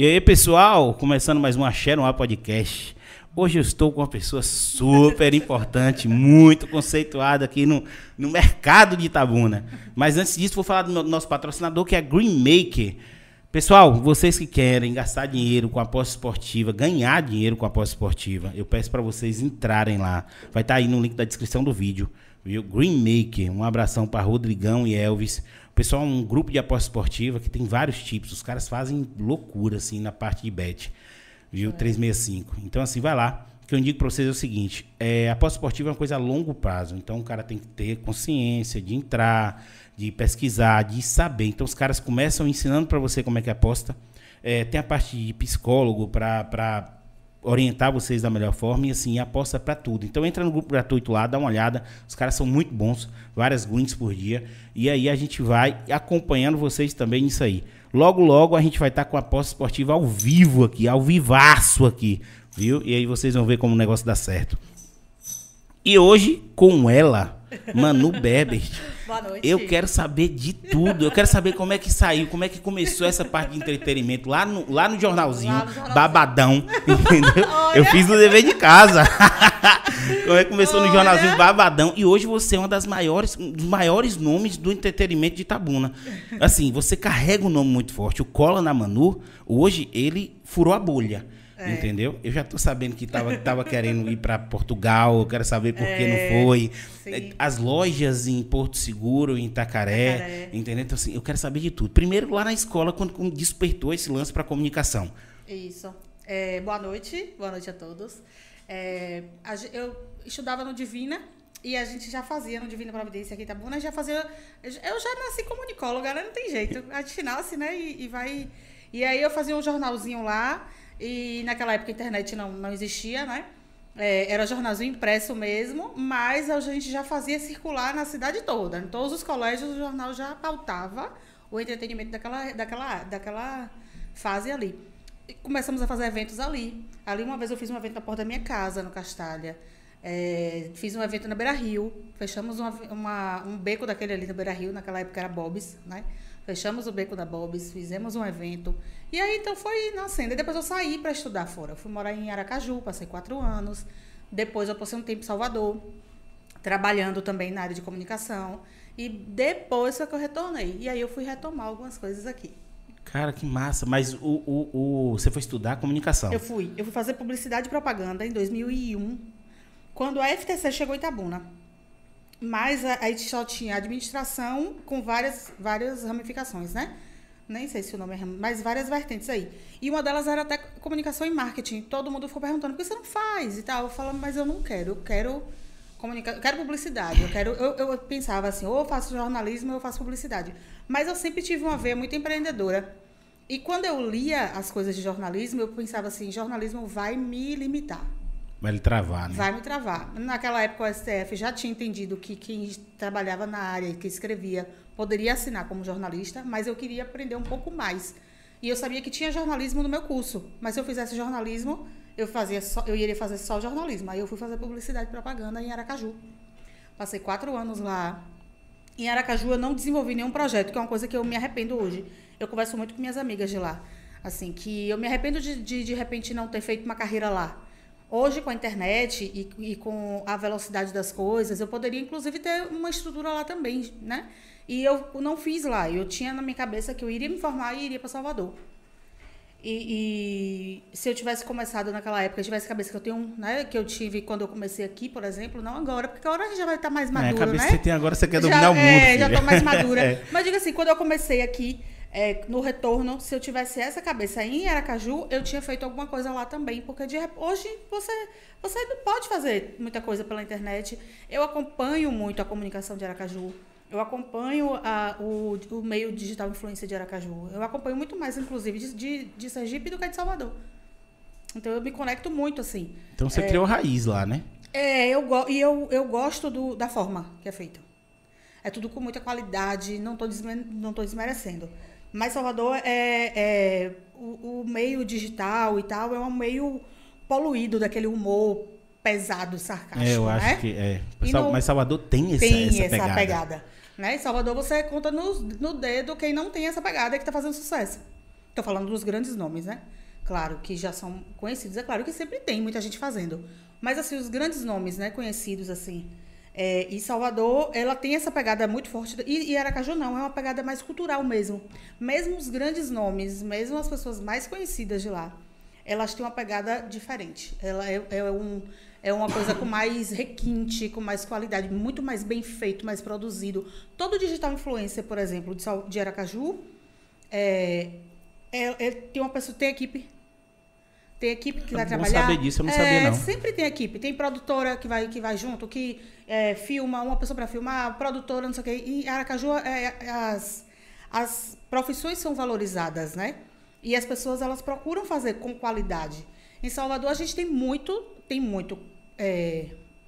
E aí, pessoal, começando mais um Axé no Podcast. Hoje eu estou com uma pessoa super importante, muito conceituada aqui no, no mercado de Itabuna. Mas antes disso, vou falar do nosso patrocinador, que é a Green Maker. Pessoal, vocês que querem gastar dinheiro com a aposta esportiva, ganhar dinheiro com a aposta esportiva, eu peço para vocês entrarem lá. Vai estar tá aí no link da descrição do vídeo. Viu? Green Maker. Um abração para Rodrigão e Elvis pessoal é um grupo de aposta esportiva que tem vários tipos. Os caras fazem loucura, assim, na parte de bet. Viu? É. 365. Então, assim, vai lá. O que eu indico para vocês é o seguinte: é, aposta esportiva é uma coisa a longo prazo. Então, o cara tem que ter consciência de entrar, de pesquisar, de saber. Então, os caras começam ensinando para você como é que aposta. É, tem a parte de psicólogo para orientar vocês da melhor forma e assim, aposta para tudo. Então entra no grupo gratuito lá, dá uma olhada. Os caras são muito bons, várias greens por dia. E aí a gente vai acompanhando vocês também nisso aí. Logo, logo a gente vai estar tá com a aposta esportiva ao vivo aqui, ao vivaço aqui, viu? E aí vocês vão ver como o negócio dá certo. E hoje, com ela, Manu Berbert. Boa noite. Eu quero saber de tudo. Eu quero saber como é que saiu, como é que começou essa parte de entretenimento lá no, lá no jornalzinho, lá no jornalzinho. babadão, entendeu? Eu fiz no dever de casa. como é que começou Olha. no jornalzinho babadão. E hoje você é uma das maiores, um dos maiores nomes do entretenimento de Itabuna. Assim, você carrega um nome muito forte. O Cola na Manu, hoje ele furou a bolha. É. Entendeu? Eu já tô sabendo que tava, tava querendo ir para Portugal, eu quero saber por que é, não foi. Sim. É, as lojas em Porto Seguro, em Itacaré, Itacaré, entendeu? Então, assim, eu quero saber de tudo. Primeiro, lá na escola, quando, despertou esse lance para comunicação. Isso. É, boa noite, boa noite a todos. É, a, eu estudava no Divina, e a gente já fazia no Divina Providência aqui em Itabuna, já fazia. Eu já nasci comunicóloga, né? Não tem jeito. A gente nasce, né? E, e, vai. E aí eu fazia um jornalzinho lá. E naquela época a internet não, não existia, né? É, era jornalzinho impresso mesmo, mas a gente já fazia circular na cidade toda. Em todos os colégios o jornal já pautava o entretenimento daquela, daquela, daquela fase ali. E começamos a fazer eventos ali. Ali uma vez eu fiz um evento na porta da minha casa, no Castalha. É, fiz um evento na Beira Rio. Fechamos uma, uma, um beco daquele ali na Beira Rio, naquela época era Bob's, né? Fechamos o beco da Bob's, fizemos um evento. E aí, então, foi nascendo. E depois eu saí para estudar fora. Eu fui morar em Aracaju, passei quatro anos. Depois eu passei um tempo em Salvador, trabalhando também na área de comunicação. E depois foi que eu retornei. E aí eu fui retomar algumas coisas aqui. Cara, que massa. Mas o, o, o, você foi estudar comunicação? Eu fui. Eu fui fazer publicidade e propaganda em 2001, quando a FTC chegou em Itabuna. Mas a, a gente só tinha administração com várias, várias ramificações, né? Nem sei se o nome é, mas várias vertentes aí. E uma delas era até comunicação e marketing. Todo mundo ficou perguntando, por que você não faz e tal? Eu falava, mas eu não quero, eu quero comunicar, eu quero publicidade, eu quero, eu, eu pensava assim, ou eu faço jornalismo ou eu faço publicidade. Mas eu sempre tive uma veia muito empreendedora. E quando eu lia as coisas de jornalismo, eu pensava assim, jornalismo vai me limitar. Vai lhe travar, né? Vai me travar. Naquela época o STF já tinha entendido que quem trabalhava na área, que escrevia, poderia assinar como jornalista, mas eu queria aprender um pouco mais. E eu sabia que tinha jornalismo no meu curso, mas se eu fizesse jornalismo, eu fazia só, eu iria fazer só jornalismo. Aí eu fui fazer publicidade e propaganda em Aracaju. Passei quatro anos lá. Em Aracaju eu não desenvolvi nenhum projeto, que é uma coisa que eu me arrependo hoje. Eu converso muito com minhas amigas de lá. Assim, que eu me arrependo de, de, de repente, não ter feito uma carreira lá Hoje, com a internet e, e, com a velocidade das coisas, eu poderia, inclusive, ter uma estrutura lá também, né? E eu não fiz lá. Eu tinha na minha cabeça que eu iria me formar e iria para Salvador. E, e, se eu tivesse começado naquela época, eu tivesse a cabeça que eu tenho, né, que eu tive quando eu comecei aqui, por exemplo, não agora, porque agora a gente já vai estar mais maduro, é, a cabeça né? que você tem agora, você quer dominar já, o mundo. É, filha. já estou mais madura. é. Mas diga assim, quando eu comecei aqui, é, no retorno, se eu tivesse essa cabeça em Aracaju, eu tinha feito alguma coisa lá também, porque de, hoje você, você não pode fazer muita coisa pela internet. Eu acompanho muito a comunicação de Aracaju. Eu acompanho a, o, o meio digital influência de Aracaju. Eu acompanho muito mais, inclusive, de, de, de Sergipe do que de Salvador. Então eu me conecto muito, assim. Então você é, criou raiz lá, né? É, eu, e eu, eu gosto do, da forma que é feita. É tudo com muita qualidade, não estou desmerecendo. Mas Salvador é, é o, o, meio digital e tal é um meio poluído daquele humor pesado, sarcástico. É, eu acho né? que é. No, mas Salvador tem essa, tem essa, essa pegada. pegada. Né? Em Salvador você conta no, no dedo quem não tem essa pegada e que está fazendo sucesso. Tô falando dos grandes nomes, né? Claro, que já são conhecidos. É claro que sempre tem muita gente fazendo. Mas, assim, os grandes nomes, né? Conhecidos, assim. É, e Salvador, ela tem essa pegada muito forte. E, e Aracaju não, é uma pegada mais cultural mesmo. Mesmo os grandes nomes, mesmo as pessoas mais conhecidas de lá, elas têm uma pegada diferente. Ela é, é um, é uma coisa com mais requinte, com mais qualidade, muito mais bem feito, mais produzido. Todo digital influencer, por exemplo, de, de Aracaju, é, é, é, tem uma pessoa, tem equipe. Tem equipe que vai trabalhar. saber disso, eu não sabia, É, não. Sempre tem equipe. Tem produtora que vai, que vai junto, que é, filma, uma pessoa para filmar, produtora, não sei o quê. E Aracaju, é, é, as, as profissões são valorizadas, né? E as pessoas, elas procuram fazer com qualidade. Em Salvador, a gente tem muito, tem muito é,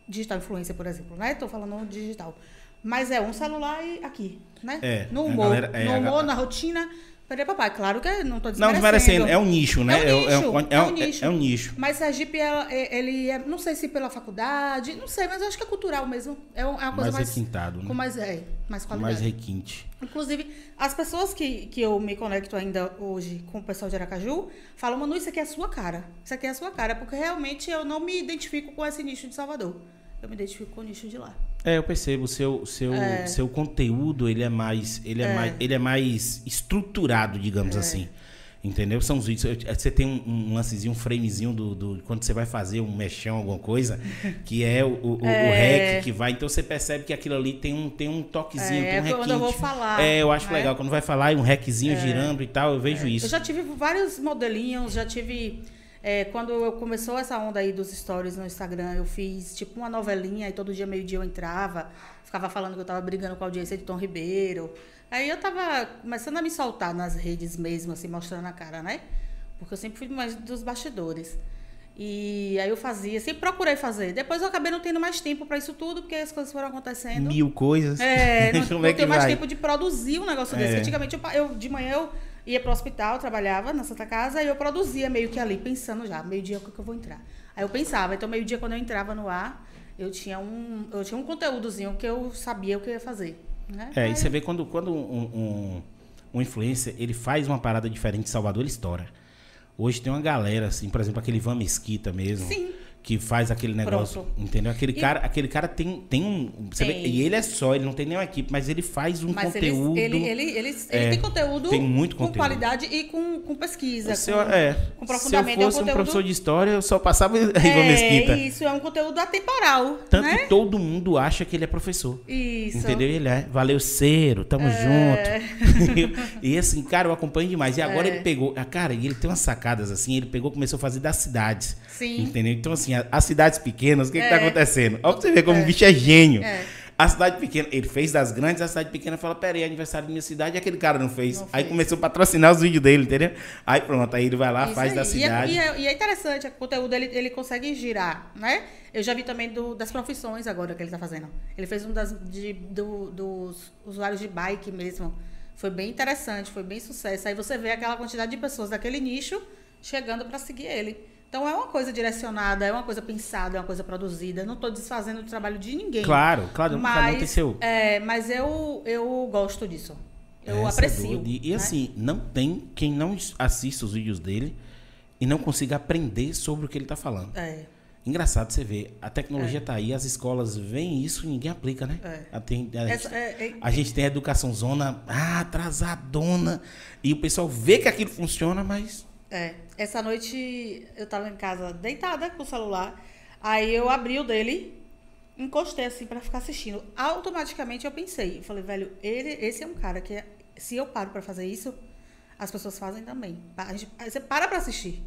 digital influencer, por exemplo, né? Estou falando digital. Mas é um celular e aqui, né? É, no a humor, galera- é, no a humor, ga- na rotina. Peraí, papai, claro que eu não estou Não, desmerecendo. É um nicho, né? É um É, nicho, um, é é um um- nicho. é um nicho. Mas Sergipe, ela- é- ele é, não sei se pela faculdade, não sei, mas eu acho que é cultural mesmo. É um- é uma coisa Mais mais. requintado, né? Com mais, é, mais qualidade. Mais requinte. Inclusive, as pessoas que, que eu me conecto ainda hoje com o pessoal de Aracaju falam, Manu, isso aqui é a sua cara. Isso aqui é a sua cara, porque realmente eu não me identifico com esse nicho de Salvador. Eu me identifico com o nicho de lá. É, eu percebo, o seu, seu, seu conteúdo, ele é mais, ele é, mais, ele é mais estruturado, digamos assim. Entendeu? São os vídeos. eu- Você tem um, um lancezinho, um framezinho do, do- Quando você vai fazer um mexão, alguma coisa, que é o, o, o É. rec que vai. Então você percebe que aquilo ali tem um, tem um toquezinho, É, tem um quando requinte. eu vou falar, É, eu acho né? legal. Quando vai falar, e um reczinho girando e tal, eu vejo isso. Eu já tive vários modelinhos, já tive. É, quando eu começou essa onda aí dos stories no Instagram, eu fiz tipo uma novelinha e todo dia, meio-dia eu entrava, ficava falando que eu tava brigando com a audiência de Tom Ribeiro. Aí eu tava começando a me soltar nas redes mesmo, assim, mostrando a cara, né? Porque eu sempre fui mais dos bastidores. E aí eu fazia, sempre procurei fazer. Depois eu acabei não tendo mais tempo para isso tudo, porque as coisas foram acontecendo. Mil coisas. É, não, Como não é tenho mais tempo de produzir um negócio desse. É. Antigamente, eu, eu, de manhã, eu ia pro hospital, trabalhava na Santa Casa, e eu produzia meio que ali, pensando já, meio-dia o que que eu vou entrar. Aí eu pensava, então meio-dia, quando eu entrava no ar, eu tinha um, eu tinha um conteúdozinho que eu sabia o que eu ia fazer. Né? É, e Aí- você vê quando, quando um, um, um influencer ele faz uma parada diferente de Salvador, ele estoura. Hoje tem uma galera, assim, por exemplo, aquele Ivan Mesquita mesmo. Sim. Que faz aquele negócio, Pronto. entendeu? Aquele E- cara, aquele cara tem, tem um. você vê- Tem. e ele é só, ele não tem nenhuma equipe, mas ele faz um Mas conteúdo. ele, ele, ele, ele, ele É, tem conteúdo tem muito com conteúdo. qualidade e com, com pesquisa. Se eu, com, é, com se eu aprofundamento. é um fosse um conteúdo- professor de história, eu só passava é, Mesquita. isso, é um conteúdo atemporal. Tanto né? que todo mundo acha que ele é professor. Isso. Entendeu? Ele é. Valeu, Cero, tamo É. junto. e assim, cara, eu acompanho demais. E agora É. ele pegou. ah, Cara, e ele tem umas sacadas assim. Ele pegou começou a fazer das cidades. Sim. Entendeu? Então, assim, as cidades pequenas, o que, tá É. acontecendo? Olha pra você ver como o bicho é gênio. É. A cidade pequena, ele fez das grandes, a cidade pequena fala: peraí, é aniversário da minha cidade, e aquele cara não fez. Não Aí fez. começou a patrocinar os vídeos dele, entendeu? Aí pronto, aí ele vai lá, Isso faz aí. da é- cidade. E é, e é interessante, o conteúdo ele, ele consegue girar, né? Eu já vi também do- das profissões agora que ele tá fazendo. Ele fez um das, de- do- dos usuários de bike mesmo. Foi bem interessante, foi bem sucesso. Aí você vê aquela quantidade de pessoas daquele nicho chegando para seguir ele. Então é uma coisa direcionada, é uma coisa pensada, é uma coisa produzida. Não estou desfazendo o trabalho de ninguém. Claro, claro, cada um tem Mas, seu. é, mas eu, eu gosto disso. Eu Essa é aprecio. E, e né? assim, não tem quem não assista os vídeos dele e não consiga aprender sobre o que ele tá falando. É. Engraçado você ver, a tecnologia tá aí, as escolas veem isso e ninguém aplica, né? É. A, tem- a gente, Essa- é- é- a gente tem a educação zona ah, atrasadona. E o pessoal vê que aquilo funciona, mas. É, essa noite eu tava em casa deitada com o celular. Aí eu abri o dele, encostei assim pra ficar assistindo. Automaticamente eu pensei, eu falei, velho, ele, esse é um cara que se eu paro pra fazer isso, as pessoas fazem também. A gente- você para pra assistir.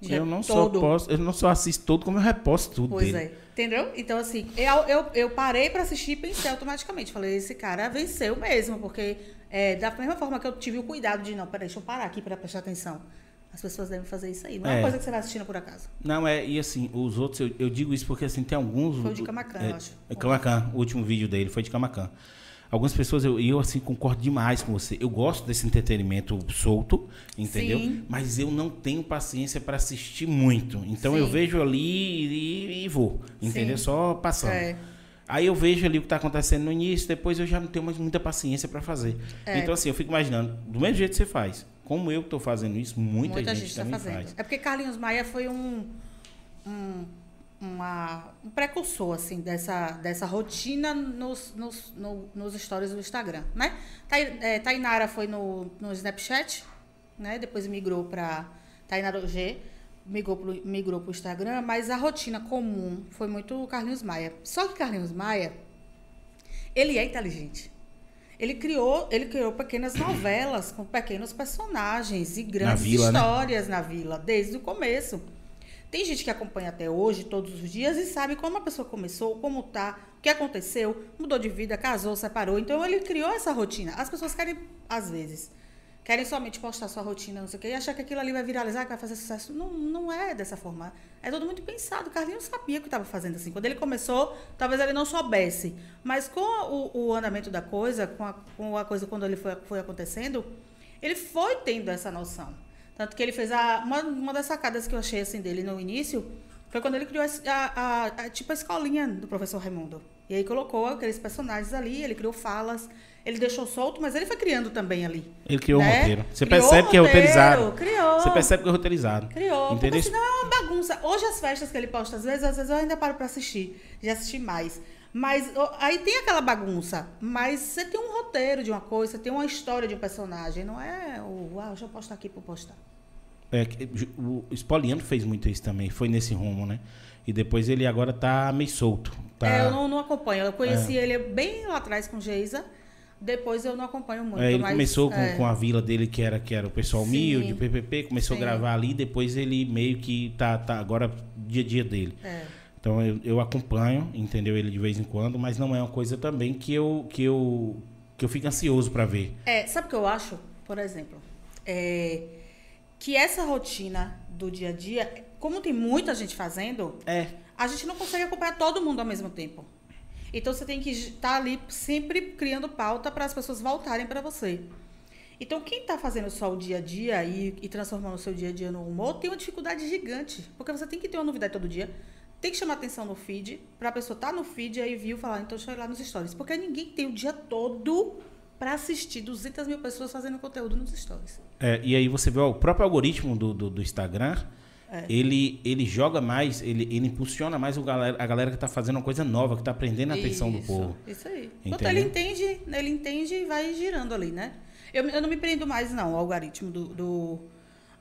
De Eu não, só posso, eu não só assisto todo, como eu reposto tudo Pois dele. é. Entendeu? Então, assim, eu, eu, eu parei pra assistir e pensei automaticamente. Falei, esse cara venceu mesmo, porque é, da mesma forma que eu tive o cuidado de, não, peraí, deixa eu parar aqui pra prestar atenção. As pessoas devem fazer isso aí. Não é, É. uma coisa que você vai assistindo por acaso. Não, é, e assim, os outros, eu, eu digo isso porque assim, tem alguns. Foi o de Camacan, é, eu acho. É Camacan, o último vídeo dele foi de Camacan. Algumas pessoas, eu, eu assim, concordo demais com você. Eu gosto desse entretenimento solto, entendeu? Sim. Mas eu não tenho paciência para assistir muito. Então eu Sim. vejo ali e, e vou, entendeu? Sim. Só passando. É. Aí eu vejo ali o que está acontecendo no início, depois eu já não tenho mais muita paciência para fazer. É. Então, assim, eu fico imaginando, do mesmo jeito que você faz, como eu estou fazendo isso, muita, Muita gente, gente está também fazendo. faz. É porque Carlinhos Maia foi um, um, uma- um precursor, assim, dessa, dessa rotina nos, nos, no- nos stories do Instagram, né? É, Tainara foi no, no Snapchat, né? Depois migrou para Tainara G, migrou pro, migrou pro Instagram, mas a rotina comum foi muito o Carlinhos Maia. Só que Carlinhos Maia, ele é inteligente. Ele criou, ele criou pequenas novelas com pequenos personagens e grandes vila, né? histórias na vila, desde o começo. Tem gente que acompanha até hoje, todos os dias, e sabe como a pessoa começou, como tá, o que aconteceu, mudou de vida, casou, separou. Então ele criou essa rotina. As pessoas querem, às vezes, querem somente postar sua rotina, não sei o quê, e achar que aquilo ali vai viralizar, que vai fazer sucesso. Não, não é dessa forma. É tudo muito pensado. O Carlinhos sabia o que estava fazendo assim. Quando ele começou, talvez ele não soubesse. Mas com o, o andamento da coisa, com a, com a coisa quando ele foi, foi acontecendo, ele foi tendo essa noção. Tanto que ele fez a, uma, uma das sacadas que eu achei assim dele no início foi quando ele criou a, a- a- tipo a escolinha do professor Raimundo. E aí colocou aqueles personagens ali, ele criou falas, ele deixou solto, mas ele foi criando também ali. Ele criou um né? roteiro. Você Criou percebe que é roteiro, roteirizado. Criou. Você percebe que é roteirizado. Criou. Entendeu? Porque senão é uma bagunça. Hoje as festas que ele posta, às vezes, às vezes eu ainda paro pra assistir. Já assisti mais. Mas aí tem aquela bagunça. Mas você tem um roteiro de uma coisa, você tem uma história de um personagem. Não é o, ah, deixa eu postar aqui pra postar. É, o Spoliano fez muito isso também, foi nesse rumo, né? E depois ele agora tá meio solto. Tá, É, eu não, não acompanho. Eu conheci ele bem lá atrás com Geisa. Depois eu não acompanho muito. É, ele mas, começou com, é. com a vila dele, que era, que era o pessoal Sim. humilde, o PPP, começou Sim. a gravar ali, depois ele meio que tá, tá agora dia a dia dele. É. Então eu, eu acompanho, entendeu? Ele de vez em quando, mas não é uma coisa também que eu, que eu, que eu fico ansioso para ver. É, sabe o que eu acho, por exemplo? É, que essa rotina do dia a dia, como tem muita gente fazendo, É. a gente não consegue acompanhar todo mundo ao mesmo tempo. Então você tem que estar ali sempre criando pauta para as pessoas voltarem para você. Então quem está fazendo só o dia a dia e, e transformando o seu dia a dia no humor tem uma dificuldade gigante, porque você tem que ter uma novidade todo dia. Tem que chamar atenção no feed, para a pessoa estar no feed e aí viu falar, então deixa eu ir lá nos stories. Porque ninguém tem o dia todo para assistir 200 mil pessoas fazendo conteúdo nos stories. É, e aí você vê ó, o próprio algoritmo do, do, do Instagram, É. ele, ele joga mais, ele, ele impulsiona mais o galera, a galera que tá fazendo uma coisa nova, que tá prendendo a atenção do povo. Isso aí. Entendeu? Então ele entende, ele entende e vai girando ali, né? Eu, eu não me prendo mais, não, ao algoritmo do, do,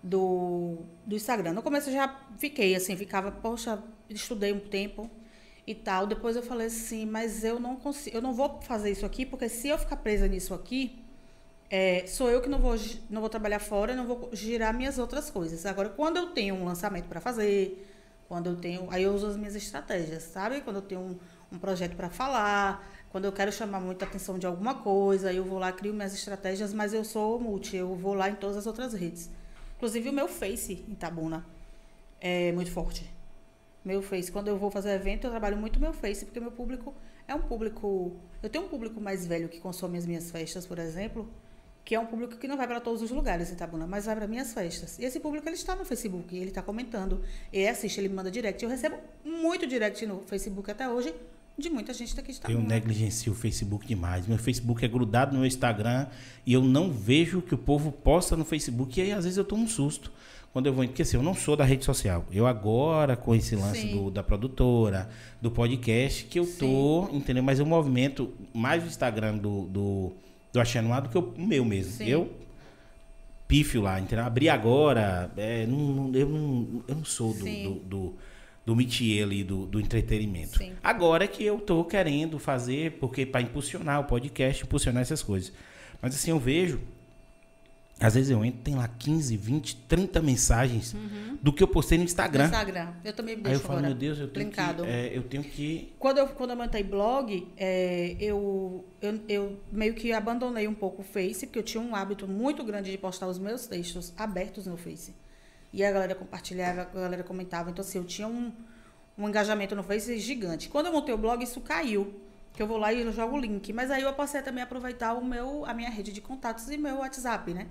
do, do Instagram. No começo eu já fiquei assim, ficava, poxa, estudei um tempo e tal. Depois eu falei assim, mas eu não consigo, eu não vou fazer isso aqui, porque se eu ficar presa nisso aqui, é, sou eu que não vou, não vou trabalhar fora, não vou girar minhas outras coisas. Agora, quando eu tenho um lançamento para fazer, quando eu tenho. Aí eu uso as minhas estratégias, sabe? Quando eu tenho um, um projeto para falar, quando eu quero chamar muita atenção de alguma coisa, eu vou lá, crio minhas estratégias, mas eu sou multi, eu vou lá em todas as outras redes. Inclusive o meu Face em Tabuna é muito forte. Meu Face, quando eu vou fazer evento, eu trabalho muito meu Face, porque meu público é um público. Eu tenho um público mais velho que consome as minhas festas, por exemplo, que é um público que não vai para todos os lugares em Itabuna, mas vai para minhas festas. E esse público ele está no Facebook, ele está comentando, ele assiste, ele me manda direct. Eu recebo muito direct no Facebook até hoje de muita gente daqui de Eu Itabuna. negligencio o Facebook demais. Meu Facebook é grudado no meu Instagram e eu não vejo o que o povo posta no Facebook. E aí, às vezes, eu tomo um susto quando eu vou. Porque assim, eu não sou da rede social. Eu agora, com esse lance Sim. do- da produtora, do podcast, que eu tô, entendeu? Mas eu movimento mais o Instagram do, do, do Achanuá do que o meu mesmo. Sim. Eu pífio lá, entendeu? Abri agora, é, não- eu, não, eu não sou do, do, do, do métier ali, do, do entretenimento. Sim. Agora é que eu tô querendo fazer, porque para impulsionar o podcast, impulsionar essas coisas. Mas assim, eu vejo, às vezes eu entro, tem lá 15, 20, 30 mensagens do que eu postei no Instagram. Instagram. Eu também me Aí eu deixo falo, meu Deus, eu tenho, que, linkado. é, eu tenho que. Quando eu, quando eu montei blog, é, eu, eu, eu meio que abandonei um pouco o Face, porque eu tinha um hábito muito grande de postar os meus textos abertos no Face. E a galera compartilhava, a galera comentava. Então, assim, eu tinha um, um engajamento no Face gigante. Quando eu montei o blog, isso caiu. Que eu vou lá e eu jogo o link. Mas aí eu passei a também a aproveitar o meu, a minha rede de contatos e meu WhatsApp, né?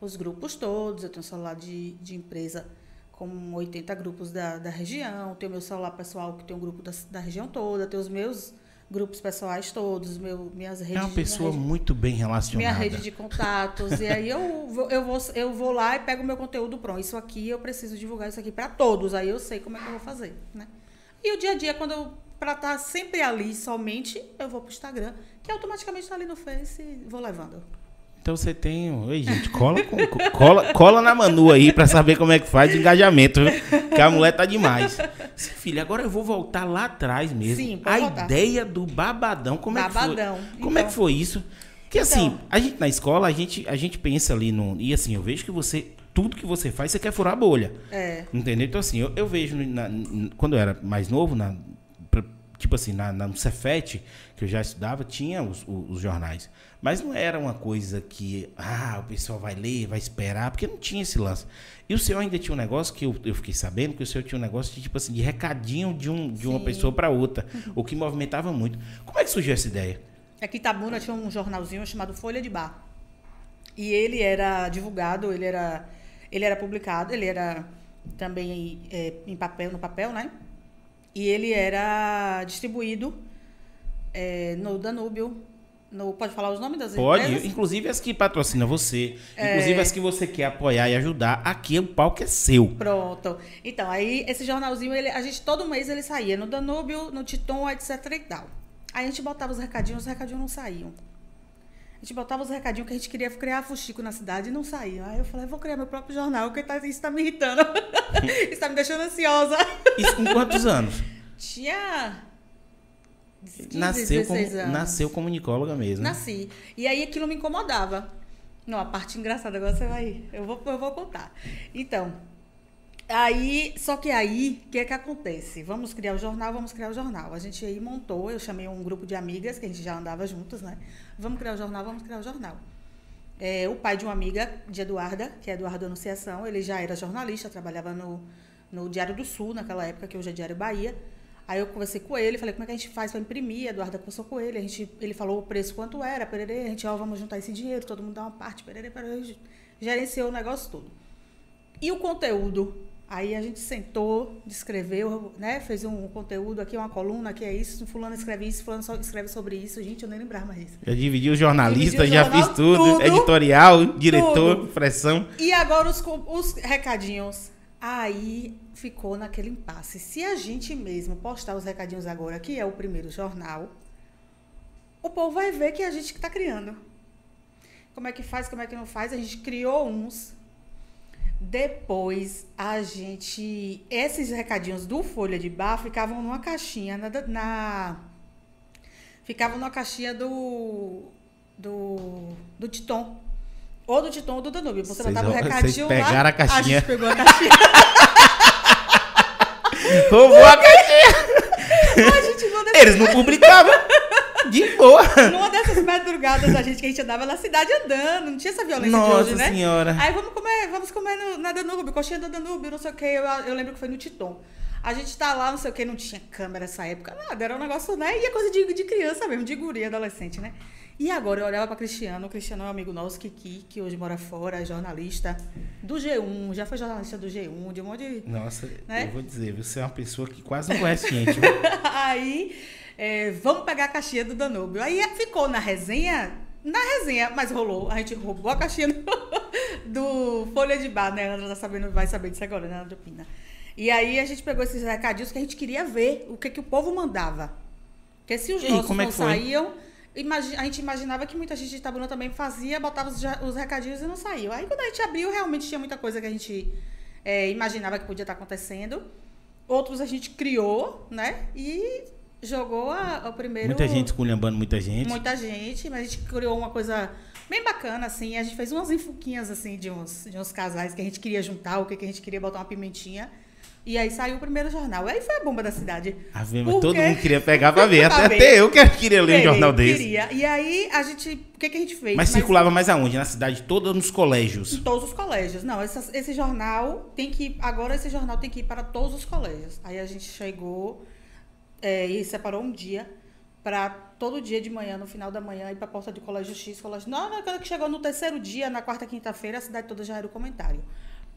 Os grupos todos. Eu tenho um celular de, de empresa com 80 grupos da, da região. Tenho meu celular pessoal que tem um grupo da, da região toda. Tenho os meus grupos pessoais todos, meu, minhas redes. É uma pessoa rede, muito bem relacionada. minha rede de contatos. e aí eu, vou- eu, vou, eu vou lá e pego o meu conteúdo pronto. Isso aqui eu preciso divulgar isso aqui para todos. Aí eu sei como é que eu vou fazer, né? E o dia a dia, quando eu. Pra estar sempre ali somente, eu vou pro Instagram, que automaticamente tá ali no Face e vou levando. Então você tem. Oi, gente, cola, cola, cola na Manu aí pra saber como é que faz o engajamento, viu? Que a mulher tá demais. Filha, agora eu vou voltar lá atrás mesmo. Sim, a voltar. ideia do babadão, como é Babadão. que foi? Como é Então. que foi isso? Porque Então. assim, a gente na escola, a gente, a gente pensa ali no. E assim, eu vejo que você. Tudo que você faz, você quer furar a bolha. É. Entendeu? Então, assim, eu, eu vejo na- quando eu era mais novo, na, tipo assim, na, na, no Cefet, que eu já estudava, tinha os, os- os jornais. Mas não era uma coisa que, ah, o pessoal vai ler, vai esperar, porque não tinha esse lance. E o senhor ainda tinha um negócio que eu, eu fiquei sabendo, que o senhor tinha um negócio de, tipo assim, de recadinho de, um, de uma pessoa para outra, o que movimentava muito. Como é que surgiu essa ideia? Aqui em Itabuna tinha um jornalzinho chamado Folha de Bar. E ele era divulgado, ele era, ele era publicado, ele era também é, em papel, no papel, né? E ele era distribuído é, no Danúbio. No, pode falar os nomes das Pode, empresas? inclusive as que patrocinam você, inclusive as que você quer apoiar e ajudar, aqui o palco é seu. Pronto. Então, aí esse jornalzinho, ele, a gente todo mês ele saía no Danúbio, no Titon, etc e tal. Aí a gente botava os recadinhos, os recadinhos não saíam. A gente botava os recadinhos que a gente queria criar fuxico na cidade e não saíam. Aí eu falei, vou criar meu próprio jornal, porque tá, isso tá me irritando. isso tá me deixando ansiosa. Isso com quantos anos? Tinha 15, nasceu, como, 16 anos. nasceu comunicóloga mesmo. Nasci. E aí aquilo me incomodava. Não, a parte engraçada agora você vai. Eu vou, eu vou contar. Então, aí, só que aí, o que é que acontece? Vamos criar o jornal, vamos criar o jornal. A gente aí montou, eu chamei um grupo de amigas, que a gente já andava juntas, né? Vamos criar o jornal, vamos criar o jornal. É, o pai de uma amiga, de Eduarda, que é Eduardo Anunciação, ele já era jornalista, trabalhava no, no Diário do Sul, naquela época, que hoje é Diário Bahia. Aí eu conversei com ele, falei, como é que a gente faz para imprimir? A Eduarda conversou com ele, a gente, ele falou o preço quanto era, pererê, a gente, ó, vamos juntar esse dinheiro, todo mundo dá uma parte, pererê, pererê, gerenciou o negócio todo. E o conteúdo? Aí a gente sentou, descreveu, né? Fez um conteúdo aqui, uma coluna, aqui é isso, fulano escreve isso, fulano só escreve sobre isso. Gente, eu nem lembrava mais disso. Já dividi o jornalista, Dividi o já jornal, fiz tudo. tudo. Editorial, diretor, Tudo. pressão. E agora os, os recadinhos. Aí ficou naquele impasse. Se a gente mesmo postar os recadinhos agora, que é o primeiro jornal, o povo vai ver que é a gente que está criando. Como é que faz, como é que não faz? A gente criou uns. Depois a gente. Esses recadinhos do Folha de Bar ficavam numa caixinha na. na ficavam numa caixinha do. do. do Titon. Ou do Titon ou do Danúbio. Você Vocês botava o vão- recadinho vocês lá. pegaram a caixinha. A gente pegou a caixinha. Roubou a caixinha. a gente Eles não publicavam. De boa. numa dessas madrugadas a gente que a gente andava na cidade andando. Não tinha essa violência de Nossa hoje, né? senhora. Aí vamos comer, vamos comer no, na Danúbio, coxinha da Danúbio, não sei o que. Eu, eu lembro que foi no Titon. A gente tá lá, não sei o que, não tinha câmera nessa época, nada. Era um negócio, né? E é coisa de, de criança mesmo, de guria, adolescente, né? E agora eu olhava pra Cristiano, o Cristiano é um amigo nosso, Kiki, que hoje mora fora, é jornalista do G1, já foi jornalista do G1, de um monte de. Nossa, Né? eu vou dizer, você é uma pessoa que quase não conhece gente. Aí, é, vamos pegar a caixinha do Danúbio. Aí ficou na resenha, na resenha, mas rolou. A gente roubou a caixinha do, Folha de Bar, né? A Andra tá sabendo, vai saber disso agora, né, Andra Pina? E aí a gente pegou esses recadinhos que a gente queria ver o que, que o povo mandava. Porque se os E nossos é não foi? saíam, a gente imaginava que muita gente de Itabuna também fazia, botava os, os recadinhos e não saiu. Aí quando a gente abriu, realmente tinha muita coisa que a gente é, imaginava que podia estar acontecendo. Outros a gente criou, né? E jogou a, o primeiro. Muita gente esculhambando muita gente. Muita gente, mas a gente criou uma coisa bem bacana, assim. A gente fez umas enfuquinhas, assim, de uns, de uns casais que a gente queria juntar, o que, que a gente queria botar uma pimentinha. E aí saiu o primeiro jornal. Aí foi a bomba da cidade. Ah, vê, mas Por todo mundo queria pegar pra ver. Pra Até, até eu que queria ler um Queria, jornal desse. Queria. E aí a gente. O que, que a gente fez? Mas circulava mais aonde? Na cidade toda nos colégios? Em todos os colégios. Não, essa- esse jornal tem que ir. Agora esse jornal tem que ir para todos os colégios. Aí a gente chegou é, e separou um dia para todo dia de manhã, no final da manhã, ir para a porta de colégio X, colégio. Não, na hora que chegou no terceiro dia, na quarta, quinta-feira, a cidade toda já era o comentário.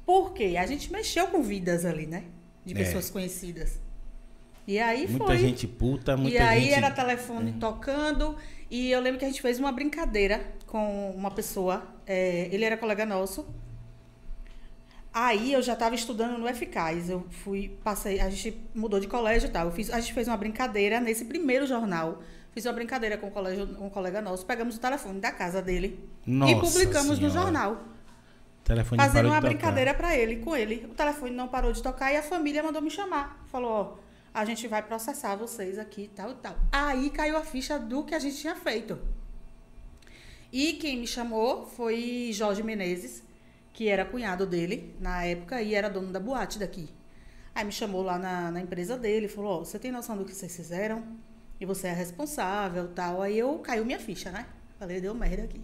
Por quê? A gente mexeu com vidas ali, né? De É. pessoas conhecidas. E aí Muita foi. gente puta, muita e aí gente. É. era telefone tocando. E eu lembro que a gente fez uma brincadeira com uma pessoa. é, ele era colega nosso. Aí eu já estava estudando no Eficaz. Eu fui, passei, a gente mudou de colégio e tal. Eu fiz, a gente fez uma brincadeira nesse primeiro jornal. Fiz uma brincadeira com um, colégio, um colega nosso. Pegamos o telefone da casa dele Nossa e publicamos no Senhora. jornal. Telefone Fazendo uma brincadeira para ele, com ele. O telefone não parou de tocar e a família mandou me chamar. Falou, ó, a gente vai processar vocês aqui, tal e tal. Aí caiu a ficha do que a gente tinha feito. E quem me chamou foi Jorge Menezes, que era cunhado dele na época e era dono da boate daqui. Aí me chamou lá na, na empresa dele e falou, ó, você tem noção do que vocês fizeram? E você é responsável tal. Aí eu caiu minha ficha, né? Falei, deu merda aqui.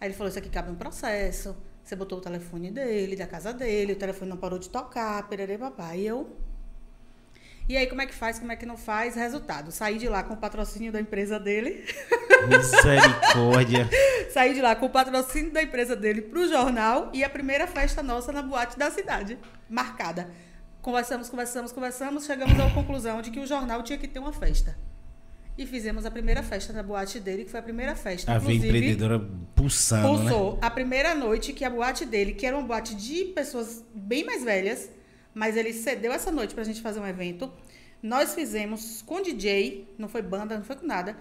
Aí ele falou, isso aqui cabe um processo. Você botou o telefone dele, da casa dele, o telefone não parou de tocar, pererê papai. E eu. E aí, como é que faz, como é que não faz? Resultado, saí de lá com o patrocínio da empresa dele. Misericórdia. saí de lá com o patrocínio da empresa dele pro jornal e a primeira festa nossa na boate da cidade, marcada. Conversamos, conversamos, conversamos, chegamos à conclusão de que o jornal tinha que ter uma festa. E fizemos a primeira festa na boate dele, que foi a primeira festa. A inclusive, empreendedora pulsando, né? Pulsou. A primeira noite que a boate dele, que era uma boate de pessoas bem mais velhas, mas ele cedeu essa noite pra gente fazer um evento. Nós fizemos com DJ, não foi banda, não foi com nada.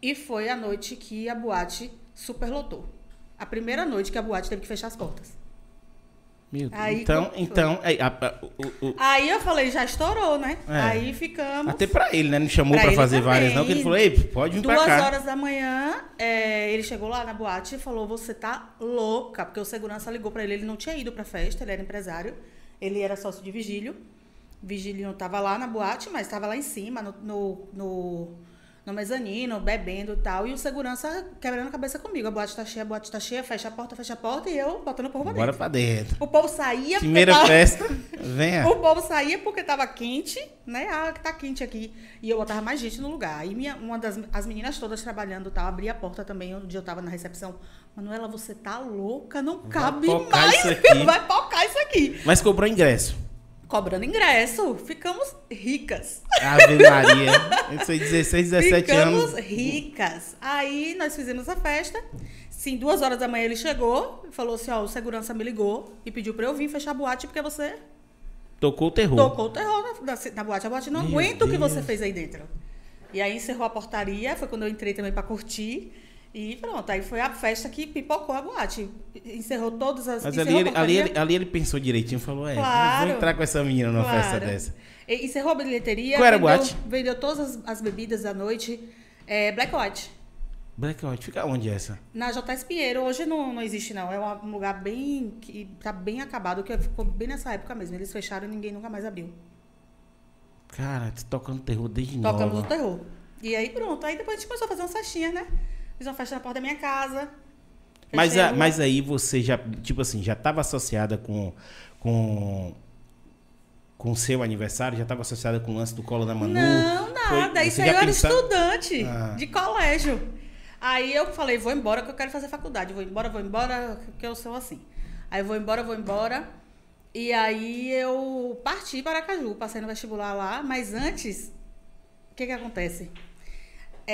E foi a noite que a boate superlotou. A primeira noite que a boate teve que fechar as portas. Meu Deus. Aí, então, então é, a- a- o- o- Aí eu falei, já estourou, né? É. Aí ficamos. até pra ele, né? Não chamou Pra pra fazer também. várias, não, que ele falou, ei, pode vir Duas pra cá. horas da manhã, é, ele chegou lá na boate e falou: Você tá louca? Porque o segurança ligou pra ele. Ele não tinha ido pra festa, ele era empresário. Ele era sócio de vigílio. Vigílio não tava lá na boate, mas tava lá em cima, no, no, no, no mezanino, bebendo e tal. E o segurança quebrando a cabeça comigo. A boate tá cheia, a boate tá cheia, fecha a porta, fecha a porta. E eu botando o povo pra Bora dentro. pra dentro. O povo saía porque Primeira tava- festa, venha. o povo saía porque tava quente, né? Ah, que tá quente aqui. E eu botava mais gente no lugar. Aí minha, uma das as meninas todas trabalhando tal, abria a porta também, dia eu tava na recepção. Manuela, você tá louca? Não cabe pocar mais. Vai focar isso aqui. Mas cobrou ingresso. Cobrando ingresso. Ficamos ricas. Ave Maria. Eu sei 16, 17 Ficamos anos. ricas. Aí nós fizemos a festa. Sim, duas horas da manhã ele chegou e falou assim: ó, o segurança me ligou e pediu pra eu vir fechar a boate porque você Tocou o terror. Tocou o terror na, na, na boate. A boate não Meu aguenta o que Deus. você fez aí dentro. E aí encerrou a portaria, foi quando eu entrei também pra curtir. E pronto, aí foi a festa que pipocou a boate. Encerrou todas as. Mas ali a ele, ali, ele, ali ele pensou direitinho e falou: É, Claro. vou entrar com essa menina numa Claro. festa dessa. E Encerrou a bilheteria. Qual era a vendeu, boate? Vendeu todas as, as bebidas da noite. É, Black White. Blackout, fica onde é essa? Na JS Pinheiro, hoje não, não existe não. É um lugar bem. que tá bem acabado, que ficou bem nessa época mesmo. Eles fecharam e ninguém nunca mais abriu. Cara, tocando terror desde Tocamos o nova. terror. E aí pronto. Aí depois a gente começou a fazer umas festinhas, né? Fiz uma festa na porta da minha casa. Mas, a- uma- mas aí você já, tipo assim, já estava associada com com com o seu aniversário, já estava associada com o lance do colo da Manu? Não, Foi- nada. você Isso aí eu era estudante Ah. de colégio. Aí eu falei, vou embora que eu quero fazer faculdade. Vou embora, vou embora, que eu sou assim. Aí eu vou embora, vou embora. E aí eu parti para Aracaju, passei no vestibular lá, mas antes, o que que acontece?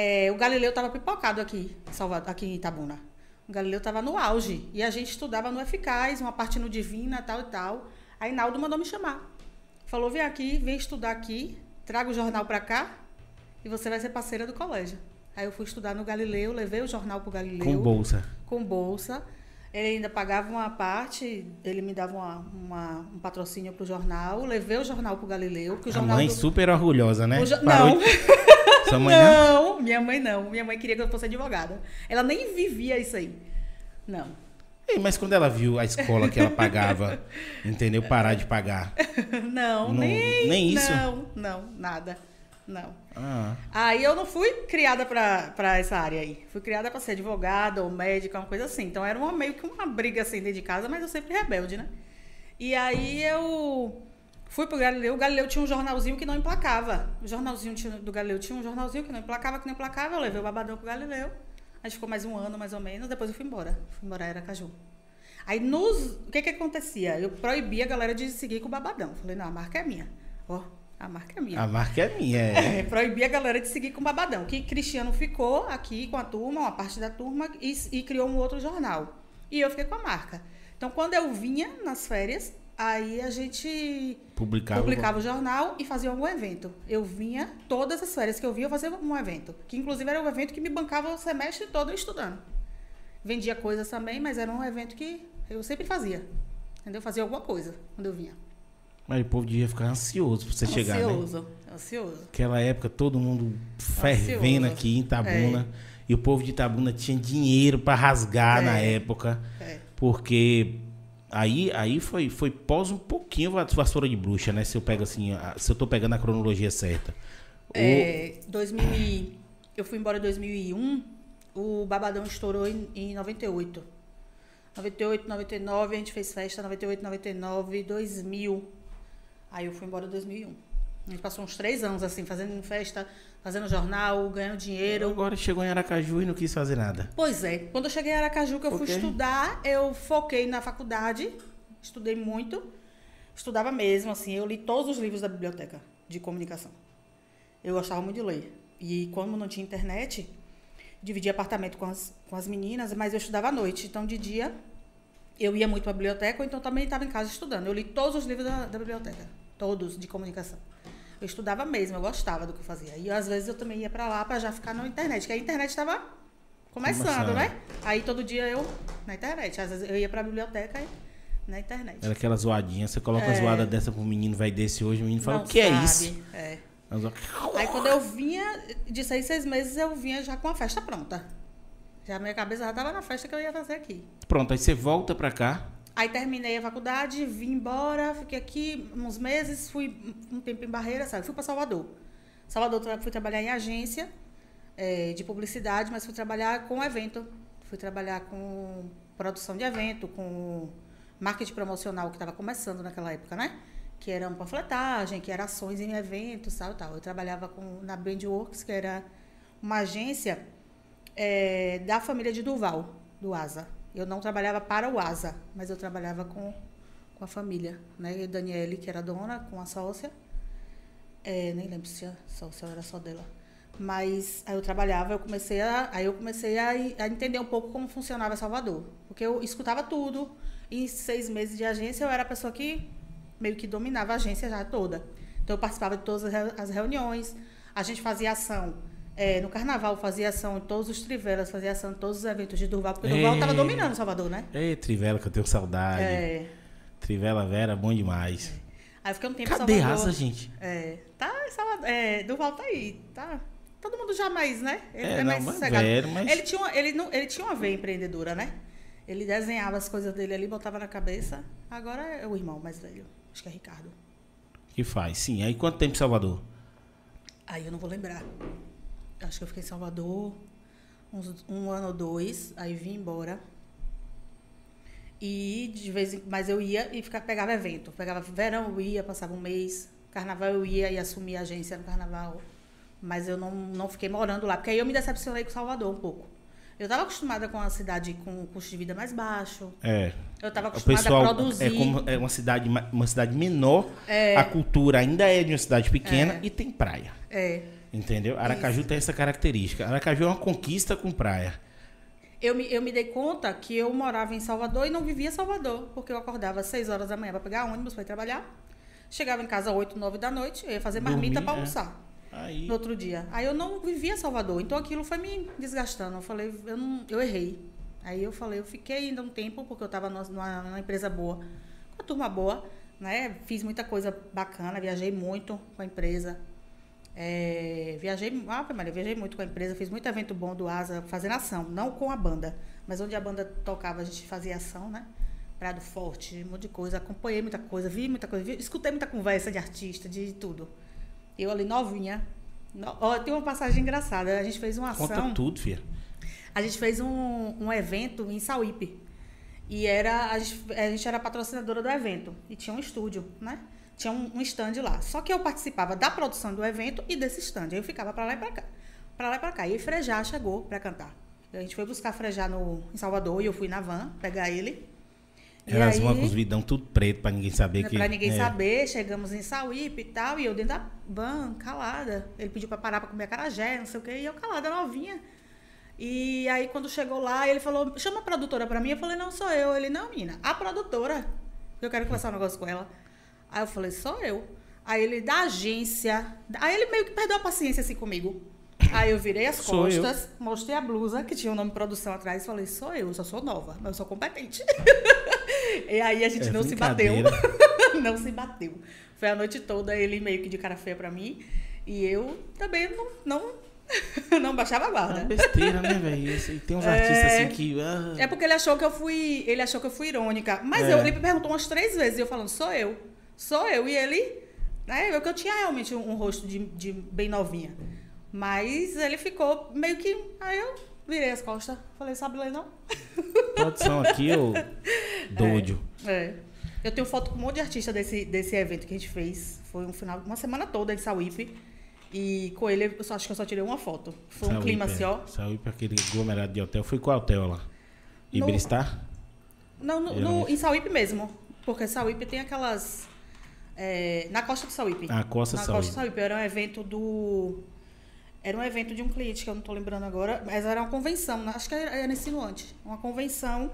É, o Galileu estava pipocado aqui, em Salvador, aqui em Itabuna. O Galileu estava no auge. E a gente estudava no Eficaz, uma parte no Divina, tal e tal. Aí Naldo mandou me chamar. Falou, vem aqui, vem estudar aqui, traga o jornal para cá e você vai ser parceira do colégio. Aí eu fui estudar no Galileu, levei o jornal pro Galileu Com bolsa. com bolsa. Ele ainda pagava uma parte, ele me dava uma- uma- um patrocínio pro jornal. Levei o jornal pro Galileu. Que o A jornal mãe do- super orgulhosa, né? o jo- Não, Sua mãe não? não, minha mãe não. Minha mãe queria que eu fosse advogada. Ela nem vivia isso aí. Não. Ei, mas quando ela viu a escola que ela pagava, entendeu? Parar de pagar. Não, Não- nem. nem isso? Não, não, nada. Não. Ah, Aí eu não fui criada pra, pra essa área aí. Fui criada pra ser advogada ou médica, uma coisa assim. Então era uma, meio que uma briga assim dentro de casa, mas eu sempre rebelde, né? E aí eu fui pro Galileu. O Galileu tinha um jornalzinho que não emplacava. O jornalzinho do Galileu tinha um jornalzinho que não emplacava, que não emplacava. Eu levei o babadão pro Galileu. A gente ficou mais um ano, mais ou menos. Depois eu fui embora. Fui embora era Caju. Aí nos. O que que acontecia? Eu proibia a galera de seguir com o babadão. Falei, não, a marca é minha. Ó, A marca é minha. A marca é minha, é. É, proibir a galera de seguir com babadão. Que Cristiano ficou aqui com a turma, uma parte da turma, e, e criou um outro jornal. E eu fiquei com a marca. Então, quando eu vinha nas férias, aí a gente Publicava. publicava o jornal e fazia algum evento. Eu vinha, todas as férias que eu vinha, eu fazia um evento. Que inclusive era um evento que me bancava o semestre todo estudando. Vendia coisas também, mas era um evento que eu sempre fazia. Entendeu? Fazia alguma coisa quando eu vinha. Mas o povo devia ficar ansioso pra você chegar, né? ansioso, ansioso. Naquela época, todo mundo fervendo Ansioso. aqui em Itabuna. E o povo de Itabuna tinha dinheiro pra rasgar É. na época. É. Porque aí, aí foi, foi pós um pouquinho a vassoura de bruxa, né? Se eu pego assim, se eu tô pegando a cronologia certa. O- É, 2000 e- eu fui embora em 2001, o Babadão estourou em, em 98. 98, 99, a gente fez festa 98, 99, 2000. Aí eu fui embora em 2001. A gente passou uns três anos assim, fazendo festa, fazendo jornal, ganhando dinheiro. Agora chegou em Aracaju e não quis fazer nada. Pois é, quando eu cheguei em Aracaju, que eu Por fui estudar, eu foquei na faculdade, estudei muito, estudava mesmo, assim, eu li todos os livros da biblioteca de comunicação. Eu gostava muito de ler. E como não tinha internet, dividia apartamento com as, com as meninas, mas eu estudava à noite. Então, de dia, eu ia muito para a biblioteca, ou então também estava em casa estudando. Eu li todos os livros da, da biblioteca, todos de comunicação. Eu estudava mesmo, eu gostava do que eu fazia. E às vezes eu também ia para lá para já ficar na internet, que a internet estava começando, Começando. né? Aí todo dia eu na internet. Às vezes eu ia para a biblioteca e na internet. Era aquela zoadinha. Você coloca uma É. zoada dessa pro menino, vai desse hoje, o menino fala, Não o que é sabe, isso? É. Aí quando eu vinha, de seis, seis meses, eu vinha já com a festa pronta. Já minha cabeça já estava na festa que eu ia fazer aqui. Pronto, aí você volta pra cá. Aí terminei a faculdade, vim embora, fiquei aqui uns meses, fui um tempo em Barreira, sabe? Fui para Salvador. Salvador fui trabalhar em agência eh, de publicidade, mas fui trabalhar com evento. Fui trabalhar com produção de evento, com marketing promocional que estava começando naquela época, né? Que era uma panfletagem, que era ações em eventos, tal, tal. Eu trabalhava com, na Brandworks, que era uma agência eh, da família de Duval, do ASA. Eu não trabalhava para o ASA, mas eu trabalhava com, com a família, né? E Daniele, que era dona, com a sócia. É, nem lembro se a sócia era só dela. Mas aí eu trabalhava, eu comecei a, aí eu comecei a, a entender um pouco como funcionava Salvador. Porque eu escutava tudo. Em seis meses de agência, eu era a pessoa que meio que dominava a agência já toda. Então eu participava de todas as reuniões, a gente fazia ação. É, no carnaval fazia ação em todos os trivelas, fazia ação em todos os eventos de Durval, porque Durval estava dominando Salvador, né? Ei, Trivela, que eu tenho saudade. É. Trivela Vera, bom demais. Aí eu fiquei um tempo em Cadê Salvador. asa, gente? É, tá em Salvador. É, Durval tá aí, tá. Todo mundo já mais, né? Ele É, é, não, mais mas velho, mas- Ele, tinha uma, ele, não, ele tinha uma veia empreendedora, né? Ele desenhava as coisas dele ali, botava na cabeça. Agora é o irmão mais velho. Acho que é Ricardo. Que faz? Sim. Aí quanto tempo em Salvador? Aí eu não vou lembrar. Acho que eu fiquei em Salvador uns, um ano ou dois, aí vim embora. E de vez em mas eu ia e ficava, pegava evento. Pegava verão, eu ia, passava um mês. Carnaval eu ia e assumia a agência no carnaval. Mas eu não, não fiquei morando lá, porque aí eu me decepcionei com Salvador um pouco. Eu estava acostumada com a cidade com custo de vida mais baixo. É. Eu estava O acostumada pessoal a produzir. é como é uma cidade ma- uma cidade menor, É. a cultura ainda é de uma cidade pequena É. e tem praia. É. Entendeu? Aracaju tem essa característica. Aracaju é uma conquista com praia. Eu me, eu me dei conta que eu morava em Salvador e não vivia em Salvador, porque eu acordava às 6 horas da manhã para pegar ônibus para ir trabalhar. Chegava em casa às 8, 9 da noite, eu ia fazer marmita para é. almoçar Aí no outro dia. Aí eu não vivia em Salvador, então aquilo foi me desgastando. Eu falei, eu, não, eu errei. Aí eu falei, eu fiquei ainda um tempo, porque eu estava numa, numa empresa boa, com uma turma boa, né? Fiz muita coisa bacana, viajei muito com a empresa. É, viajei, ah, Maria, viajei muito com a empresa, fiz muito evento bom do Asa, fazendo ação, não com a banda, mas onde a banda tocava, a gente fazia ação, né? Prado Forte, um monte de coisa, acompanhei muita coisa, vi muita coisa, vi- escutei muita conversa de artista, de tudo. Eu ali novinha. No, ó, tem uma passagem engraçada, a gente fez uma ação. conta tudo, filha. A gente fez um, um evento em Sauípe. E era, a, gente, a gente era patrocinadora do evento. E tinha um estúdio, né? Tinha um, um stand lá. Só que eu participava da produção do evento e desse stand. Aí eu ficava pra lá e pra cá. Pra lá e pra cá. E Frejá chegou pra cantar. A gente foi buscar Frejá no, em Salvador e eu fui na van pegar ele. Elas aí- vão com os vidão tudo preto pra ninguém saber que. Pra ninguém é. saber, chegamos em Sauípe e tal, e eu dentro da van, calada. Ele pediu pra parar pra comer acarajé, não sei o quê, e eu calada, novinha. E aí, quando chegou lá, ele falou, chama a produtora pra mim. Eu falei, não, sou eu. Ele, não, menina, a produtora. Eu quero conversar um negócio com ela. Aí eu falei, sou eu. Aí ele, da agência. Aí ele meio que perdeu a paciência assim comigo. Aí eu virei as Sou eu. costas, mostrei a blusa, que tinha o nome produção atrás, e falei, sou eu, eu só sou nova, mas eu sou competente. e aí a gente É não se bateu. não se bateu. Foi a noite toda ele meio que de cara feia pra mim. E eu também não, não, não baixava a É guarda. besteira, né, velho? E tem uns artistas assim que. ah, É porque ele achou que eu fui. Ele achou que eu fui irônica. Mas É. eu, ele me perguntou umas três vezes e eu falando, sou eu. Sou eu. E ele. Né, eu que eu tinha realmente um, um rosto de, de bem novinha. Mas ele ficou meio que. Aí eu virei as costas. Falei, sabe ler não? Produção aqui, ô. Doido. É. Eu tenho foto com um monte de artista desse, desse evento que a gente fez. Foi um final, uma semana toda em Sauípe. E com ele, eu só, acho que eu só tirei uma foto. Foi um clima é. assim, ó. Sauípe, aquele aglomerado de hotel. Foi qual hotel lá? Ibristar? Não, no, no- em Sauípe mesmo. Porque Sauípe tem aquelas. É, na costa de Sauípe. Ah, Costa na Sauípe. costa de Sauípe. Era um evento do. Era um evento de um cliente que eu não tô lembrando agora, mas era uma convenção, né? acho que era, era insinuante. Uma convenção.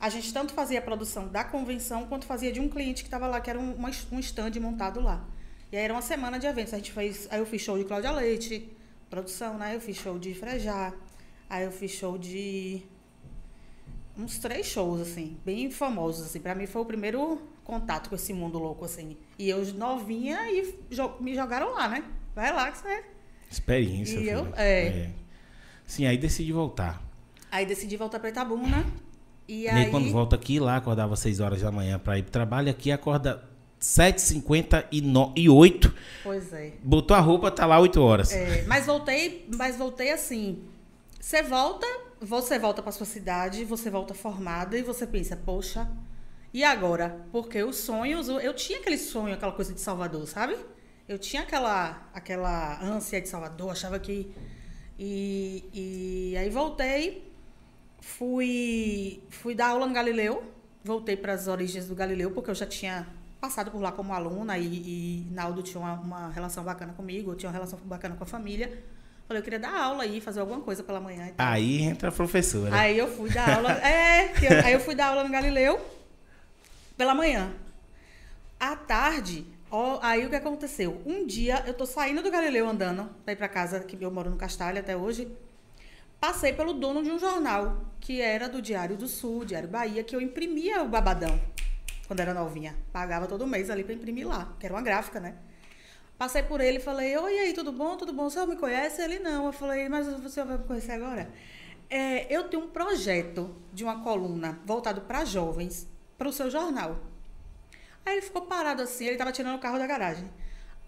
A gente tanto fazia a produção da convenção quanto fazia de um cliente que estava lá, que era um, uma- um stand montado lá. E aí era uma semana de eventos. A gente fez. Aí eu fiz show de Cláudia Leite, produção, né? Eu fiz show de Frejá. Aí eu fiz show de uns três shows, assim, bem famosos, assim. Pra mim foi o primeiro contato com esse mundo louco, assim. E eu novinha e jo- me jogaram lá, né? Vai lá que você... Experiência. E eu- filho. é. Sim, aí decidi voltar. Aí decidi voltar pra Itabuna. E E aí... aí, quando volta aqui, lá acordava 6 horas da manhã pra ir pro trabalho, aqui acorda 7h58, Pois é. botou a roupa, tá lá 8 horas. É, mas voltei, mas voltei assim. Você volta, você volta para sua cidade, você volta formada e você pensa, poxa, e agora? Porque os sonhos, eu tinha aquele sonho, aquela coisa de Salvador, sabe? Eu tinha aquela aquela ânsia de Salvador, achava que e, e aí voltei, fui fui dar aula no Galileu, voltei para as origens do Galileu porque eu já tinha passado por lá como aluna e, e Naldo tinha uma, uma relação bacana comigo, eu tinha uma relação bacana com a família. Falei, eu queria dar aula aí, fazer alguma coisa pela manhã e tal. Aí entra a professora. Aí eu fui dar aula. É, eu- aí eu fui dar aula no Galileu pela manhã. À tarde, ó, aí o que aconteceu? Um dia eu tô saindo do Galileu andando ir pra casa, que eu moro no Castalho até hoje. Passei pelo dono de um jornal, que era do Diário do Sul, Diário Bahia, que eu imprimia o babadão quando era novinha. Pagava todo mês ali pra imprimir lá, que era uma gráfica, né? Passei por ele e falei, oi, e aí, tudo bom? Tudo bom? O senhor me conhece? Ele não. Eu falei, mas o senhor vai me conhecer agora? É, eu tenho um projeto de uma coluna voltado para jovens, para o seu jornal. Aí ele ficou parado assim, ele estava tirando o carro da garagem.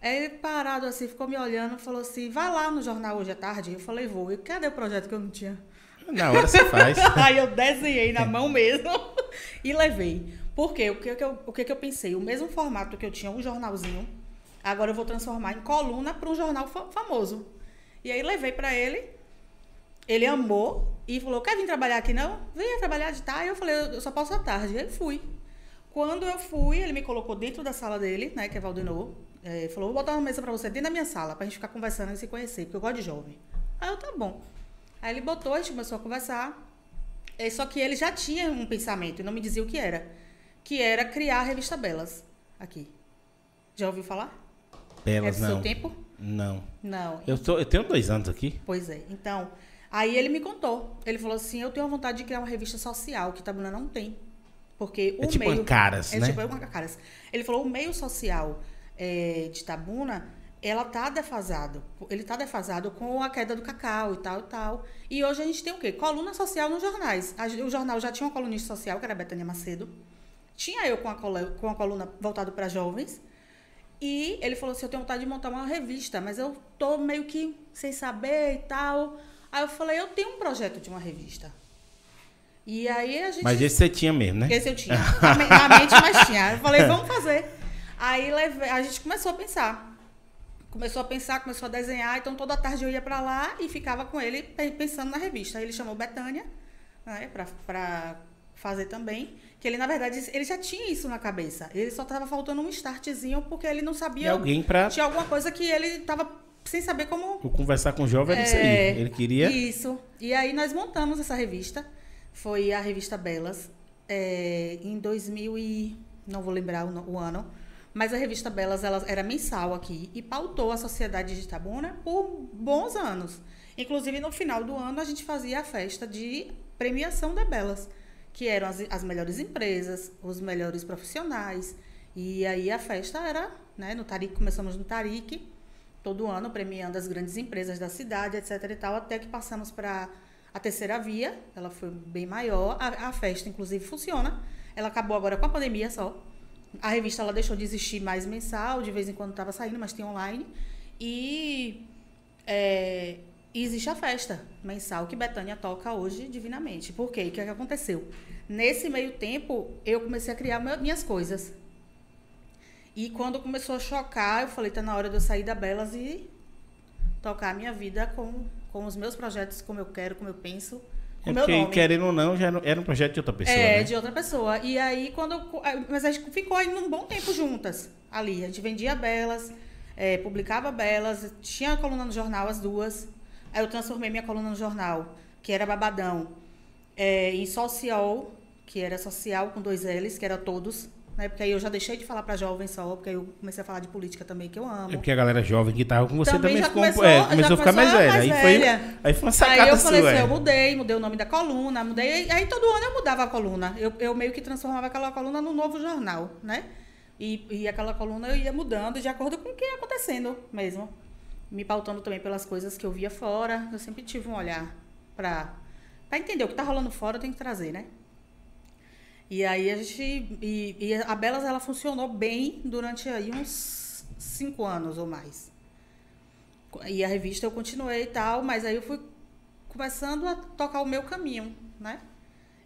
Aí ele parado assim, ficou me olhando, falou assim, vai lá no jornal hoje à tarde? Eu falei, vou. E cadê o projeto que eu não tinha? Na hora você faz. Aí eu desenhei na mão mesmo e levei. Por quê? O que, que eu, o que, que eu pensei? O mesmo formato que eu tinha, um jornalzinho, agora eu vou transformar em coluna para um jornal fa- famoso. E aí levei para ele, ele amou e falou: Quer vir trabalhar aqui não? Venha trabalhar de tarde. Eu falei: Eu só posso à tarde. Aí fui. Quando eu fui, ele me colocou dentro da sala dele, né, que é Valdenor. É, falou: Vou botar uma mesa para você dentro da minha sala, pra gente ficar conversando e se conhecer, porque eu gosto de jovem. Aí eu, tá bom. Aí ele botou, a gente começou a conversar. É, só que ele já tinha um pensamento e não me dizia o que era. Que era criar a revista Belas aqui. Já ouviu falar? É Belas, do seu tempo? Não. Não. Eu, tô, eu tenho dois anos aqui. Pois é. Então, aí ele me contou. Ele falou assim: eu tenho a vontade de criar uma revista social que Itabuna não tem. Porque o É tipo meio. Ancaras, é né? tipo Ancaras. Ele falou: o meio social é, de Itabuna, ela tá defasado. Ele tá defasado com a queda do cacau e tal e tal. E hoje a gente tem o quê? Coluna social nos jornais. O jornal já tinha uma colunista social, que era a Betânia Macedo. Tinha eu com a, colo- com a coluna voltada para jovens. E ele falou assim: Eu tenho vontade de montar uma revista, mas eu tô meio que sem saber e tal. Aí eu falei: Eu tenho um projeto de uma revista. E aí a gente. Mas esse você tinha mesmo, né? Esse eu tinha. Na me- na mente, mas tinha. Eu falei: Vamos fazer. Aí a gente começou a pensar. Começou a pensar, começou a desenhar. Então toda tarde eu ia pra lá e ficava com ele pe- pensando na revista. Aí ele chamou Betânia, né, pra fazer também. Que ele, na verdade, ele já tinha isso na cabeça. Ele só tava faltando um startzinho porque ele não E sabia. alguém pra Tinha alguma coisa que ele tava sem saber como conversar com o jovem era isso é, aí. Ele queria. Isso. E aí nós montamos essa revista. Foi a revista Belas. é, em 2000 e... Não vou lembrar o, o ano. Mas a revista Belas ela era mensal aqui. E pautou a sociedade de Itabuna por bons anos. Inclusive, no final do ano, a gente fazia a festa de premiação da Belas. Que eram as, as melhores empresas, os melhores profissionais. E aí a festa era... Né, no Tarique, começamos no Tarique todo ano premiando as grandes empresas da cidade, etc e tal, até que passamos para a terceira via, ela foi bem maior, a, a festa inclusive funciona, ela acabou agora com a pandemia só, a revista ela deixou de existir mais mensal, de vez em quando estava saindo, mas tem online, e é, e existe a festa mensal que Betânia toca hoje divinamente. Por quê? O que, é que aconteceu? Nesse meio tempo, eu comecei a criar minhas coisas. E quando começou a chocar, eu falei, tá na hora de eu sair da Belas e tocar a minha vida com, com os meus projetos, como eu quero, como eu penso, É porque, nome. querendo ou não, já era- um projeto de outra pessoa. É, né? de outra pessoa. E aí, quando. eu- Mas a gente ficou aí um bom tempo juntas ali. A gente vendia belas, é, publicava belas, tinha a coluna no jornal, as duas. Aí eu transformei minha coluna no jornal, que era Babadão, é, em Social, que era social com dois L's, que era todos. Né? Porque aí eu já deixei de falar para jovens só, porque aí eu comecei a falar de política também, que eu amo. É porque a galera jovem que tava com você Também também, já ficou, começou- é, já começou a ficar mais velha. mais aí, foi, aí foi uma sacada Aí eu falei sua. assim, é. eu mudei, mudei o nome da coluna, mudei. Aí todo ano eu mudava a coluna. Eu, eu meio que transformava aquela coluna num novo jornal, né? E, e aquela coluna eu ia mudando de acordo com o que ia acontecendo mesmo. Me pautando também pelas coisas que eu via fora. Eu sempre tive um olhar pra, pra entender o que tá rolando fora, eu tenho que trazer, né? E aí a gente. E, e a Belas ela funcionou bem durante aí uns cinco anos ou mais. E a revista eu continuei e tal, mas aí eu fui começando a tocar o meu caminho, né?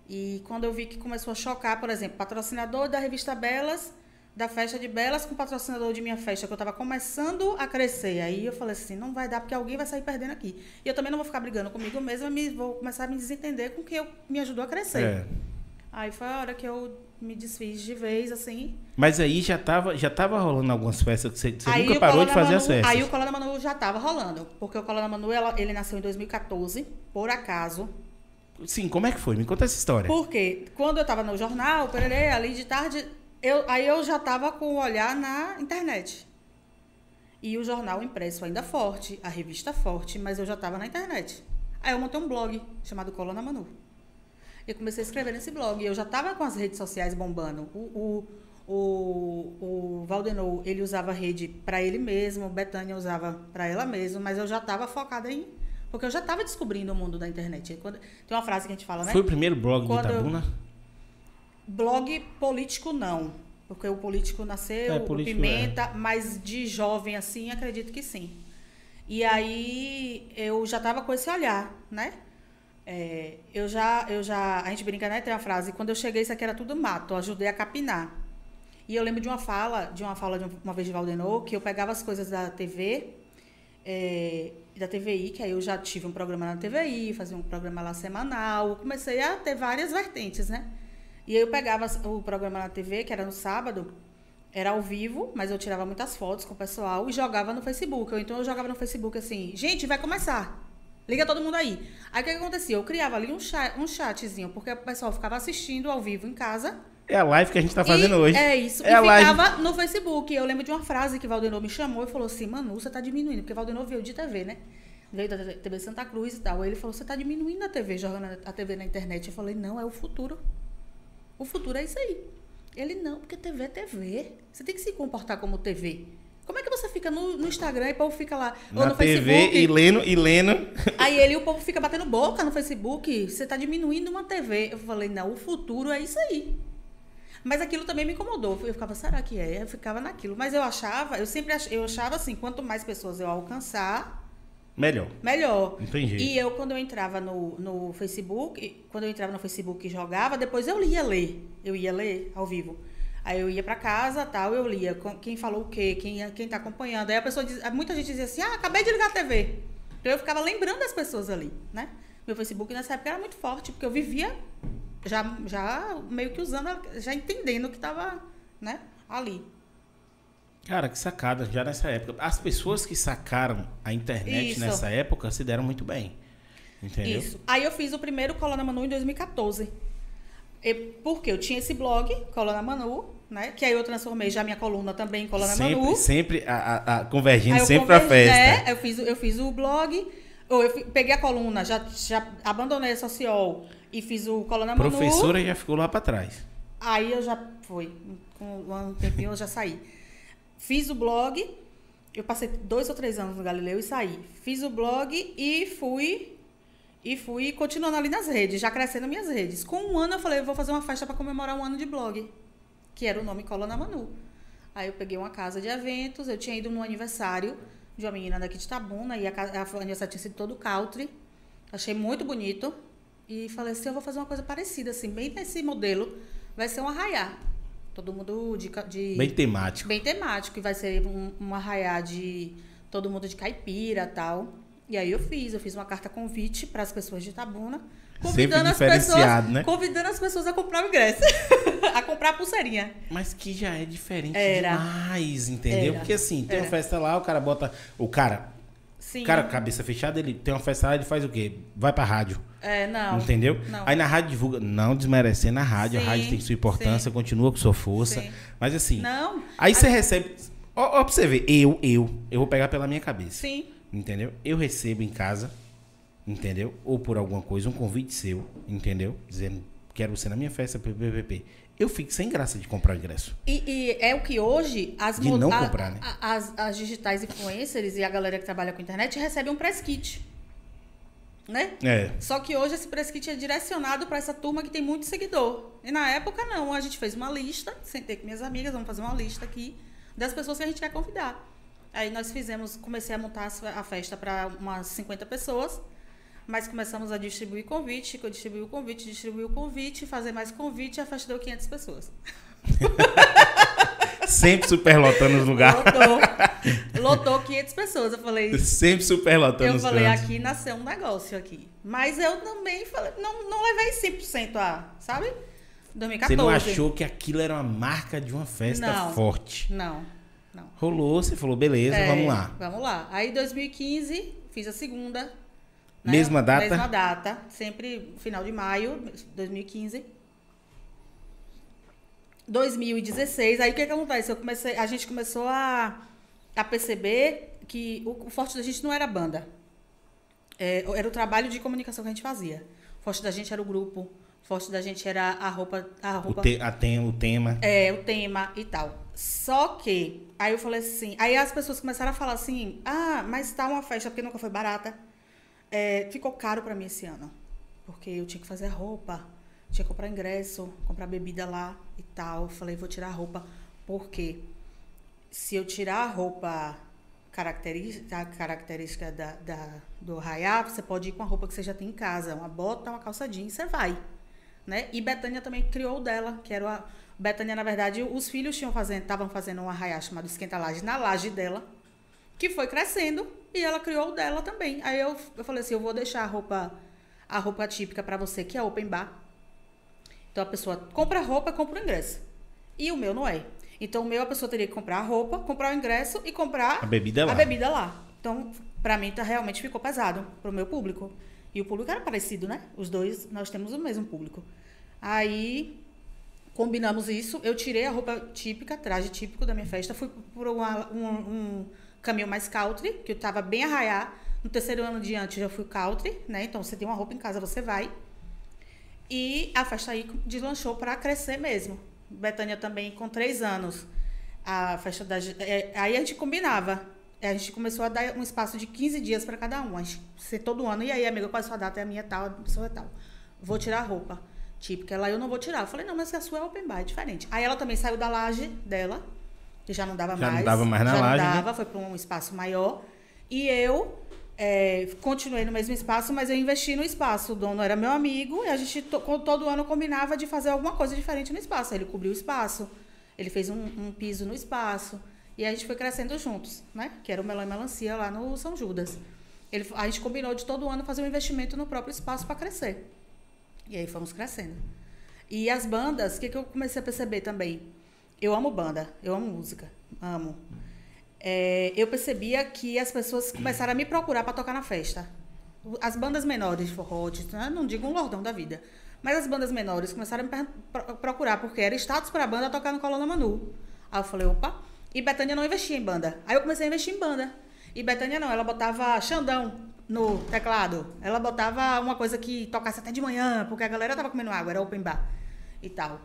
E quando eu vi que começou a chocar, por exemplo, patrocinador da revista Belas, da festa de Belas com patrocinador de minha festa, que eu estava começando a crescer. Aí eu falei assim, não vai dar, porque alguém vai sair perdendo aqui. E eu também não vou ficar brigando comigo mesma, me, vou começar a me desentender com quem eu, me ajudou a crescer. É. Aí foi a hora que eu me desfiz de vez, assim. Mas aí já tava, já tava rolando algumas festas que você, você Aí nunca o parou de fazer Manu- as festas. Aí o Cola da Manu já estava rolando. Porque o Cola da Manu, ela- ele nasceu em 2014, por acaso. Sim, como é que foi? Me conta essa história. Porque quando eu estava no jornal, pererê, ali de tarde, eu, aí eu já estava com o olhar na internet. E o jornal impresso ainda forte, a revista forte, mas eu já estava na internet. Aí eu montei um blog chamado Cola na Manu. E comecei a escrever nesse blog. E eu já estava com as redes sociais bombando. O, o, o, o Valdenou, ele usava a rede para ele mesmo, Betânia usava para ela mesma, mas eu já estava focada em. Porque eu já estava descobrindo o mundo da internet. Quando- tem uma frase que a gente fala, né? Foi o primeiro blog Quando de eu- Itabuna? Blog político não. Porque o político nasceu, É, o político Pimenta, mas de jovem assim, acredito que sim. E aí eu já estava com esse olhar, né? É, eu já, eu já, a gente brinca, né? Tem uma frase, quando eu cheguei isso aqui era tudo mato, eu ajudei a capinar. E eu lembro de uma fala, de uma fala de uma vez de Valdenor, que eu pegava as coisas da TV, é, da TVI, que aí eu já tive um programa na TVI, fazia um programa lá semanal, comecei a ter várias vertentes, né? E aí eu pegava o programa na TV, que era no sábado, era ao vivo, mas eu tirava muitas fotos com o pessoal e jogava no Facebook. Então eu jogava no Facebook assim, gente, vai começar. Liga todo mundo aí. Aí o que, que acontecia? Eu criava ali um, chat, um chatzinho, porque o pessoal ficava assistindo ao vivo em casa. É a live que a gente tá fazendo E- hoje. É isso. É e a live. ficava no Facebook. Eu lembro de uma frase que Valdenor me chamou e falou assim: Manu, você tá diminuindo. Porque Valdenor veio de TV, né? Veio da TV Santa Cruz e tal. Aí ele falou: você tá diminuindo a TV, jogando a TV na internet. Eu falei: não, é o futuro. O futuro é isso aí. Ele não, porque TV é TV. Você tem que se comportar como TV. Como é que você fica no, no Instagram e o povo fica lá? ou Na no TV Facebook? e lendo, e lendo. Aí ele o povo fica batendo boca no Facebook. Você está diminuindo uma TV. Eu falei, não, o futuro é isso aí. Mas aquilo também me incomodou. Eu ficava, será que é? Eu ficava naquilo. Mas eu achava, eu sempre ach, eu achava assim, quanto mais pessoas eu alcançar, Melhor. melhor. Jeito. E eu, quando eu entrava no, no Facebook, quando eu entrava no Facebook e jogava, depois eu ia ler. Eu ia ler ao vivo. Aí eu ia pra casa, tal, eu lia quem falou o quê, quem, quem tá acompanhando. Aí a pessoa diz, muita gente dizia assim, ah, acabei de ligar a TV. Então eu ficava lembrando das pessoas ali, né? Meu Facebook nessa época era muito forte, porque eu vivia já, já meio que usando, já entendendo que estava né, ali. Cara, que sacada, já nessa época. As pessoas que sacaram a internet Isso. nessa época se deram muito bem. Entendeu? Isso. Aí eu fiz o primeiro Coluna Manu em 2014. E, porque eu tinha esse blog, Coluna Manu, né? Que aí eu transformei já minha coluna também em Coluna sempre, Manu. sempre a, a- a- convergindo sempre pra convergi- festa. É, eu fiz, eu fiz o blog, ou eu peguei a coluna, já, já abandonei a Social e fiz o Coluna Manu. Professora já ficou lá pra trás. Aí eu já fui, com um tempinho eu já saí. Fiz o blog, eu passei dois ou três anos no Galileu e saí. Fiz o blog e fui e fui continuando ali nas redes, já crescendo minhas redes. Com um ano eu falei, eu vou fazer uma festa para comemorar um ano de blog, que era o nome Coluna Manu. Aí eu peguei uma casa de eventos, eu tinha ido no aniversário de uma menina daqui de Tabuna e a, a, o aniversário tinha sido todo country. Achei muito bonito e falei assim, eu vou fazer uma coisa parecida assim, bem nesse modelo. Vai ser um arraiá. Todo mundo de, de Bem temático. bem temático e vai ser um, um arraiá de todo mundo de caipira tal. E aí eu fiz, eu fiz uma carta convite para as pessoas de Itabuna, convidando as pessoas, né? convidando as pessoas a comprar o ingresso, a comprar a pulseirinha. Mas que já é diferente Era. demais, entendeu? Era. Porque assim, tem uma Era. festa lá, o cara bota. O cara, Sim. cara, cabeça fechada, ele tem uma festa lá, ele faz o quê? Vai pra rádio. é, não. Entendeu? Não. Aí na rádio divulga, não desmerecendo a rádio, a Sim, rádio tem sua importância, sim. continua com sua força. Sim. Mas assim, Não. aí você recebe. Ó, ó, pra você ver, eu, eu, eu vou pegar pela minha cabeça. Sim. Entendeu? Eu recebo em casa, entendeu? Ou por alguma coisa, um convite seu, entendeu? Dizendo, quero você na minha festa, PPPP. Eu fico sem graça de comprar o ingresso. E, e é o que hoje as, De não a- comprar, né? a- as, as digitais influencers e a galera que trabalha com internet recebem um press kit. Né? É. Só que hoje esse press kit é direcionado para essa turma que tem muito seguidor. E na época não, a gente fez uma lista, sentei com minhas amigas, vamos fazer uma lista aqui das pessoas que a gente quer convidar. Aí nós fizemos, comecei a montar a festa para umas 50 pessoas, mas começamos a distribuir convite, que eu distribuí o convite, distribuí o convite, fazer mais convite, a festa deu 500 pessoas. Sempre superlotando os lugares. Lotou, lotou 500 pessoas. Eu falei, Sempre superlotando eu os falei, cantos. aqui nasceu um negócio aqui. Mas eu também falei, não, não levei 100% a, sabe? 2014. Você não achou que aquilo era uma marca de uma festa Não. forte? Não, não. Rolou, você falou, beleza, É, vamos lá. Vamos lá. Aí, 2015, fiz a segunda. Né? Mesma data? Mesma data. Sempre final de maio, 2015. 2016, aí o que, que acontece? Eu comecei, a gente começou a, a perceber que o, o forte da gente não era a banda. É, era o trabalho de comunicação que a gente fazia. O forte da gente era o grupo. O forte da gente era a roupa. A O, roupa te, a tem, o tema. é, o tema e tal. Só que, aí eu falei assim, aí as pessoas começaram a falar assim, ah, mas tá uma festa porque nunca foi barata. É, ficou caro pra mim esse ano. Porque eu tinha que fazer roupa, tinha que comprar ingresso, comprar bebida lá e tal. Falei, vou tirar a roupa. Por quê? Se eu tirar a roupa característica, característica da, da, do arraiá, você pode ir com a roupa que você já tem em casa, uma bota, uma calça jeans, você vai né? E Betânia também criou dela, que era a Betânia, na verdade, os filhos fazendo, estavam fazendo um arraiá chamado Esquenta Laje na laje dela, que foi crescendo e ela criou o dela também. Aí eu, eu falei assim, eu vou deixar a roupa a roupa típica para você, que é open bar. Então a pessoa compra a roupa, compra o ingresso. E o meu não é. Então o meu a pessoa teria que comprar a roupa, comprar o ingresso e comprar A bebida lá. a bebida lá. Então, pra mim, tá, realmente ficou pesado pro meu público. E o público era parecido, né? Os dois, nós temos o mesmo público. Aí, combinamos isso. Eu tirei a roupa típica, traje típico da minha festa. Fui por uma- um, um caminho mais country, que eu tava bem arraiar. No terceiro ano diante, eu já fui country, né? Então, você tem uma roupa em casa, você vai. E a festa aí deslanchou para crescer mesmo. Betânia também com três anos. A festa da. é, aí a gente combinava. A gente começou a dar um espaço de 15 dias para cada um. A gente, ser todo ano. E aí, amiga, qual é a sua data? É a minha tal, a sua é tal. Vou tirar a roupa. Típica. Ela, eu não vou tirar. Eu falei, não, mas a sua é open bar, é diferente. Aí ela também saiu da laje dela, que já não dava Já não mais. dava mais na já laje, não né? dava, foi para um espaço maior. E eu é, continuei no mesmo espaço, mas eu investi no espaço. O dono era meu amigo e a gente todo ano combinava de fazer alguma coisa diferente no espaço. Ele cobriu o espaço, ele fez um, um piso no espaço e a gente foi crescendo juntos, né? Que era o Melão e Melancia lá no São Judas. Ele, a gente combinou de todo ano fazer um investimento no próprio espaço para crescer. E aí fomos crescendo. E as bandas, o que, que eu comecei a perceber também? Eu amo banda, eu amo música, amo. É, eu percebia que as pessoas começaram a me procurar para tocar na festa. As bandas menores de forró, né? não digo um lordão da vida, mas as bandas menores começaram a me procurar, porque era status para a banda tocar no Coluna Manu. Aí eu falei, opa. E Betânia não investia em banda. Aí eu comecei a investir em banda. E Betânia não, ela botava Xandão no teclado. Ela botava uma coisa que tocasse até de manhã, porque a galera tava comendo água, era open bar e tal.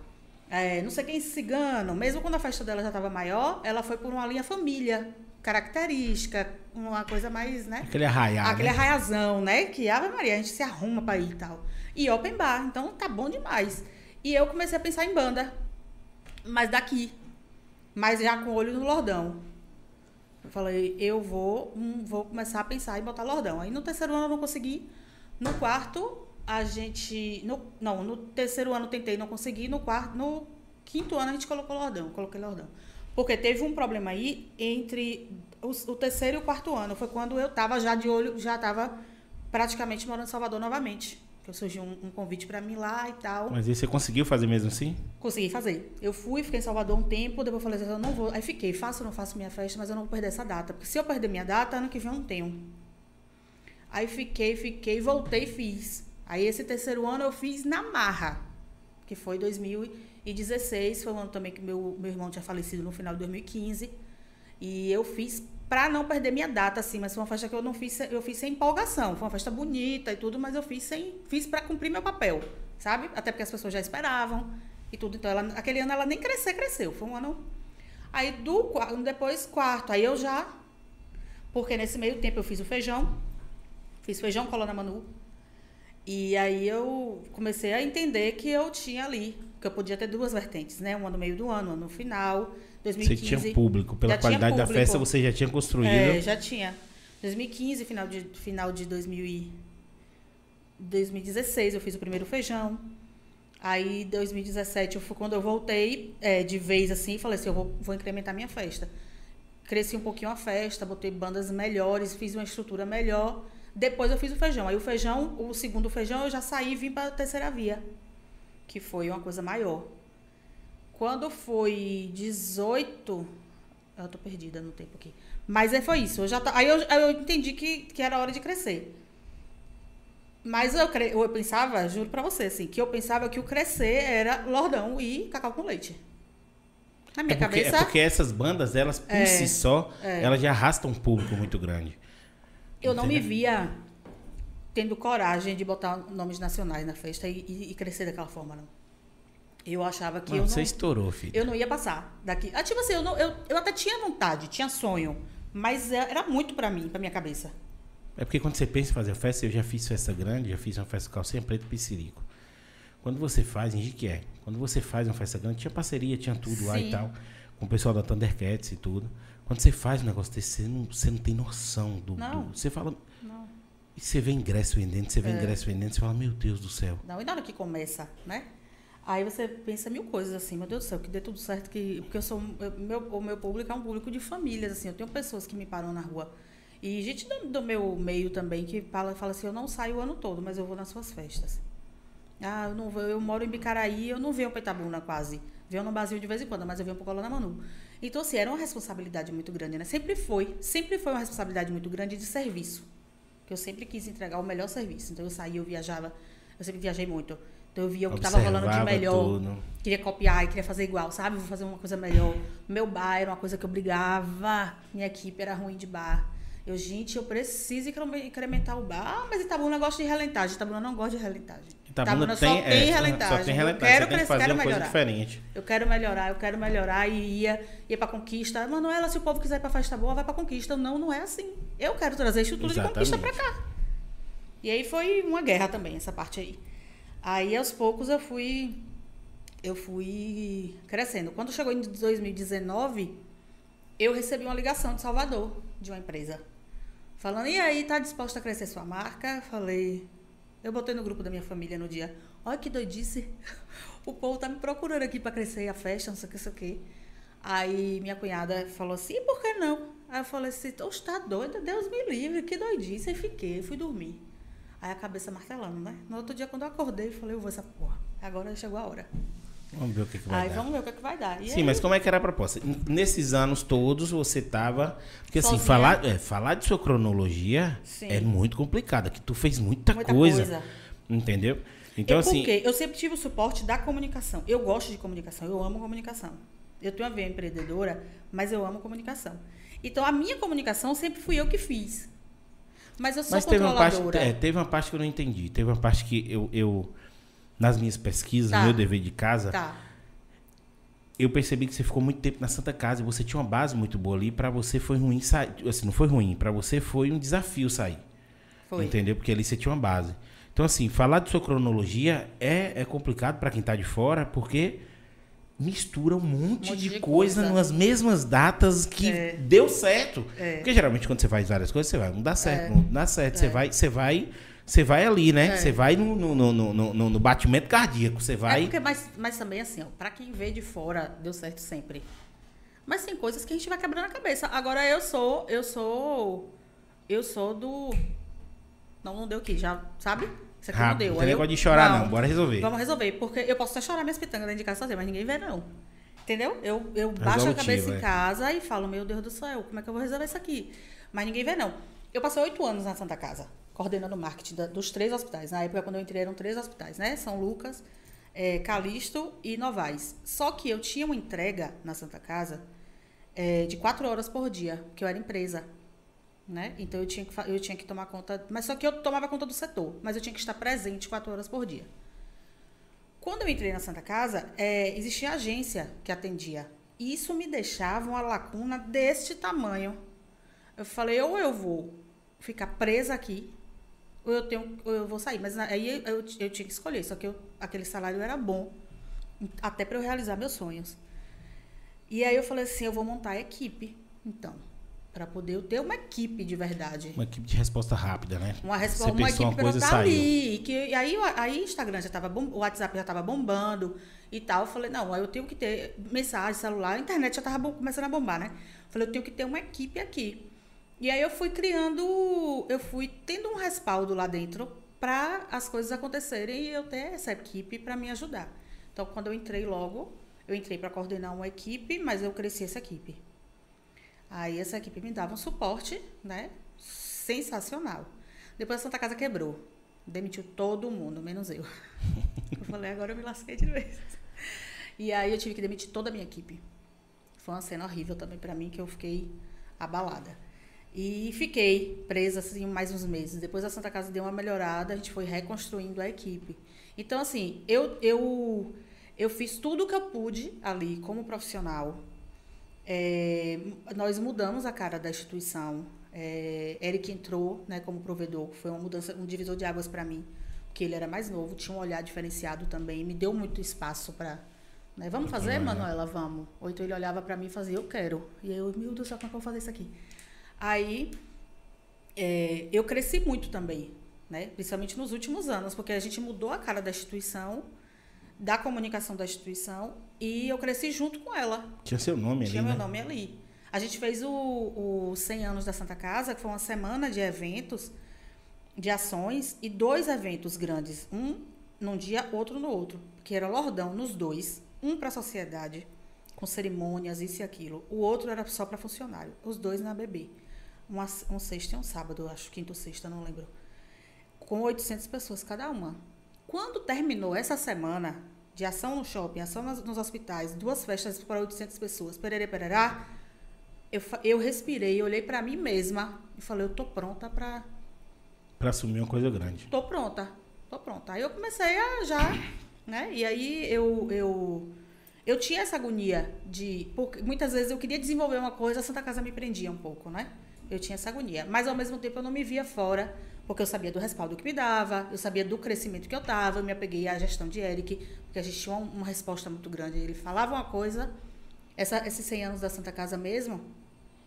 É, não sei quem cigano, mesmo quando a festa dela já estava maior, ela foi por uma linha família, característica, uma coisa mais, né? Aquele. Aquele né? arraiazão, né? Que Ave Maria, a gente se arruma para ir e tal. E open bar, então tá bom demais. E eu comecei a pensar em banda, mas daqui, mas já com o olho no Lordão. Eu falei, eu vou, hum, vou começar a pensar em botar Lordão. Aí no terceiro ano eu não consegui. No quarto, a gente. No, não, no terceiro ano tentei, não consegui. No quarto, no quinto ano a gente colocou Lordão. Coloquei Lordão. Porque teve um problema aí entre o, o terceiro e o quarto ano. Foi quando eu estava já de olho, já estava praticamente morando em Salvador novamente que surgiu um, um convite para mim lá e tal. Mas aí você conseguiu fazer mesmo assim? Consegui fazer. Eu fui, fiquei em Salvador um tempo, depois falei assim, eu não vou. Aí fiquei, faço ou não faço minha festa, mas eu não vou perder essa data. Porque se eu perder minha data, ano que vem eu não tenho. Aí fiquei, fiquei, voltei e fiz. Aí esse terceiro ano eu fiz na marra, que foi 2016, foi um ano também que meu, meu irmão tinha falecido no final de 2015. E eu fiz para não perder minha data, assim, mas foi uma festa que eu não fiz, eu fiz sem empolgação. Foi uma festa bonita e tudo, mas eu fiz sem, fiz para cumprir meu papel, sabe? Até porque as pessoas já esperavam e tudo. Então, ela, aquele ano ela nem crescer, cresceu. Foi um ano. Aí do depois quarto, aí eu já, porque nesse meio tempo eu fiz o feijão, fiz feijão colona manu. E aí eu comecei a entender que eu tinha ali, que eu podia ter duas vertentes, né? Uma no meio do ano, uma no final 2015. Você tinha público, pela qualidade público. da festa você já tinha construído. É, já tinha. 2015, final de, final de 2000 e 2016, eu fiz o primeiro feijão. Aí, 2017, eu fui, quando eu voltei é, de vez assim, falei assim: eu vou, vou incrementar minha festa. Cresci um pouquinho a festa, botei bandas melhores, fiz uma estrutura melhor. Depois eu fiz o feijão. Aí, o feijão, o segundo feijão, eu já saí e vim para a terceira via, que foi uma coisa maior. Quando foi 18. Eu tô perdida no tempo aqui. Mas aí foi isso. Eu já tá, aí eu, eu entendi que, que era hora de crescer. Mas eu, eu pensava, juro pra você, assim, que eu pensava que o crescer era Lordão e Cacau com Leite. Na minha é porque, cabeça. É porque essas bandas, elas por é, si só, é. elas já arrastam um público muito grande. Eu Entendeu? não me via tendo coragem de botar nomes nacionais na festa e, e, e crescer daquela forma, não. Eu achava que não, eu não. Você estourou, filho. Eu não ia passar daqui. Ah, tipo assim, eu, não, eu, eu até tinha vontade, tinha sonho. Mas é, era muito para mim, pra minha cabeça. É porque quando você pensa em fazer festa, eu já fiz festa grande, já fiz uma festa calcinha preto e piscirico. Quando você faz, em que é? Quando você faz uma festa grande, tinha parceria, tinha tudo Sim. lá e tal, com o pessoal da Thundercats e tudo. Quando você faz um negócio desse, você não, você não tem noção do, do. Você fala. Não. E você vê ingresso vendendo, você vê é. ingresso vendendo, você fala, meu Deus do céu. Não, e na hora que começa, né? Aí você pensa mil coisas assim, meu Deus do céu, que dê tudo certo, que porque eu sou eu, meu, o meu público é um público de famílias assim, eu tenho pessoas que me param na rua e gente do, do meu meio também que fala, fala assim, eu não saio o ano todo, mas eu vou nas suas festas. Ah, eu não vou, eu moro em Bicaraí, eu não venho para Itabuna quase. Venho no Brasil de vez em quando, mas eu venho para Coluna Manu. Então assim, era uma responsabilidade muito grande, né? Sempre foi, sempre foi uma responsabilidade muito grande de serviço. Que eu sempre quis entregar o melhor serviço. Então eu saía, eu viajava, eu sempre viajei muito. Então eu via o que estava rolando de melhor. Tudo. Queria copiar e queria fazer igual, sabe? Vou fazer uma coisa melhor. Meu bar era uma coisa que eu brigava. Minha equipe era ruim de bar. Eu, gente, eu preciso incrementar o bar. Ah, mas Itabuna gosta de relentagem. Itabuna não gosta de relentagem. Itabuna, Itabuna tem, só tem é, relentagem. Só tem relentagem. Eu quero, fazer quero melhorar. diferente. Eu quero melhorar, eu quero melhorar. E ia, ia pra conquista. Manuela, se o povo quiser ir pra festa boa, vai pra conquista. Não, não é assim. Eu quero trazer estrutura Exatamente. de conquista pra cá. E aí foi uma guerra também, essa parte aí. Aí aos poucos eu fui eu fui crescendo. Quando chegou em 2019, eu recebi uma ligação de Salvador, de uma empresa, falando: "E aí, tá disposta a crescer sua marca?" Falei: "Eu botei no grupo da minha família no dia. Olha que doidice. O povo tá me procurando aqui para crescer a festa, não sei o que, não sei o que. Aí minha cunhada falou assim: por que não? Aí eu falei assim: Oxe, tá doida? Deus me livre, que doidice. Aí fiquei, fui dormir. Aí a cabeça martelando, né? No outro dia, quando eu acordei, falei, eu vou essa porra. agora chegou a hora. Vamos ver o que, que vai Aí dar. vamos ver o que, é que vai dar. E Sim, aí, mas como é que era a proposta? Nesses anos todos você tava. Porque assim, Sozinha. falar, é, falar de sua cronologia Sim. é muito complicado. Que tu fez muita, Muita coisa, coisa. Entendeu? Então, assim. porque eu sempre tive o suporte da comunicação. Eu gosto de comunicação, eu amo comunicação. Eu tenho a ver empreendedora, mas eu amo comunicação. Então, a minha comunicação sempre fui eu que fiz. Mas eu sou Mas teve uma, parte, controladora. é, teve uma parte que eu não entendi. Teve uma parte que eu, eu nas minhas pesquisas, Tá. no meu dever de casa, Tá. eu percebi que você ficou muito tempo na Santa Casa e você tinha uma base muito boa ali. Pra você foi ruim sair. Assim, não foi ruim. Pra você foi um desafio sair. Foi. Entendeu? Porque ali você tinha uma base. Então, assim, falar de sua cronologia é, é complicado pra quem tá de fora, porque mistura um monte, monte de, de coisa, coisa. nas mesmas datas que É. deu certo. É. Porque geralmente quando você faz várias coisas, você vai, não dá certo, não dá certo. Você vai, você vai, você vai ali, né? É. Você vai no, no, no, no, no- batimento cardíaco, você É vai. porque, mas, mas também assim, ó, pra quem vê de fora, deu certo sempre. Mas tem coisas que a gente vai quebrando a cabeça. Agora eu sou, eu sou, eu sou do. Não, não deu aqui, já, sabe? Isso aqui não Rápido, deu. não tem eu- negócio de chorar, não. Bora resolver. Vamos resolver, porque eu posso até chorar minhas pitangas dentro de casa sozinha, mas ninguém vê, não. Entendeu? Eu, eu baixo a cabeça é. em casa e falo, meu Deus do céu, como é que eu vou resolver isso aqui? Mas ninguém vê, não. Eu passei oito anos na Santa Casa, coordenando o marketing da- dos três hospitais. Na época, quando eu entrei, eram três hospitais, né? São Lucas, eh, Calixto e Novaes. Só que eu tinha uma entrega na Santa Casa eh, de quatro horas por dia, porque eu era empresa. Né? Então eu tinha, que, eu tinha que tomar conta. Mas só que eu tomava conta do setor, mas eu tinha que estar presente quatro horas por dia. Quando eu entrei na Santa Casa, é, existia agência que atendia. Isso me deixava uma lacuna deste tamanho. Eu falei, ou eu vou ficar presa aqui, ou eu, tenho, ou eu vou sair. Mas aí eu, eu tinha que escolher. Só que eu- aquele salário era bom, até para eu realizar meus sonhos. E aí eu falei assim, eu vou montar a equipe, então, para poder eu ter uma equipe de verdade. Uma equipe de resposta rápida, né? Uma, respo- Você uma equipe eu e estar saiu. ali. Que, e aí, aí o Instagram já tava bom, o WhatsApp já tava bombando e tal. Eu falei, não, aí eu tenho que ter mensagem, celular, a internet já tava bom- começando a bombar, né? Eu falei, eu tenho que ter uma equipe aqui. E aí eu fui criando, eu fui tendo um respaldo lá dentro para as coisas acontecerem e eu ter essa equipe para me ajudar. Então, quando eu entrei logo, eu entrei para coordenar uma equipe, mas eu cresci essa equipe. Aí essa equipe me dava um suporte, né? Sensacional. Depois a Santa Casa quebrou. Demitiu todo mundo, menos eu. Eu falei, agora eu me lasquei de vez. E aí eu tive que demitir toda a minha equipe. Foi uma cena horrível também para mim, que eu fiquei abalada. E fiquei presa assim mais uns meses. Depois a Santa Casa deu uma melhorada, a gente foi reconstruindo a equipe. Então, assim, eu, eu, eu fiz tudo o que eu pude ali como profissional. É, nós mudamos a cara da instituição. É, Eric entrou né, como provedor, foi uma mudança, um divisor de águas para mim, porque ele era mais novo, tinha um olhar diferenciado também, me deu muito espaço para. Né, vamos fazer. Manuela? Vamos. Ou então ele olhava para mim e fazia, eu quero. E eu, meu Deus do céu, como é que eu vou fazer isso aqui? Aí é, eu cresci muito também, né? principalmente nos últimos anos, porque a gente mudou a cara da instituição, da comunicação da instituição, e eu cresci junto com ela. Tinha seu nome ali, Tinha né? meu nome ali. A gente fez o, o 100 anos da Santa Casa, que foi uma semana de eventos, de ações, e dois eventos grandes. Um num dia, outro no outro. Que era lordão nos dois. Um para a sociedade, com cerimônias, isso e aquilo. O outro era só para funcionário. Os dois na BB. Uma, um sexta e um sábado, acho, quinta ou sexta, não lembro. Com 800 pessoas cada uma. Quando terminou essa semana de ação no shopping, ação nos, nos hospitais, duas festas para 800 pessoas, pererê, pererá, eu, eu respirei, olhei para mim mesma e falei, eu tô pronta para Pra assumir uma coisa grande. tô pronta, tô pronta. Aí eu comecei a já, né? E aí eu, eu, eu tinha essa agonia de. Porque muitas vezes eu queria desenvolver uma coisa, a Santa Casa me prendia um pouco, né? Eu tinha essa agonia. Mas ao mesmo tempo eu não me via fora, porque eu sabia do respaldo que me dava, eu sabia do crescimento que eu tava, eu me apeguei à gestão de Eric, porque a gente tinha uma, resposta muito grande. Ele falava uma coisa, essa, esses 100 anos da Santa Casa mesmo,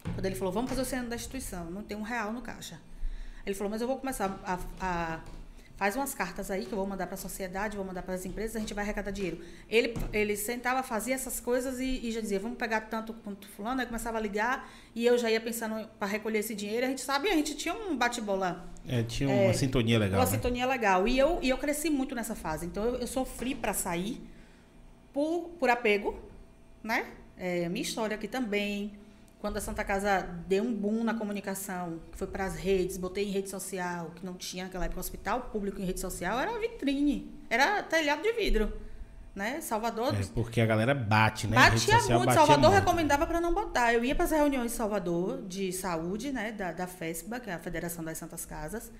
quando ele falou, vamos fazer o 100 anos da instituição, não tem um real no caixa. Ele falou, mas eu vou começar a, a faz umas cartas aí que eu vou mandar para a sociedade, vou mandar para as empresas, a gente vai arrecadar dinheiro. Ele, ele sentava, fazia essas coisas e, e já dizia, vamos pegar tanto quanto fulano, aí começava a ligar e eu já ia pensando para recolher esse dinheiro. A gente sabe, a gente tinha um bate-bola. É, tinha uma é, sintonia legal. Uma né? sintonia legal. E eu, e eu cresci muito nessa fase. Então eu, eu sofri para sair por, por apego, né? É, minha história aqui também quando a Santa Casa deu um boom na comunicação, que foi para as redes, botei em rede social, que não tinha naquela época hospital público em rede social, era vitrine, era telhado de vidro. Né? Salvador. É porque a galera bate, né? Batia social, muito. Batia Salvador muito. recomendava para não botar. Eu ia para as reuniões em Salvador de saúde, né? Da, da FESPA, que é a Federação das Santas Casas,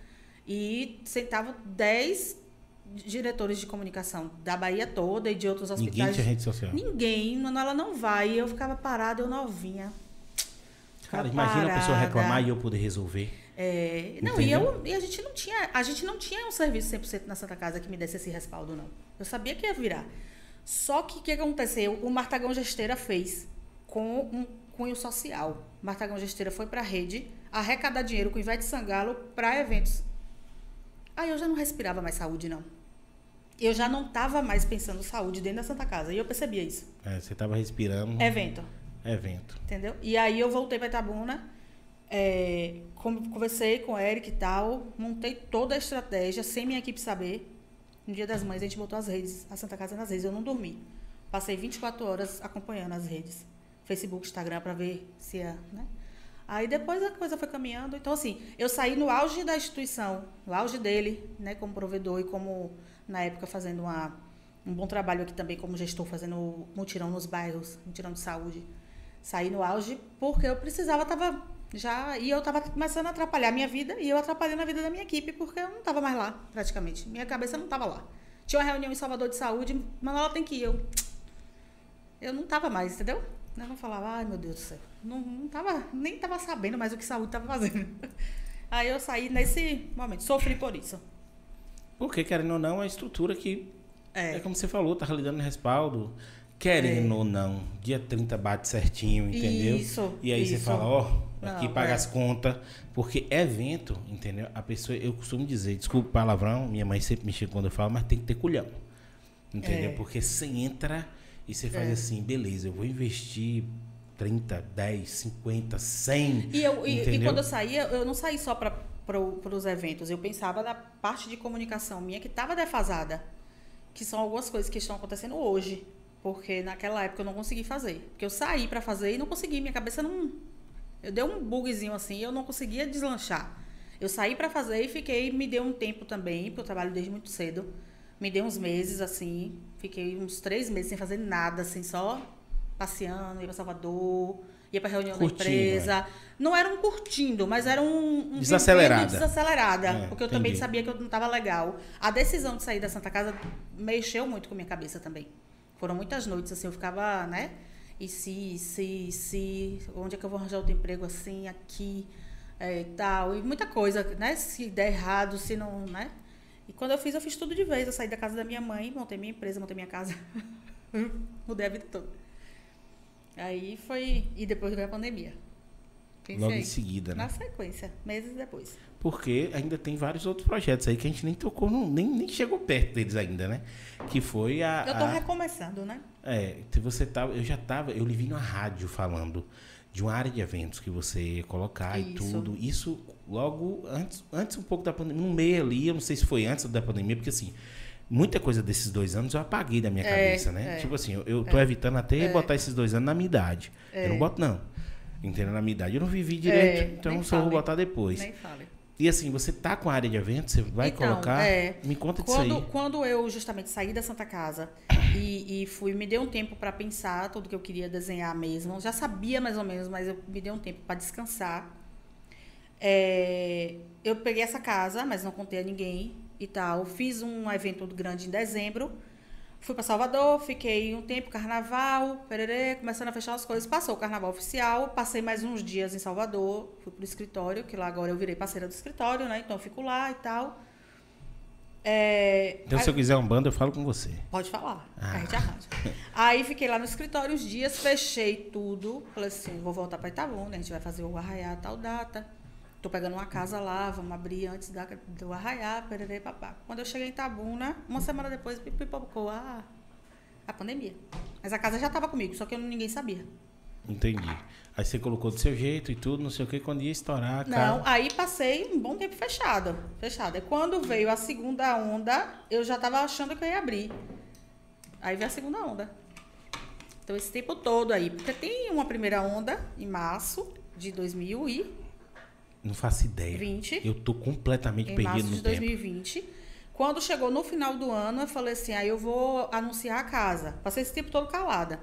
e sentavam 10 diretores de comunicação da Bahia toda e de outros hospitais. Ninguém tinha rede social. Ninguém, ela não vai. E eu ficava parada, eu novinha. Cara, imagina parada. a pessoa reclamar e eu poder resolver. É, não, e, eu, e a gente não tinha, a gente não tinha um serviço 100% na Santa Casa que me desse esse respaldo não. Eu sabia que ia virar. Só que o que aconteceu? O Martagão Gesteira fez com um cunho social. O Martagão Gesteira foi para a rede arrecadar dinheiro com o Ivete Sangalo para eventos. Aí eu já não respirava mais saúde não. Eu já não estava mais pensando saúde dentro da Santa Casa. E eu percebia isso. É, você estava respirando. Evento evento. Entendeu? E aí eu voltei para Itabuna, é, conversei com o Eric e tal, montei toda a estratégia sem minha equipe saber. No dia das mães a gente botou as redes, a Santa Casa nas redes, eu não dormi. Passei 24 horas acompanhando as redes. Facebook, Instagram, para ver se ia, né? Aí depois a coisa foi caminhando. Então, assim, eu saí no auge da instituição, no auge dele, né, como provedor e como, na época, fazendo uma, um bom trabalho aqui também como gestor, fazendo mutirão nos bairros, mutirão de saúde saí no auge porque eu precisava, tava já e eu estava começando a atrapalhar a minha vida e eu atrapalhando a vida da minha equipe porque eu não estava mais lá, praticamente. Minha cabeça não estava lá. Tinha uma reunião em Salvador de saúde, Manuela tem que ir. Eu, eu não estava mais, entendeu? Eu não falava, ai meu Deus do céu. Não, não tava, nem estava sabendo mais o que saúde estava fazendo. Aí eu saí nesse momento, sofri por isso. Porque, querendo ou não, a estrutura que. É, é como você falou, tá lidando no respaldo. Querendo é. ou não, dia 30 bate certinho, entendeu? Isso. E aí isso. você fala, ó, oh, aqui não, paga é. as contas. Porque evento, entendeu? A pessoa, eu costumo dizer, desculpa o palavrão, minha mãe sempre me chega quando eu falo, mas tem que ter culhão. Entendeu? É. Porque você entra e você faz é. assim, beleza, eu vou investir 30, 10, 50, 100. E, eu, e, e quando eu saía, eu não saí só para para os eventos. Eu pensava na parte de comunicação minha que estava defasada, que são algumas coisas que estão acontecendo hoje. Porque naquela época eu não consegui fazer. Porque eu saí para fazer e não consegui. Minha cabeça não. Eu dei um bugzinho assim e eu não conseguia deslanchar. Eu saí para fazer e fiquei. Me deu um tempo também, porque eu trabalho desde muito cedo. Me deu uns meses assim. Fiquei uns três meses sem fazer nada, assim, só passeando, ia para Salvador, ia para reunião curtindo, da empresa. É. Não era um curtindo, mas era um, um desacelerada. desacelerada, é, porque eu entendi. também sabia que eu não estava legal. A decisão de sair da Santa Casa mexeu muito com a minha cabeça também. Foram muitas noites, assim, eu ficava, né? E se, se, se, onde é que eu vou arranjar outro emprego assim, aqui, é, e tal. E muita coisa, né? Se der errado, se não, né? E quando eu fiz, eu fiz tudo de vez. Eu saí da casa da minha mãe, montei minha empresa, montei minha casa. Mudei a vida toda. Aí foi. E depois veio a pandemia. Pensei Logo em seguida, né? Na sequência, meses depois. Porque ainda tem vários outros projetos aí que a gente nem tocou, nem, nem chegou perto deles ainda, né? Que foi a. Eu tô a... recomeçando, né? É, você tava, eu já tava, eu lhe vi na rádio falando de uma área de eventos que você ia colocar Isso. e tudo. Isso logo antes, antes um pouco da pandemia, no meio ali, eu não sei se foi antes da pandemia, porque assim, muita coisa desses dois anos eu apaguei da minha é, cabeça, né? É, tipo assim, eu, eu tô é, evitando até é. botar esses dois anos na minha idade. Eu não é. boto, não. Entendendo na minha idade. Eu não vivi direito, é, então só vou botar depois. Nem fale. E assim, você tá com a área de eventos, você vai então, colocar. É, me conta quando, disso aí. Quando eu justamente saí da Santa Casa e, e fui, me deu um tempo para pensar tudo que eu queria desenhar mesmo. Já sabia mais ou menos, mas eu me dei um tempo para descansar. É, eu peguei essa casa, mas não contei a ninguém e tal. Fiz um evento grande em dezembro Fui para Salvador, fiquei um tempo, carnaval, pererê, começando a fechar as coisas. Passou o carnaval oficial, passei mais uns dias em Salvador, fui pro escritório, que lá agora eu virei parceira do escritório, né? Então eu fico lá e tal. É, então, aí, se eu quiser um bando, eu falo com você. Pode falar, ah. a gente arranja. aí fiquei lá no escritório uns dias, fechei tudo. Falei assim, vou voltar para Itabuna, a gente vai fazer o arraiar tal data. Tô pegando uma casa lá, vamos abrir antes da, do arraiar, pererê, papá. Quando eu cheguei em Tabuna, uma semana depois, pipocou a, a pandemia. Mas a casa já estava comigo, só que eu, ninguém sabia. Entendi. Aí você colocou do seu jeito e tudo, não sei o que, quando ia estourar a Não, aí passei um bom tempo fechado. Fechado. E quando veio a segunda onda, eu já estava achando que eu ia abrir. Aí veio a segunda onda. Então, esse tempo todo aí. Porque tem uma primeira onda em março de 2020. Não faço ideia. 20. Eu tô completamente em perdido março no de tempo. 2020. Quando chegou no final do ano, eu falei assim, aí eu vou anunciar a casa. Passei esse tempo todo calada.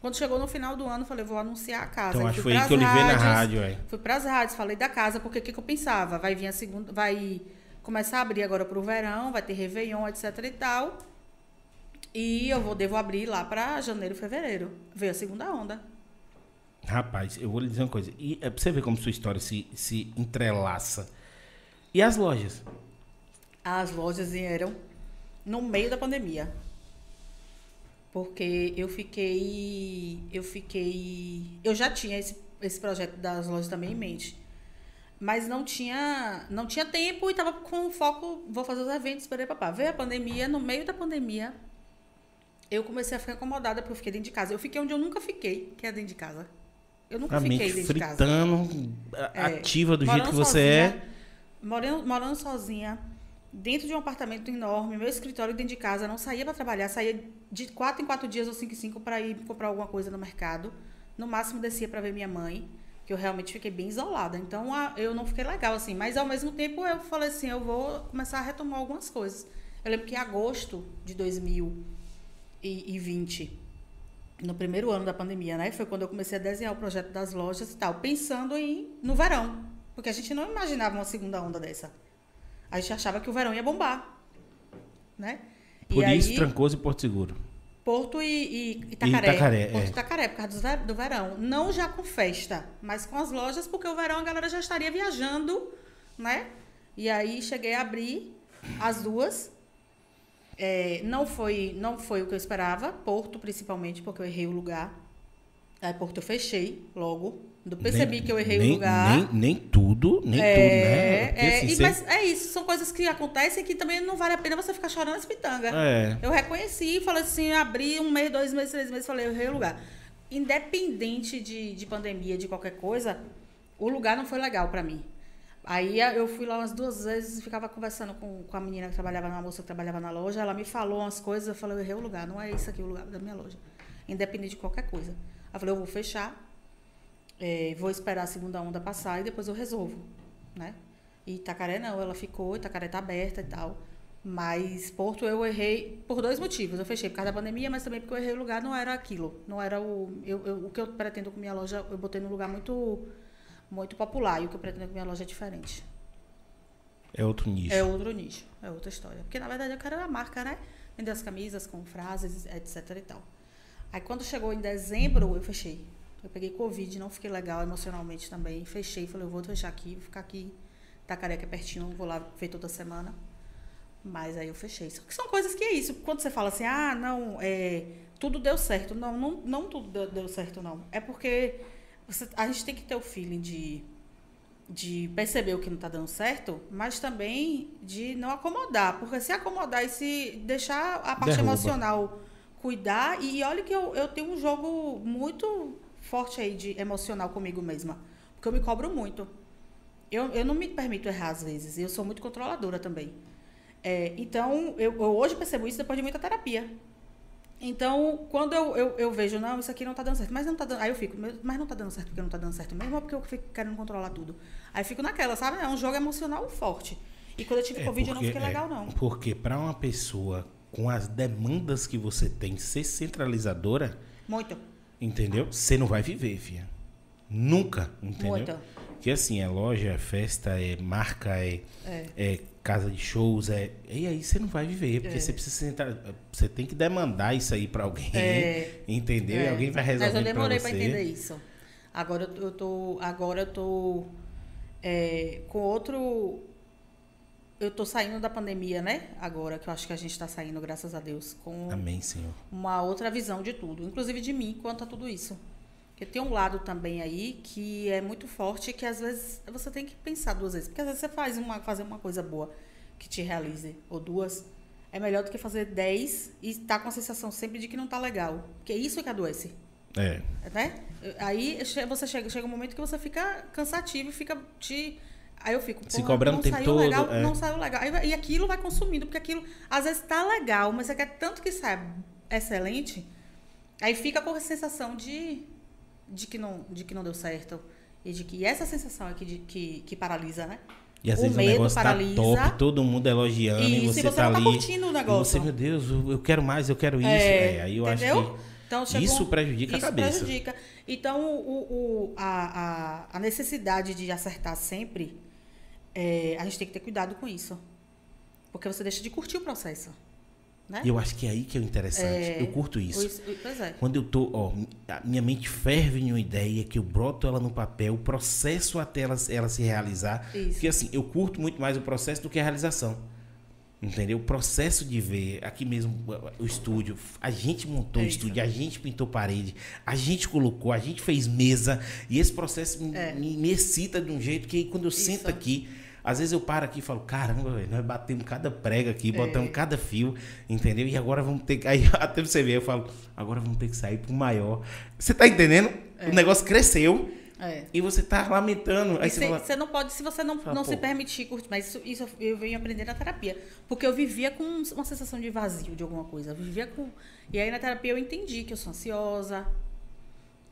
Quando chegou no final do ano, eu falei, vou anunciar a casa. Então Aí acho que foi pras que eu lhe vi na rádio, aí. Fui pras rádios, falei da casa, porque o que, que eu pensava? Vai vir a segunda, vai começar a abrir agora pro verão, vai ter Réveillon, etc e tal. E eu vou, devo abrir lá pra janeiro, fevereiro. Veio a segunda onda. Rapaz, eu vou lhe dizer uma coisa. E é pra você ver como sua história se, se entrelaça. E as lojas? As lojas vieram no meio da pandemia. Porque eu fiquei. Eu fiquei. Eu já tinha esse, esse projeto das lojas também em mente. Mas não tinha, não tinha tempo e estava com foco, vou fazer os eventos, esperei papá. Veio a pandemia, no meio da pandemia, eu comecei a ficar incomodada porque eu fiquei dentro de casa. Eu fiquei onde eu nunca fiquei, que é dentro de casa. Eu nunca A fiquei mente casa. fritando, É, ativa do jeito que você é. sozinha, Morando, morando sozinha, dentro de um apartamento enorme, meu escritório dentro de casa, não saía para trabalhar, saía de quatro em quatro dias ou cinco em cinco para ir comprar alguma coisa no mercado. No máximo descia para ver minha mãe, que eu realmente fiquei bem isolada. Então a- eu não fiquei legal assim, mas ao mesmo tempo eu falei assim, eu vou começar a retomar algumas coisas. Eu lembro que em agosto de 2020 no primeiro ano da pandemia, né? Foi quando eu comecei a desenhar o projeto das lojas e tal, pensando em no verão, porque a gente não imaginava uma segunda onda dessa. A gente achava que o verão ia bombar, né? Por e isso, aí, Trancoso e Porto Seguro. Porto e, e Itacaré. Itacaré, Porto é. e Itacaré, por causa do do verão. Não já com festa, mas com as lojas, porque o verão a galera já estaria viajando, né? E aí cheguei a abrir as duas. É, não, foi, não foi o que eu esperava, Porto principalmente, porque eu errei o lugar. Aí Porto eu fechei logo. Quando percebi Nem- que eu errei nem, o lugar. Nem, nem tudo, nem É, tudo, né? Porque, é, assim, e- mas é isso, são coisas que acontecem que também não vale a pena você ficar chorando as pitangas. É. Eu reconheci, falei assim, abri um mês, dois meses, três meses, falei, eu errei o lugar. Independente de, de pandemia, de qualquer coisa, o lugar não foi legal pra mim. Aí a- eu fui lá umas duas vezes e ficava conversando com, com a menina que trabalhava na moça que trabalhava na loja. Ela me falou umas coisas, eu falei, eu errei o lugar, não é isso aqui o lugar da minha loja. Independente de qualquer coisa. Eu falei, eu vou fechar, é, vou esperar a segunda onda passar e depois eu resolvo, né? E Itacaré não, ela ficou, Itacaré tá aberta e tal. Mas Porto eu errei por dois motivos. Eu fechei por causa da pandemia, mas também porque eu errei o lugar, não era aquilo. Não era o. Eu, eu- o que eu pretendo com minha loja, eu botei num lugar muito, muito popular. E o que eu pretendo com minha loja é diferente. É outro nicho. É outro nicho, é outra história. Porque na verdade eu quero a marca, né? Vender as camisas com frases, etc e tal. Aí quando chegou em dezembro, eu fechei. Eu peguei Covid, não fiquei legal emocionalmente também. Fechei, falei, eu vou fechar aqui, vou ficar aqui. Itacaré que é pertinho, vou lá ver toda semana. Mas aí eu fechei. Só que são coisas que é isso. Quando você fala assim, ah, não, é, tudo deu certo. Não, não, não tudo deu, deu certo, não. É porque você- a gente tem que ter o feeling de, de perceber o que não está dando certo, mas também de não acomodar. Porque se acomodar e se deixar a parte Derruba. emocional cuidar. E olha que eu, eu tenho um jogo muito forte aí de emocional comigo mesma. Porque eu me cobro muito. Eu, eu não me permito errar às vezes. Eu sou muito controladora também. É, então, eu, eu hoje percebo isso depois de muita terapia. Então, quando eu, eu, eu vejo, não, isso aqui não tá dando certo, mas não tá dando. Aí eu fico, "Meu, mas não tá dando certo porque não tá dando certo mesmo, ou porque eu fico querendo controlar tudo. Aí eu fico naquela, sabe? É um jogo emocional forte. E quando eu tive É, Covid, eu não porque- fiquei legal, é, não. Porque para uma pessoa com as demandas que você tem ser centralizadora, Muito. entendeu? Você não vai viver, filha. Nunca, entendeu? Muito. Porque assim, é loja, é festa, é marca, é, É. é casa de shows, é. E aí você não vai viver, porque É. você precisa sentar. Você tem que demandar isso aí pra alguém. É. Entendeu? E É. alguém vai resolver. Mas eu demorei você. entender isso. Agora eu tô-. Agora eu tô é, com outro. Eu tô saindo da pandemia, né? Agora, que eu acho que a gente tá saindo, graças a Deus, com Amém, Senhor. uma outra visão de tudo, inclusive de mim quanto a tudo isso. Porque tem um lado também aí que é muito forte que às vezes você tem que pensar duas vezes. Porque às vezes você faz uma, fazer uma coisa boa que te realize, ou duas, é melhor do que fazer dez e estar tá com a sensação sempre de que não tá legal. Porque é isso que adoece. É. Né? Aí você chega, chega um momento que você fica cansativo e fica te. Aí eu fico. Se cobrando o tempo todo. Legal, é. Não saiu legal. Aí, e aquilo vai consumindo, porque aquilo às vezes tá legal, mas você quer tanto que saia excelente, aí fica com a sensação de de que não, de que não deu certo. E de que essa sensação aqui de, que, que paralisa, né? E às o vezes medo o negócio tá paralisa. tá top, todo mundo elogiando e, e você, você tá ali. curtindo o negócio. você, meu Deus, eu quero mais, eu quero isso. É, é, aí eu entendeu? acho que então, isso prejudica isso a cabeça. prejudica. Então, o, o, a, a, a necessidade de acertar sempre, é, a gente tem que ter cuidado com isso. Porque você deixa de curtir o processo. Né? Eu acho que é aí que é o interessante. É, eu curto isso. Pois é. Quando eu tô, ó, a minha mente ferve em uma ideia, que eu broto ela no papel, o processo até ela, ela se realizar. Isso. Porque assim, eu curto muito mais o processo do que a realização. Entendeu? O processo de ver, aqui mesmo, o estúdio, a gente montou é o estúdio, a gente pintou parede, a gente colocou, a gente fez mesa, e esse processo é. me, me excita de um jeito que quando eu isso. sento aqui, às vezes eu paro aqui e falo, caramba, véio, nós batemos cada prega aqui, é. botamos cada fio, entendeu? E agora vamos ter que. Aí até você ver, eu falo, agora vamos ter que sair pro maior. Você tá entendendo? É. O negócio cresceu. É. E você tá lamentando. Aí você, fala, você, não pode, se você não, fala, não se permitir curtir, mas isso, isso eu venho aprender na terapia. Porque eu vivia com uma sensação de vazio de alguma coisa. Eu vivia com. E aí na terapia eu entendi que eu sou ansiosa,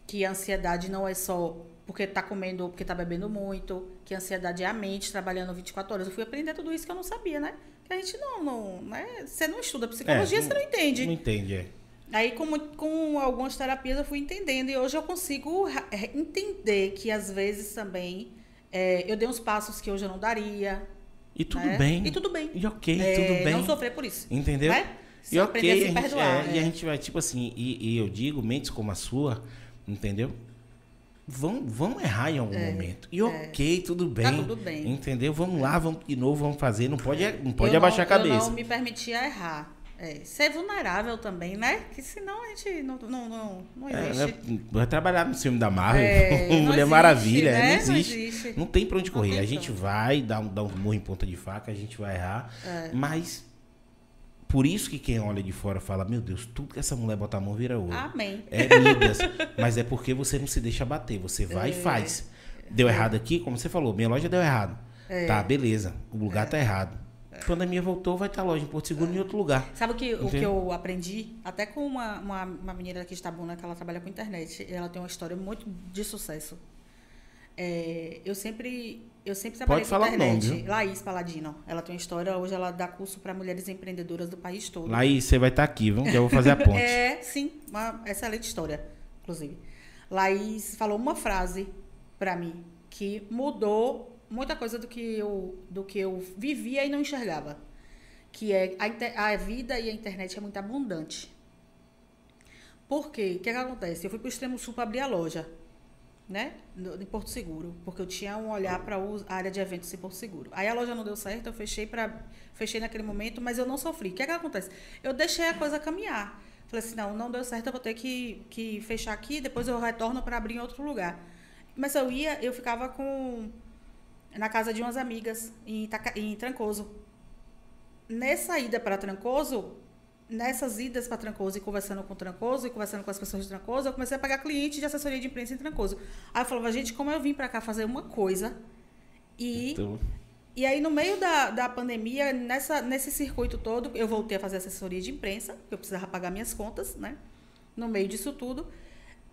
que a ansiedade não é só porque tá comendo porque tá bebendo muito, que a ansiedade é a mente trabalhando 24 horas. Eu fui aprender tudo isso que eu não sabia, né? Que a gente não, não né? Você não estuda psicologia, é, você não entende. Não entende, é. Aí, com, com algumas terapias, eu fui entendendo. E hoje eu consigo entender que, às vezes, também, é, eu dei uns passos que hoje eu não daria. E tudo né? bem. E tudo bem. E ok, é, tudo bem. Não sofrer por isso. Entendeu? Né? E ok, a, a gente, perdoar, é, e a gente vai, tipo assim, e, e eu digo, mentes como a sua, entendeu? Vão, vão errar em algum é, momento. E é. ok, tudo bem. Tá tudo bem. Entendeu? Vamos lá, vamos de novo, vamos fazer. Não pode, não pode eu abaixar não, a cabeça. Eu não me permitia errar. É, ser vulnerável também, né? Que senão a gente não, não, não, não é, existe. É, vai trabalhar no filme da Marvel, é, Mulher existe, Maravilha, né? não, existe. não existe. Não tem pra onde correr. A gente vai dar um, dar um murro em ponta de faca, a gente vai errar, é. mas por isso que quem olha de fora fala, meu Deus, tudo que essa mulher bota a mão vira ouro. Amém. É Midas. mas é porque você não se deixa bater, você vai é. e faz. Deu é. errado aqui, como você falou, minha loja deu errado. É. Tá, beleza. O lugar é. tá errado. É. Quando a minha voltou, vai estar a loja em Porto Seguro em outro lugar. Sabe o que, o que eu aprendi? Até com uma, uma, uma menina aqui de Tabuna, que ela trabalha com internet. Ela tem uma história muito de sucesso. É, eu sempre eu sempre trabalhei Pode falar internet. O nome, viu? Laís Paladino. Ela tem uma história, hoje ela dá curso para mulheres empreendedoras do país todo. Laís, você vai estar tá aqui, viu? Já vou fazer a ponte. é, sim, uma excelente história, inclusive. Laís falou uma frase para mim que mudou muita coisa do que eu do que eu vivia e não enxergava, que é a, a vida e a internet é muito abundante. Por quê? O que, é que acontece? Eu fui para o extremo sul para abrir a loja né, em Porto Seguro, porque eu tinha um olhar para a área de eventos em Porto Seguro. Aí a loja não deu certo, eu fechei para fechei naquele momento, mas eu não sofri. O que é que acontece? Eu deixei a coisa caminhar. Falei assim, não, não deu certo, eu vou ter que, que fechar aqui, depois eu retorno para abrir em outro lugar. Mas eu ia, eu ficava com na casa de umas amigas em, Itaca, em Trancoso. Nessa ida para Trancoso, nessas idas para Trancoso e conversando com Trancoso e conversando com as pessoas de Trancoso, eu comecei a pegar cliente de assessoria de imprensa em Trancoso. Aí eu falava, gente, como eu vim para cá fazer uma coisa e então... e aí no meio da, da pandemia, nessa nesse circuito todo, eu voltei a fazer assessoria de imprensa, porque eu precisava pagar minhas contas, né? No meio disso tudo,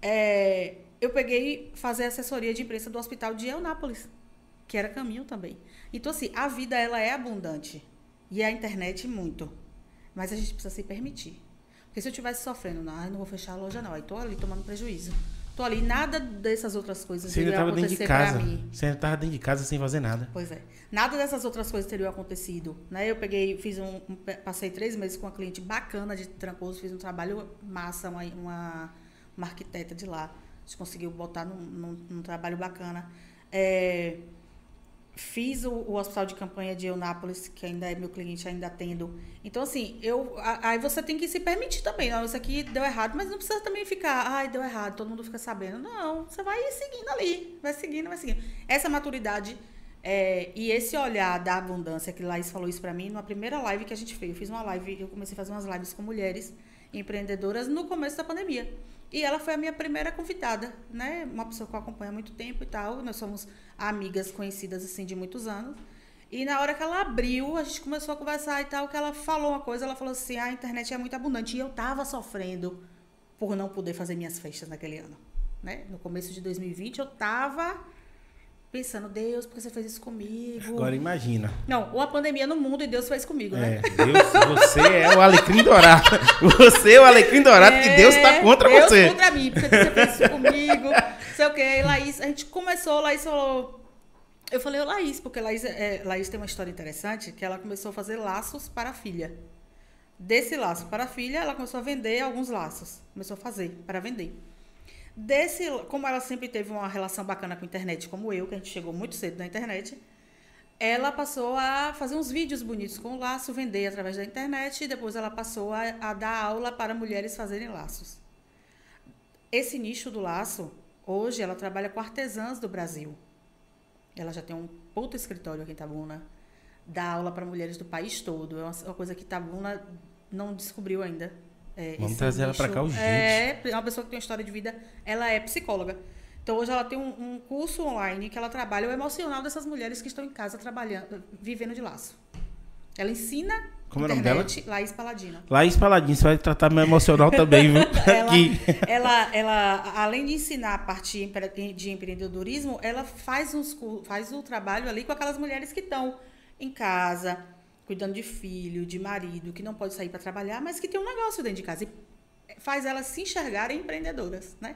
é, eu peguei fazer assessoria de imprensa do hospital de Eunápolis, que era caminho também. Então assim, a vida ela é abundante e a internet muito. Mas a gente precisa se permitir. Porque se eu estivesse sofrendo, não, não vou fechar a loja, não. Aí tô ali tomando prejuízo. Tô ali, nada dessas outras coisas Você estava dentro de casa. Você ainda estava dentro de casa sem fazer nada. Pois é. Nada dessas outras coisas teriam acontecido. Né? Eu peguei, fiz um, um Passei três meses com uma cliente bacana de Trancoso, fiz um trabalho massa, uma, uma, uma arquiteta de lá. A gente conseguiu botar num, num, num trabalho bacana. É, fiz o, o, hospital de campanha de Eunápolis, que ainda é meu cliente, ainda atendo. Então, assim, eu, aí você tem que se permitir também. Não, isso aqui deu errado, mas não precisa também ficar, ai, deu errado, todo mundo fica sabendo. Não, você vai seguindo ali, vai seguindo, vai seguindo. Essa maturidade é, e esse olhar da abundância, que Laís falou isso para mim, numa primeira live que a gente fez. Eu fiz uma live, eu comecei a fazer umas lives com mulheres empreendedoras no começo da pandemia. E ela foi a minha primeira convidada, né? Uma pessoa que eu acompanho há muito tempo e tal. Nós somos amigas conhecidas assim de muitos anos. E na hora que ela abriu, a gente começou a conversar e tal, que ela falou uma coisa, ela falou assim: "A internet é muito abundante". E eu tava sofrendo por não poder fazer minhas festas naquele ano, né? No começo de 2020 eu tava pensando, Deus, por que você fez isso comigo? Agora imagina. Não, ou a pandemia no mundo e Deus fez comigo, né? É, Deus, você é o alecrim dourado. Você é o alecrim dourado é, que Deus está contra Deus você. Deus contra mim, porque você fez isso comigo. Sei o quê. Aí Laís, a gente começou, Laís falou... Eu falei, Laís, porque Laís, é, Laís tem uma história interessante, que ela começou a fazer laços para a filha. Desse laço para a filha, ela começou a vender alguns laços. Começou a fazer para vender. Desse, como ela sempre teve uma relação bacana com a internet, como eu, que a gente chegou muito cedo na internet, ela passou a fazer uns vídeos bonitos com o laço, vender através da internet, e depois ela passou a, a dar aula para mulheres fazerem laços. Esse nicho do laço, hoje, ela trabalha com artesãs do Brasil. Ela já tem um puto escritório aqui em Tabuna, dá aula para mulheres do país todo. É uma, uma coisa que Tabuna não descobriu ainda. É, Vamos trazer ela para cá urgente. É, é uma pessoa que tem uma história de vida, ela é psicóloga. Então hoje ela tem um, um, curso online que ela trabalha o emocional dessas mulheres que estão em casa trabalhando, vivendo de laço. Ela ensina como internet, é o nome dela? Laís Paladino. Laís Paladino, você vai tratar meu emocional também, viu? ela, ela, ela, além de ensinar a parte de empreendedorismo, ela faz, uns, faz o trabalho ali com aquelas mulheres que estão em casa, cuidando de filho, de marido, que não pode sair para trabalhar, mas que tem um negócio dentro de casa. E faz elas se enxergarem empreendedoras, né?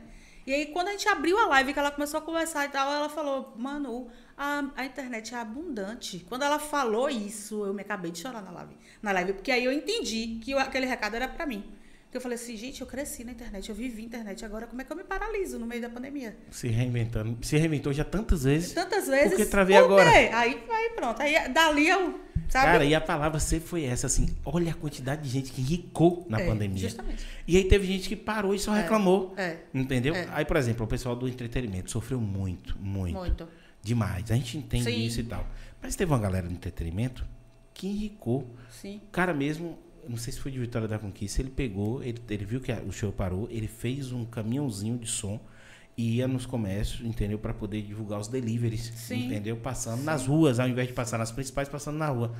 E aí, quando a gente abriu a live, que ela começou a conversar e tal, ela falou, Manu, a, a internet é abundante. Quando ela falou isso, eu me acabei de chorar na live. Na live porque aí eu entendi que aquele recado era para mim. Eu falei assim, gente, eu cresci na internet, eu vivi internet, agora como é que eu me paraliso no meio da pandemia? Se reinventando. Se reinventou já tantas vezes. Tantas vezes. Porque travei agora. Aí, aí pronto. Aí dali eu Sabe? Cara, e a palavra sempre foi essa, assim, olha a quantidade de gente que ricou na é, pandemia. Justamente. E aí teve gente que parou e só é, reclamou. É, entendeu? é. Aí, por exemplo, o pessoal do entretenimento sofreu muito, muito. Muito. Demais. A gente entende Sim. isso e tal. Mas teve uma galera do entretenimento que enricou. Sim. O cara mesmo, não sei se foi de Vitória da Conquista, ele pegou, ele, ele viu que o show parou, ele fez um caminhãozinho de som e ia nos comércios, entendeu? Para poder divulgar os deliveries, Sim. entendeu? Passando Sim. nas ruas, ao invés de passar nas principais, passando na rua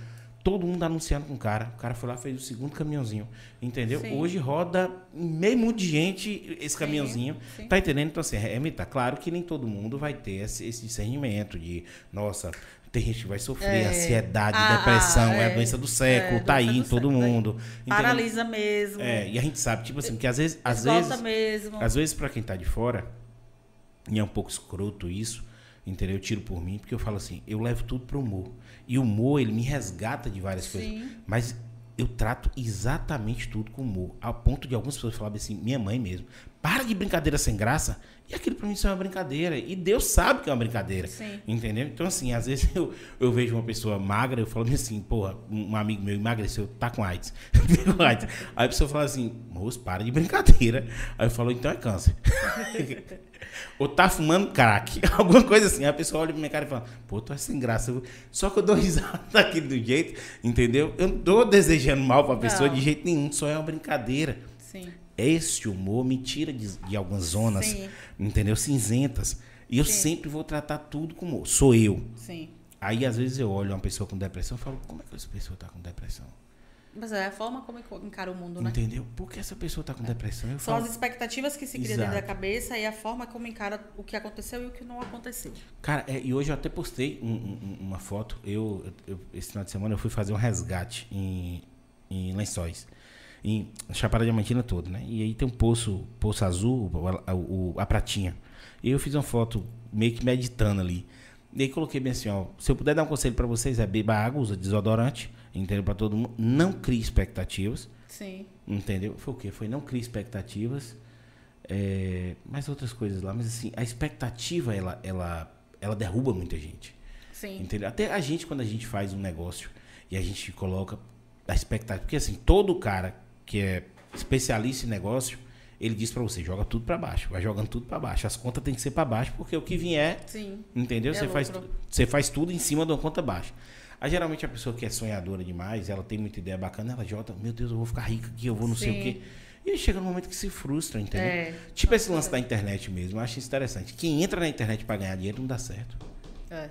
todo mundo anunciando com o cara. O cara foi lá fez o segundo caminhãozinho. Entendeu? Sim. Hoje roda meio mundo de gente esse caminhãozinho. Tá entendendo? Então, assim, é, tá claro que nem todo mundo vai ter esse, esse discernimento de, nossa, tem gente que vai sofrer, É. ansiedade, Ah, depressão, ah, é. a é. doença do século, É, tá aí em do todo século, é. mundo. Entendeu? Paralisa mesmo. É, e a gente sabe, tipo assim, que às vezes, às vezes, mesmo. às vezes para quem tá de fora, e é um pouco escroto isso, entendeu? Eu tiro por mim, porque eu falo assim, eu levo tudo pro humor. E o humor, ele me resgata de várias coisas. Sim. Mas eu trato exatamente tudo com humor. Ao ponto de algumas pessoas falarem assim, minha mãe mesmo, para de brincadeira sem graça. E aquilo pra mim isso é uma brincadeira. E Deus sabe que é uma brincadeira. Sim. Entendeu? Então, assim, às vezes eu, eu vejo uma pessoa magra, eu falo assim, porra, um amigo meu emagreceu, tá com AIDS. Aí a pessoa fala assim, moço, para de brincadeira. Aí eu falo, então é câncer. Ou tá fumando crack, alguma coisa assim. Aí a pessoa olha pra minha cara e fala, pô, tu é sem graça. Só que eu dou risada daquele do jeito, entendeu? Eu não tô desejando mal pra pessoa Não. de jeito nenhum, só é uma brincadeira. Sim. Esse humor me tira de, de algumas zonas, Sim. entendeu? Cinzentas. E eu Sim. sempre vou tratar tudo com humor. Sou eu. Sim. Aí, às vezes, eu olho uma pessoa com depressão e falo, como é que essa pessoa tá com depressão? Mas é a forma como encara o mundo, né? Entendeu? Por que essa pessoa tá com depressão? Eu São falo, as expectativas que se cria dentro da cabeça e a forma como encara o que aconteceu e o que não aconteceu. Cara, é, e hoje eu até postei um- um- uma foto. Eu, eu- esse final de semana eu fui fazer um resgate em, em Lençóis. Em Chapada Diamantina toda, né? E aí tem um poço, poço azul, a, o- a pratinha. E eu fiz uma foto meio que meditando ali. E aí coloquei bem assim, ó. Se eu puder dar um conselho pra vocês, é beba água, usa desodorante, entendeu? Pra todo mundo. Não crie expectativas. Sim. Entendeu? Foi o quê? Foi não criar expectativas, é, mais outras coisas lá. Mas assim, a expectativa, ela, ela, ela derruba muita gente. Sim. Entendeu? Até a gente, quando a gente faz um negócio e a gente coloca a expectativa. Porque assim, todo cara que é especialista em negócio, ele diz para você, joga tudo para baixo, vai jogando tudo para baixo. As contas tem que ser para baixo, porque o que vier, Sim. entendeu? É você, faz, você faz tudo em cima de uma conta baixa. Aí, geralmente a pessoa que é sonhadora demais, ela tem muita ideia bacana, ela jota, meu Deus, eu vou ficar rica aqui, eu vou não sei o Sim. quê. E chega no momento que se frustra, entendeu? É. Tipo esse lance da internet mesmo, eu acho isso interessante. Quem entra na internet para ganhar dinheiro não dá certo. É.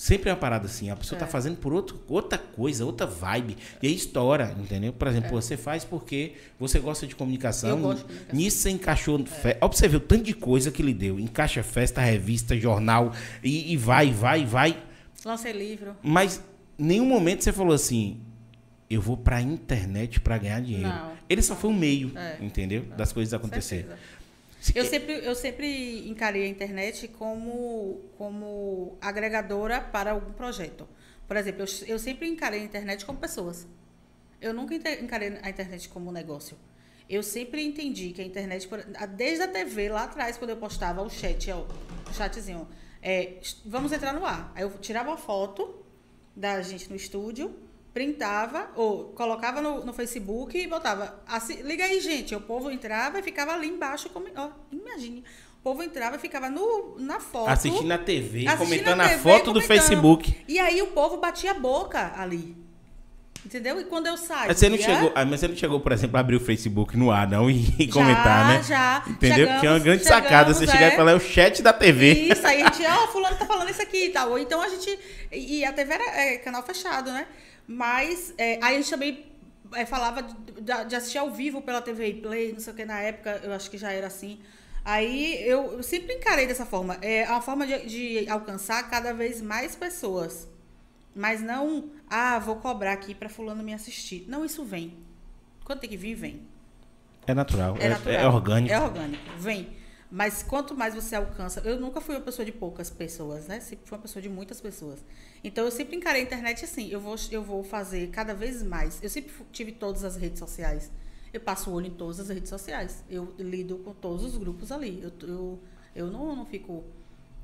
Sempre é uma parada assim, a pessoa É. tá fazendo por outro, outra coisa, outra vibe. E aí estoura, entendeu? Por exemplo, É. você faz porque você gosta de comunicação. Eu gosto de comunicação. É. Nisso você encaixou. Fe... Pra você ver o tanto de coisa que lhe deu. Encaixa festa, revista, jornal, e, e vai, vai, vai. Lancei livro. Mas nenhum momento você falou assim, eu vou pra internet pra ganhar dinheiro. Não. Ele só foi um meio, É. entendeu? Das coisas acontecerem. Eu sempre, eu sempre encarei a internet como, como agregadora para algum projeto. Por exemplo, eu, eu sempre encarei a internet como pessoas. Eu nunca encarei a internet como negócio. Eu sempre entendi que a internet, desde a TV, lá atrás, quando eu postava o chat, o chatzinho, é, vamos entrar no ar. Aí eu tirava uma foto da gente no estúdio, printava, ou colocava no, no Facebook e botava. Assim, liga aí, gente. O povo entrava e ficava ali embaixo. Como, ó, imagine. O povo entrava e ficava no, na foto. Assistindo a TV, assistindo comentando a a TV, foto do comentando. Facebook. E aí o povo batia a boca ali. Entendeu? E quando eu saía. Mas você não chegou, ah, mas você não chegou, por exemplo, a abrir o Facebook no ar, não, e, e comentar, né? Já, Entendeu? Chegamos, que é uma grande chegamos, sacada você chegar é. e falar, é o chat da TV. Isso, aí a gente, ó, fulano tá falando isso aqui e tal. Ou então a gente. E e a TV era é, canal fechado, né? Mas é, aí a gente também é, falava de, de- assistir ao vivo pela TV Play, não sei o que, na época, eu acho que já era assim. Aí eu, eu sempre encarei dessa forma. É uma forma de, de alcançar cada vez mais pessoas. Mas não, ah, vou cobrar aqui pra fulano me assistir. Não, isso vem. Quando tem que vir, vem. É natural, É, é, natural. é orgânico. É orgânico. Vem. Mas quanto mais você alcança. Eu nunca fui uma pessoa de poucas pessoas, né? Sempre fui uma pessoa de muitas pessoas. Então eu sempre encarei a internet assim. Eu vou, eu vou fazer cada vez mais. Eu sempre tive todas as redes sociais. Eu passo o olho em todas as redes sociais. Eu lido com todos os grupos ali. Eu, eu, eu não, não fico.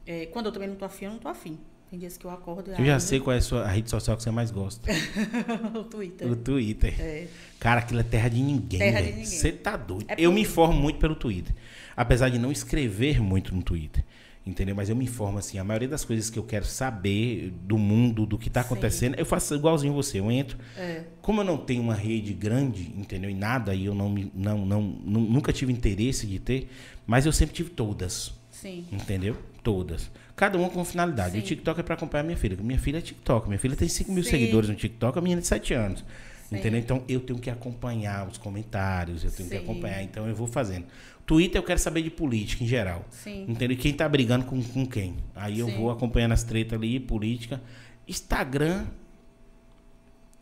é, quando eu também não tô afim, eu não tô afim. Tem dias que eu acordo e Eu já sei qual é a, sua, a rede social que você mais gosta. o Twitter. O Twitter. É. Cara, aquilo é terra de ninguém, Terra de velho. ninguém. Você tá doido. É eu me informo muito pelo Twitter. Apesar de não escrever muito no Twitter. Entendeu? Mas eu me informo assim. A maioria das coisas que eu quero saber do mundo, do que tá Sim. acontecendo, eu faço igualzinho você. Eu entro. É. Como eu não tenho uma rede grande, entendeu? Em nada, e eu não, não, não, nu- nunca tive interesse de ter, mas eu sempre tive todas. Sim. Entendeu? Todas. Cada uma com finalidade. Sim. O TikTok é pra acompanhar minha filha. Minha filha é TikTok. Minha filha tem 5 mil Sim. seguidores no TikTok, a menina de 7 anos. Sim. Entendeu? Então eu tenho que acompanhar os comentários, eu tenho que Sim. acompanhar. Então eu vou fazendo. Twitter eu quero saber de política em geral. Sim. Entendeu? Quem tá brigando com, com quem. Aí eu Sim. vou acompanhando as tretas ali, política. Instagram.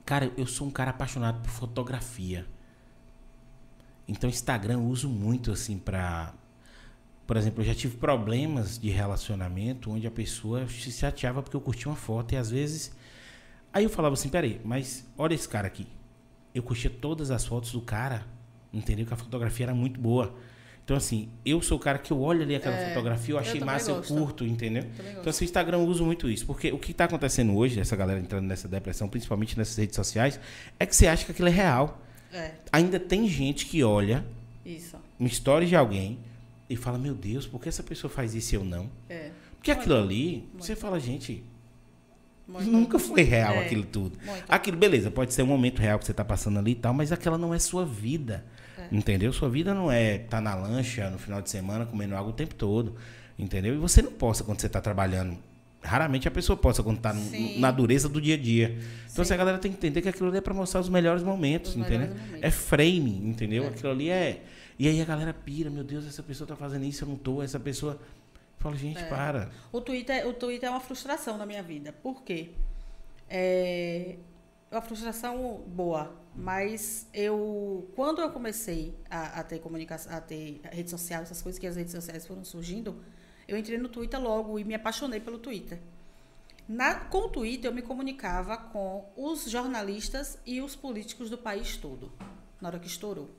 Cara, eu sou um cara apaixonado por fotografia. Então, Instagram eu uso muito assim pra. Por exemplo, eu já tive problemas de relacionamento onde a pessoa se chateava porque eu curtia uma foto e às vezes. Aí eu falava assim: peraí, mas olha esse cara aqui. Eu curtia todas as fotos do cara, entendeu? Que a fotografia era muito boa. Então, assim, eu sou o cara que eu olho ali aquela É, fotografia, eu eu achei também massa, gosto. eu curto, entendeu? Então, assim, o Instagram eu uso muito isso. Porque o que está acontecendo hoje, essa galera entrando nessa depressão, principalmente nessas redes sociais, é que você acha que aquilo é real. É. Ainda tem gente que olha Isso. uma história de alguém e fala, meu Deus, por que essa pessoa faz isso e eu não? É. Porque aquilo ali, você fala, gente, Muito. nunca foi real É, aquilo tudo. muito. Aquilo, beleza, pode ser um momento real que você está passando ali e tal, mas aquela não é sua vida. Entendeu? Sua vida não é estar na lancha no final de semana comendo água o tempo todo. Entendeu? E você não possa quando você está trabalhando. Raramente a pessoa possa quando está na dureza do dia a dia. Então Sim. assim, a galera tem que entender que aquilo ali é para mostrar os melhores momentos, Os entendeu? melhores momentos. É frame, entendeu? É. Aquilo ali é. E aí a galera pira, meu Deus, essa pessoa tá fazendo isso, eu não tô, essa pessoa. Eu falo, gente, É. para. O Twitter, o Twitter é uma frustração na minha vida. Por quê? É uma frustração boa, mas eu quando eu comecei a, a ter comunicação, a ter rede social, essas coisas que as redes sociais foram surgindo, eu entrei no Twitter logo e me apaixonei pelo Twitter. Na, com o Twitter eu me comunicava com os jornalistas e os políticos do país todo, na hora que estourou.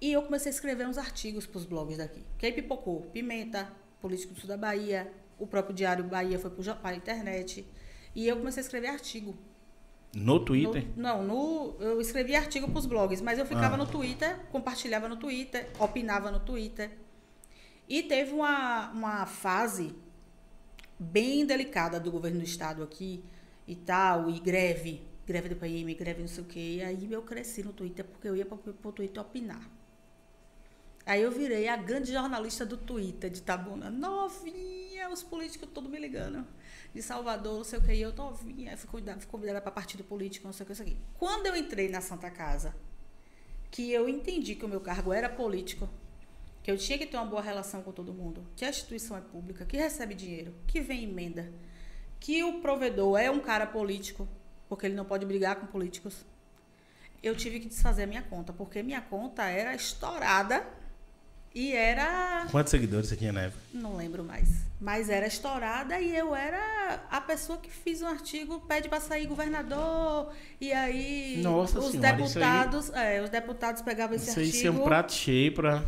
E eu comecei a escrever uns artigos para os blogs daqui. Que aí pipocou Pimenta, Político do Sul da Bahia, o próprio Diário Bahia foi para a internet. E eu comecei a escrever artigo. No Twitter? No, não, no, eu escrevi artigo para os blogs, mas eu ficava Ah. no Twitter, compartilhava no Twitter, opinava no Twitter. E teve uma, uma fase bem delicada do governo do estado aqui e tal, e greve, greve do PM, greve não sei o quê. E aí eu cresci no Twitter porque eu ia para o Twitter opinar. Aí eu virei a grande jornalista do Twitter de Tabuna. Novinha, os políticos todos me ligando. De Salvador, não sei o que, e eu novinha. Fui convidada, convidada para partido político, não sei o que, isso aqui. Quando eu entrei na Santa Casa, que eu entendi que o meu cargo era político, que eu tinha que ter uma boa relação com todo mundo, que a instituição é pública, que recebe dinheiro, que vem emenda, que o provedor é um cara político, porque ele não pode brigar com políticos. Eu tive que desfazer a minha conta, porque minha conta era estourada e era Quantos seguidores você tinha na época? não lembro mais. Mas era estourada e eu era a pessoa que fiz um artigo, pede para sair governador. E aí Nossa os senhora, isso aí- deputados, é, os deputados pegavam esse Isso aí artigo. ser um prato cheio pra.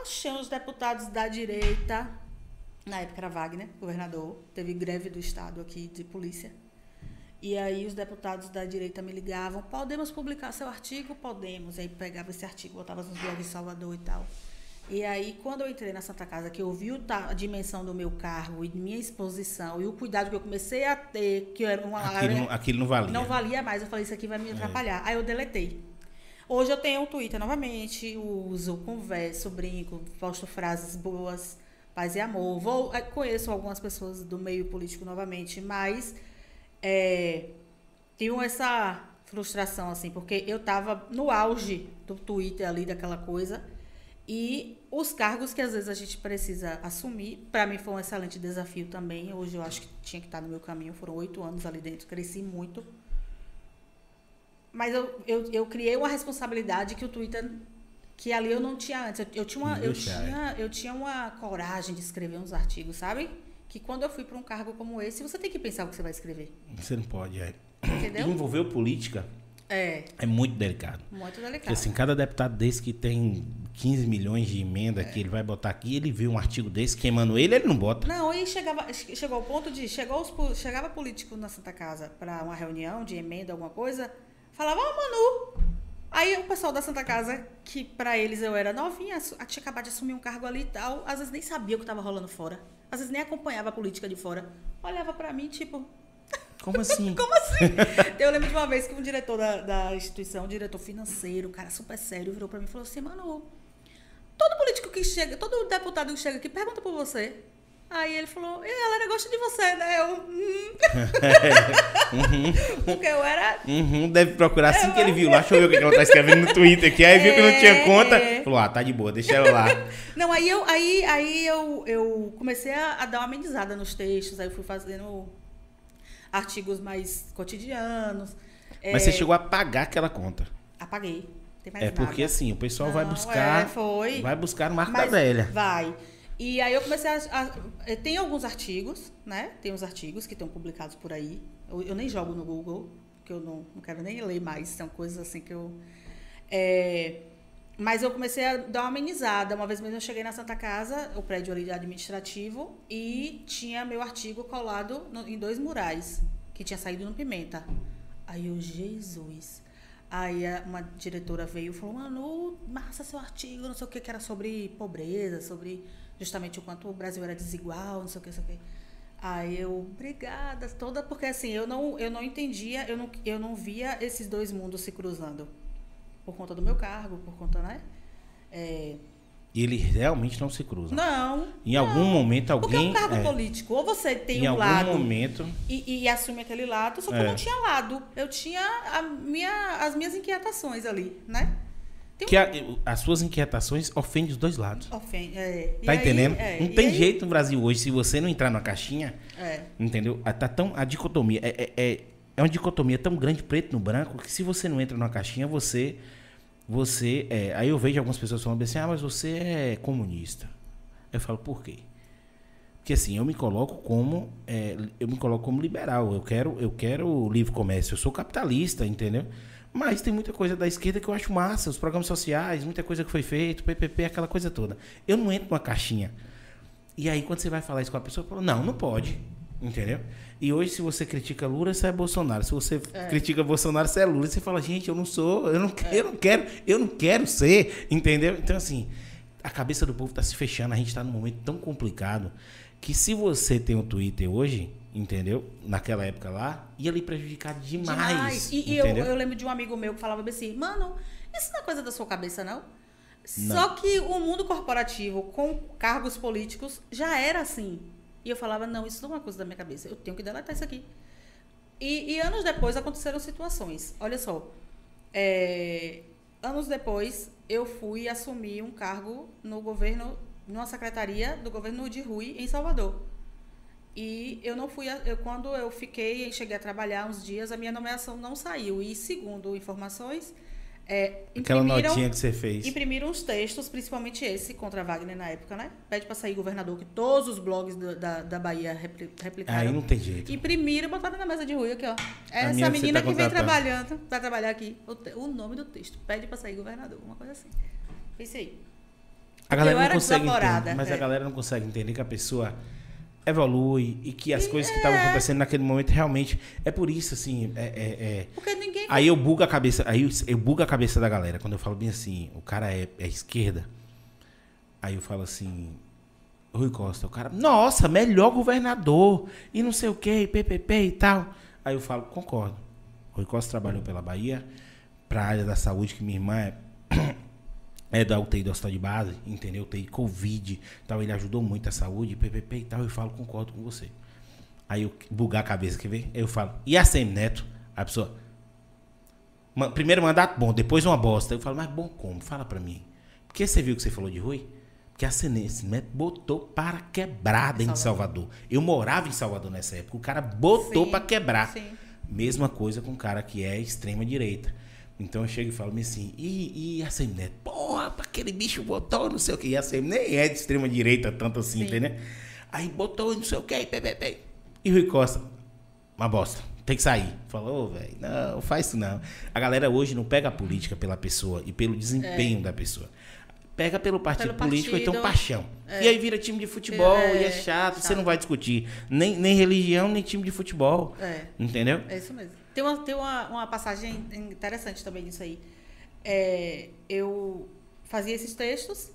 Oxe, os deputados da direita, na época era Wagner, governador, teve greve do estado aqui de polícia. E aí os deputados da direita me ligavam, podemos publicar seu artigo? Podemos. Aí pegava esse artigo, botava nos blogs de Salvador e tal. E aí, quando eu entrei na Santa Casa, que eu vi o a dimensão do meu cargo e minha exposição e o cuidado que eu comecei a ter, que eu era uma Aquilo, área- não- aquilo não valia. não valia mais. Eu falei, isso aqui vai me É. atrapalhar. Aí eu deletei. Hoje eu tenho um Twitter novamente, uso, converso, brinco, posto frases boas, paz e amor. Vou, eh, conheço algumas pessoas do meio político novamente, mas é, tenho essa frustração, assim, porque eu tava no auge do Twitter ali, daquela coisa, e os cargos que às vezes a gente precisa assumir, para mim foi um excelente desafio também. Hoje eu acho que tinha que estar no meu caminho, foram oito anos ali dentro, cresci muito. Mas eu, eu, eu criei uma responsabilidade que o Twitter, que ali eu não tinha antes. Eu, eu tinha, uma, eu, tinha, eu tinha uma coragem de escrever uns artigos, sabe? Que quando eu fui para um cargo como esse, você tem que pensar o que você vai escrever. Você não pode, é. Entendeu? Envolver política É, é muito delicado. muito Porque delicado. assim, cada deputado desse que tem 15 milhões de emenda que ele vai botar aqui, ele vê um artigo desse queimando ele, ele não bota. Não, e chegava, che- chegou ao ponto de. Chegou os, chegava político na Santa Casa para uma reunião de emenda, alguma coisa, falava, ó, Manu. Aí o pessoal da Santa Casa, que para eles eu era novinha, tinha acabado de assumir um cargo ali e tal, às vezes nem sabia o que estava rolando fora. Às vezes nem acompanhava a política de fora. Olhava para mim, tipo, Como assim? como assim? eu lembro de uma vez que um diretor da, da instituição, um diretor financeiro, um cara super sério, virou para mim e falou assim, Manu, todo político que chega, todo deputado que chega aqui pergunta por você. Aí ele falou, e a galera gosta de você, né? Eu, hum. Porque eu era. Uhum, deve procurar assim que ele viu lá. Deixa eu ver o que ela tá escrevendo no Twitter aqui. Aí viu que não tinha É, conta. é. Falou, ah, tá de boa, deixa ela lá. Não, aí eu, aí, aí eu, eu comecei a, a dar uma amenizada nos textos, aí eu fui fazendo artigos mais cotidianos. Mas É, você chegou a pagar aquela conta. Apaguei. Tem mais É porque nada. assim, o pessoal vai Não, buscar. é, foi. Vai buscar no Marco da Velha. Vai. E aí eu comecei a, a- eh, Tem alguns artigos, né? Tem uns artigos que estão publicados por aí. Eu, eu nem jogo no Google, porque eu não, não quero nem ler mais. São coisas assim que eu. é, mas eu comecei a dar uma amenizada. Uma vez mesmo eu cheguei na Santa Casa, o prédio ali administrativo, e tinha meu artigo colado no- em dois murais, que tinha saído no Pimenta. Aí eu, Jesus. Aí uma diretora veio e falou, Manu, massa seu artigo, não sei o que, que era sobre pobreza, sobre justamente o quanto o Brasil era desigual, não sei o que, não sei o que. Aí eu, obrigada, toda, porque assim, eu não, eu não entendia, eu não, eu não via esses dois mundos se cruzando. Por conta do meu cargo, por conta, né? É, E eles realmente não se cruzam. não. Em algum momento Porque é um alguém. cargo é, político. Ou você tem em um algum lado momento. e, e assume aquele lado, só que É. eu não tinha lado. Eu tinha a minha, as minhas inquietações ali, né? Tem Que a- as suas inquietações ofendem os dois lados. Ofen- é. E Tá aí- entendendo? é, Não e tem aí- jeito no Brasil hoje, se você não entrar numa caixinha, É. entendeu? Tá tão, a dicotomia é, é, uma dicotomia tão grande, preto no branco, que se você não entra numa caixinha, você. você é, aí eu vejo algumas pessoas falando assim, ah, mas você é comunista. Eu falo, por quê? Porque assim, eu me coloco como. é, eu me coloco como liberal. Eu quero, eu quero livre comércio. Eu sou capitalista, entendeu? Mas tem muita coisa da esquerda que eu acho massa, os programas sociais, muita coisa que foi feito, PPP, aquela coisa toda. Eu não entro numa caixinha. E aí, quando você vai falar isso com a pessoa, fala, não, não pode. Entendeu? E hoje, se você critica Lula, você é Bolsonaro. Se você critica Bolsonaro, você é Lula. Você fala, gente, eu não sou, eu não, eu não quero, eu não quero ser, entendeu? Então, assim, a cabeça do povo está se fechando. A gente está num momento tão complicado que se você tem um Twitter hoje, entendeu? Naquela época lá, ia lhe prejudicar demais. Demais. E, e eu, eu lembro de um amigo meu que falava assim, mano, isso não é coisa da sua cabeça, não? Não. Só que o mundo corporativo, com cargos políticos, já era assim. E eu falava, não, isso não é uma coisa da minha cabeça. Eu tenho que deletar isso aqui. E, e anos depois aconteceram situações. Olha só. é, anos depois, eu fui assumir um cargo no governo, numa secretaria do governo de Rui, em Salvador. E eu não fui. Eu, quando eu fiquei cheguei a trabalhar uns dias, a minha nomeação não saiu. E segundo informações, é, Aquela notinha que você fez. Imprimiram uns textos, principalmente esse contra Wagner na época, né? Pede pra sair governador, que todos os blogs do- da, da Bahia repli- replicaram. Aí não tem jeito. Imprimiram e botaram na mesa de rua aqui, ó. Essa que você menina tá que vem trabalhando, vai trabalhar aqui. O, te- o nome do texto. Pede pra sair governador, uma coisa assim. Isso aí. A galera Eu não era consegue entender, mas a é. galera não consegue entender que a pessoa evolui e que as coisas que estavam acontecendo naquele momento realmente é por isso assim, é, é- é- Porque ninguém. aí eu bugo a cabeça, aí eu, eu bugo a cabeça da galera quando eu falo bem assim, o cara é, é esquerda. Aí eu falo assim, Rui Costa, o cara, nossa, melhor governador e não sei o que, PPP e tal. Aí eu falo, concordo. Rui Costa trabalhou pela Bahia, para a área da saúde, que minha irmã é, é da UTI do hospital de base, entendeu? UTI Covid, tal, ele ajudou muito a saúde, PPP e tal. Eu falo, concordo com você. Aí eu bugar a cabeça, quer ver? Aí eu falo, e a Semi Neto? A pessoa, "Ma- primeiro mandato bom, depois uma bosta. Eu falo, mas bom como? Fala pra mim. Porque você viu que você falou de Rui? Porque a Semi Neto botou para quebrar dentro de Salvador. Eu morava em Salvador nessa época. O cara botou Sim, para quebrar. sim. Mesma coisa com um cara que é extrema direita. Então eu chego e falo assim, e, e a Semineto? Porra, aquele bicho botou não sei o que. E a Semi nem é de extrema direita tanto assim, Sim. entendeu? Aí botou não sei o que, ppp. E Rui Costa, uma bosta. Tem que sair. Falou, velho, não, faz isso não. A galera hoje não pega a política pela pessoa e pelo desempenho da pessoa. Pega pelo partido Pelo político e tem um partido. paixão. E aí vira time de futebol É, e é chato, você chato. não vai discutir. Nem, nem religião, nem time de futebol. É. Entendeu? É isso mesmo. Tem uma, tem uma, uma passagem interessante também disso aí. É, eu fazia esses textos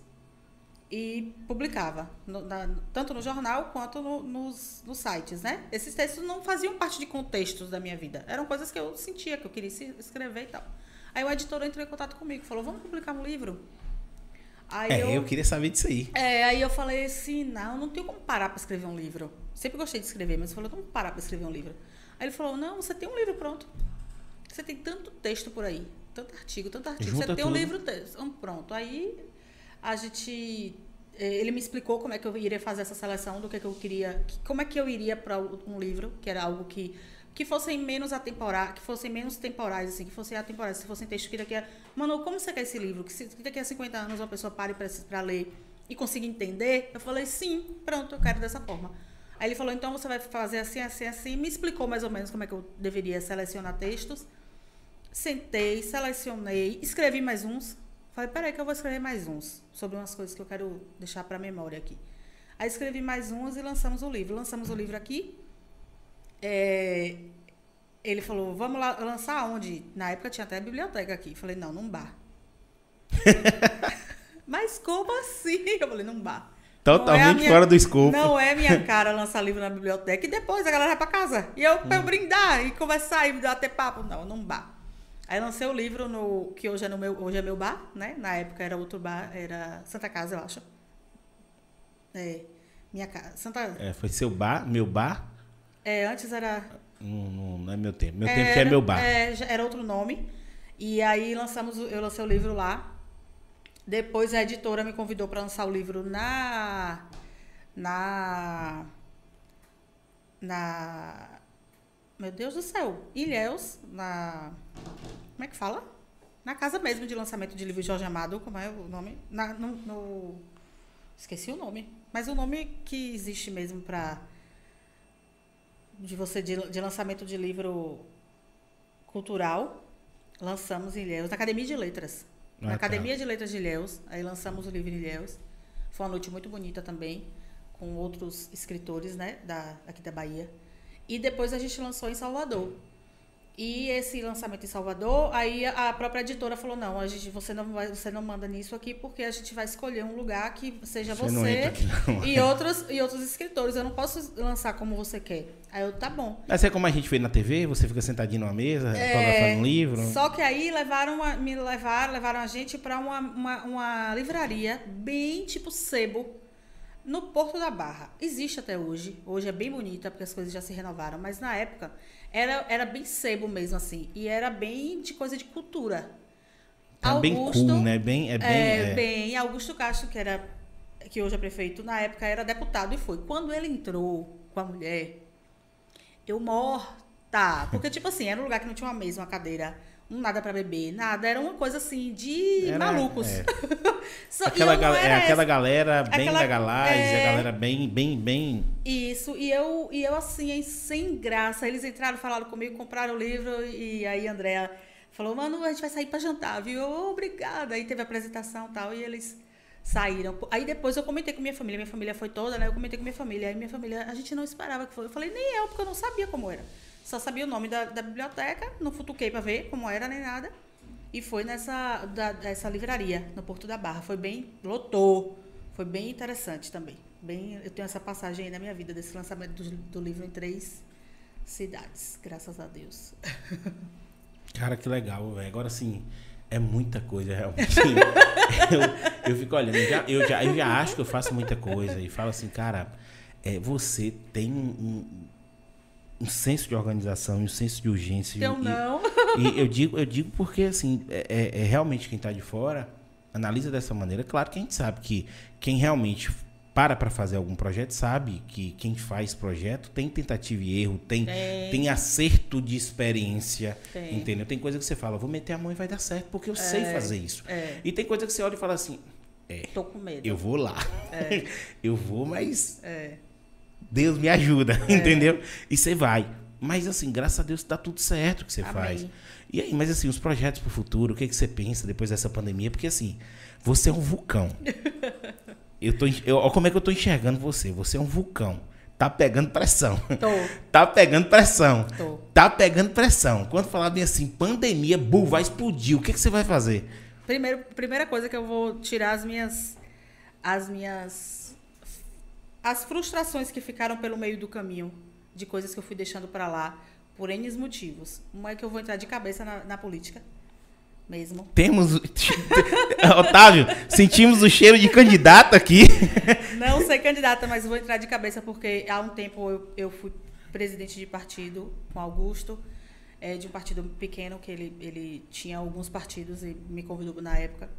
e publicava, no- na- tanto no jornal quanto no- nos, nos sites, né? Esses textos não faziam parte de contextos da minha vida. Eram coisas que eu sentia, que eu queria escrever e tal. Aí o editor entrou em contato comigo, falou, vamos publicar um livro? Aí É, eu... queria saber disso aí. é, aí eu falei assim, não, não tenho como parar para escrever um livro. Sempre gostei de escrever, mas eu falei, vou parar para escrever um livro. Aí ele falou, não, você tem um livro pronto. Você tem tanto texto por aí, tanto artigo, tanto artigo. Junta você tem um livro texto. Hum, Pronto. Aí a gente. eh, Ele me explicou como é que eu iria fazer essa seleção, do que, que eu queria. que- Como é que eu iria para um livro, que era algo que. Que fossem menos atemporais, que fossem menos temporais, assim, que fossem atemporais, se fossem textos que daqui a. Mano, como você quer esse livro? Que, se, que daqui a 50 anos uma pessoa pare para ler e consiga entender? Eu falei, sim, pronto, eu quero dessa forma. Aí ele falou, então você vai fazer assim, assim, assim. Me explicou mais ou menos como é que eu deveria selecionar textos. Sentei, selecionei, escrevi mais uns. Falei, peraí que eu vou escrever mais uns. Sobre umas coisas que eu quero deixar para memória aqui. Aí escrevi mais uns e lançamos o livro. Lançamos o livro aqui. É, ele falou, vamos lá, lançar onde? Na época tinha até biblioteca aqui. Falei, não, num bar. Mas como assim? Eu falei, num bar. Não é Totalmente minha- fora do escopo. Não é minha cara lançar livro na biblioteca e depois a galera vai pra casa. E eu pra eu brindar e conversar e bater papo. Não, num bar. Aí lancei o livro no que hoje é no meu, hoje é meu bar, né? Na época era outro bar, era Santa Casa, eu acho. É, minha casa. Santa É, foi seu bar, meu bar. É, antes era Não, não- não é meu tempo. Meu tempo que é meu bar. é, era outro nome. E aí lançamos, eu lancei o livro lá. Depois a editora me convidou para lançar o livro na na na meu Deus do céu, Ilhéus, na como é que fala? Na casa mesmo de lançamento de livro Jorge Amado, como é o nome? Na, no, no- esqueci o nome, mas o nome que existe mesmo para de você de, de lançamento de livro cultural, lançamos em Ilhéus, na Academia de Letras. Ah, na tá. Academia de Letras de Ilhéus, aí lançamos o livro em Ilhéus. Foi uma noite muito bonita também, com outros escritores, né, da, aqui da Bahia. E depois a gente lançou em Salvador. E esse lançamento em Salvador, aí a própria editora falou: não, a gente, você, não vai, você não manda nisso aqui porque a gente vai escolher um lugar que seja você, você aqui, e, outros, e outros escritores. Eu não posso lançar como você quer. Aí eu, tá bom. Mas é como a gente vê na TV, você fica sentadinho numa mesa, é, um livro. Só que aí levaram a, me levaram, levaram a gente para uma, uma, uma livraria bem tipo sebo no Porto da Barra. Existe até hoje. Hoje é bem bonita, porque as coisas já se renovaram. Mas na época era, era bem sebo mesmo, assim. E era bem de coisa de cultura. É Augusto, bem cool, né? Bem, é bem, é, é... bem. Augusto Castro, que, era, que hoje é prefeito, na época era deputado e foi. Quando ele entrou com a mulher, eu morta. Porque, tipo assim, era um lugar que não tinha uma mesa, uma cadeira um nada para beber, nada. Era uma coisa assim de era, malucos. É. Só, aquela, é, aquela galera bem aquela, legalais, é, a galera bem, bem, bem. Isso, e eu, e eu assim, sem graça. Eles entraram, falaram comigo, compraram o livro, e aí Andréa falou, mano, a gente vai sair para jantar, viu? Obrigada. Aí teve a apresentação e tal, e eles saíram. Aí depois eu comentei com minha família, minha família foi toda, né? Eu comentei com minha família. Aí minha família, a gente não esperava que foi. Eu falei, nem eu, porque eu não sabia como era. Só sabia o nome da, da biblioteca, não futuquei para ver como era nem nada. E foi nessa da, dessa livraria, no Porto da Barra. Foi bem, lotou. Foi bem interessante também. Bem, eu tenho essa passagem aí na minha vida, desse lançamento do, do livro em três cidades, graças a Deus. Cara, que legal, velho. Agora sim, é muita coisa, realmente. eu, eu fico olhando, eu já, eu, já, eu já acho que eu faço muita coisa. E falo assim, cara, é, você tem um, um senso de organização e um senso de urgência. Então e, não. E eu digo, eu digo porque, assim, é, é, é realmente quem está de fora analisa dessa maneira. Claro que a gente sabe que quem realmente para para fazer algum projeto sabe que quem faz projeto tem tentativa e erro, tem, tem. tem acerto de experiência, tem. entendeu? Tem coisa que você fala, vou meter a mão e vai dar certo, porque eu é, sei fazer isso. É. E tem coisa que você olha e fala assim, é, Tô com medo. Eu vou lá. É. eu vou, mas é. Deus me ajuda, é. entendeu? E você vai. Mas assim, graças a Deus dá tudo certo que você Amém. faz. E aí, mas assim, os projetos para o futuro, o que, que você pensa depois dessa pandemia? Porque assim, você é um vulcão. eu tô, eu, olha como é que eu tô enxergando você. Você é um vulcão. Tá pegando pressão. Tô. Tá pegando pressão. Tô. Tá pegando pressão. Quando falar bem assim, pandemia, bu, vai explodir. O que, que você vai fazer? Primeiro, primeira coisa que eu vou tirar as minhas as minhas as frustrações que ficaram pelo meio do caminho, de coisas que eu fui deixando para lá, por N motivos. Uma é que eu vou entrar de cabeça na, na política. Mesmo. Temos. Otávio, sentimos o cheiro de candidata aqui. Não sei candidata, mas vou entrar de cabeça porque há um tempo eu, eu fui presidente de partido com Augusto, é, de um partido pequeno, que ele, ele tinha alguns partidos e me convidou na época.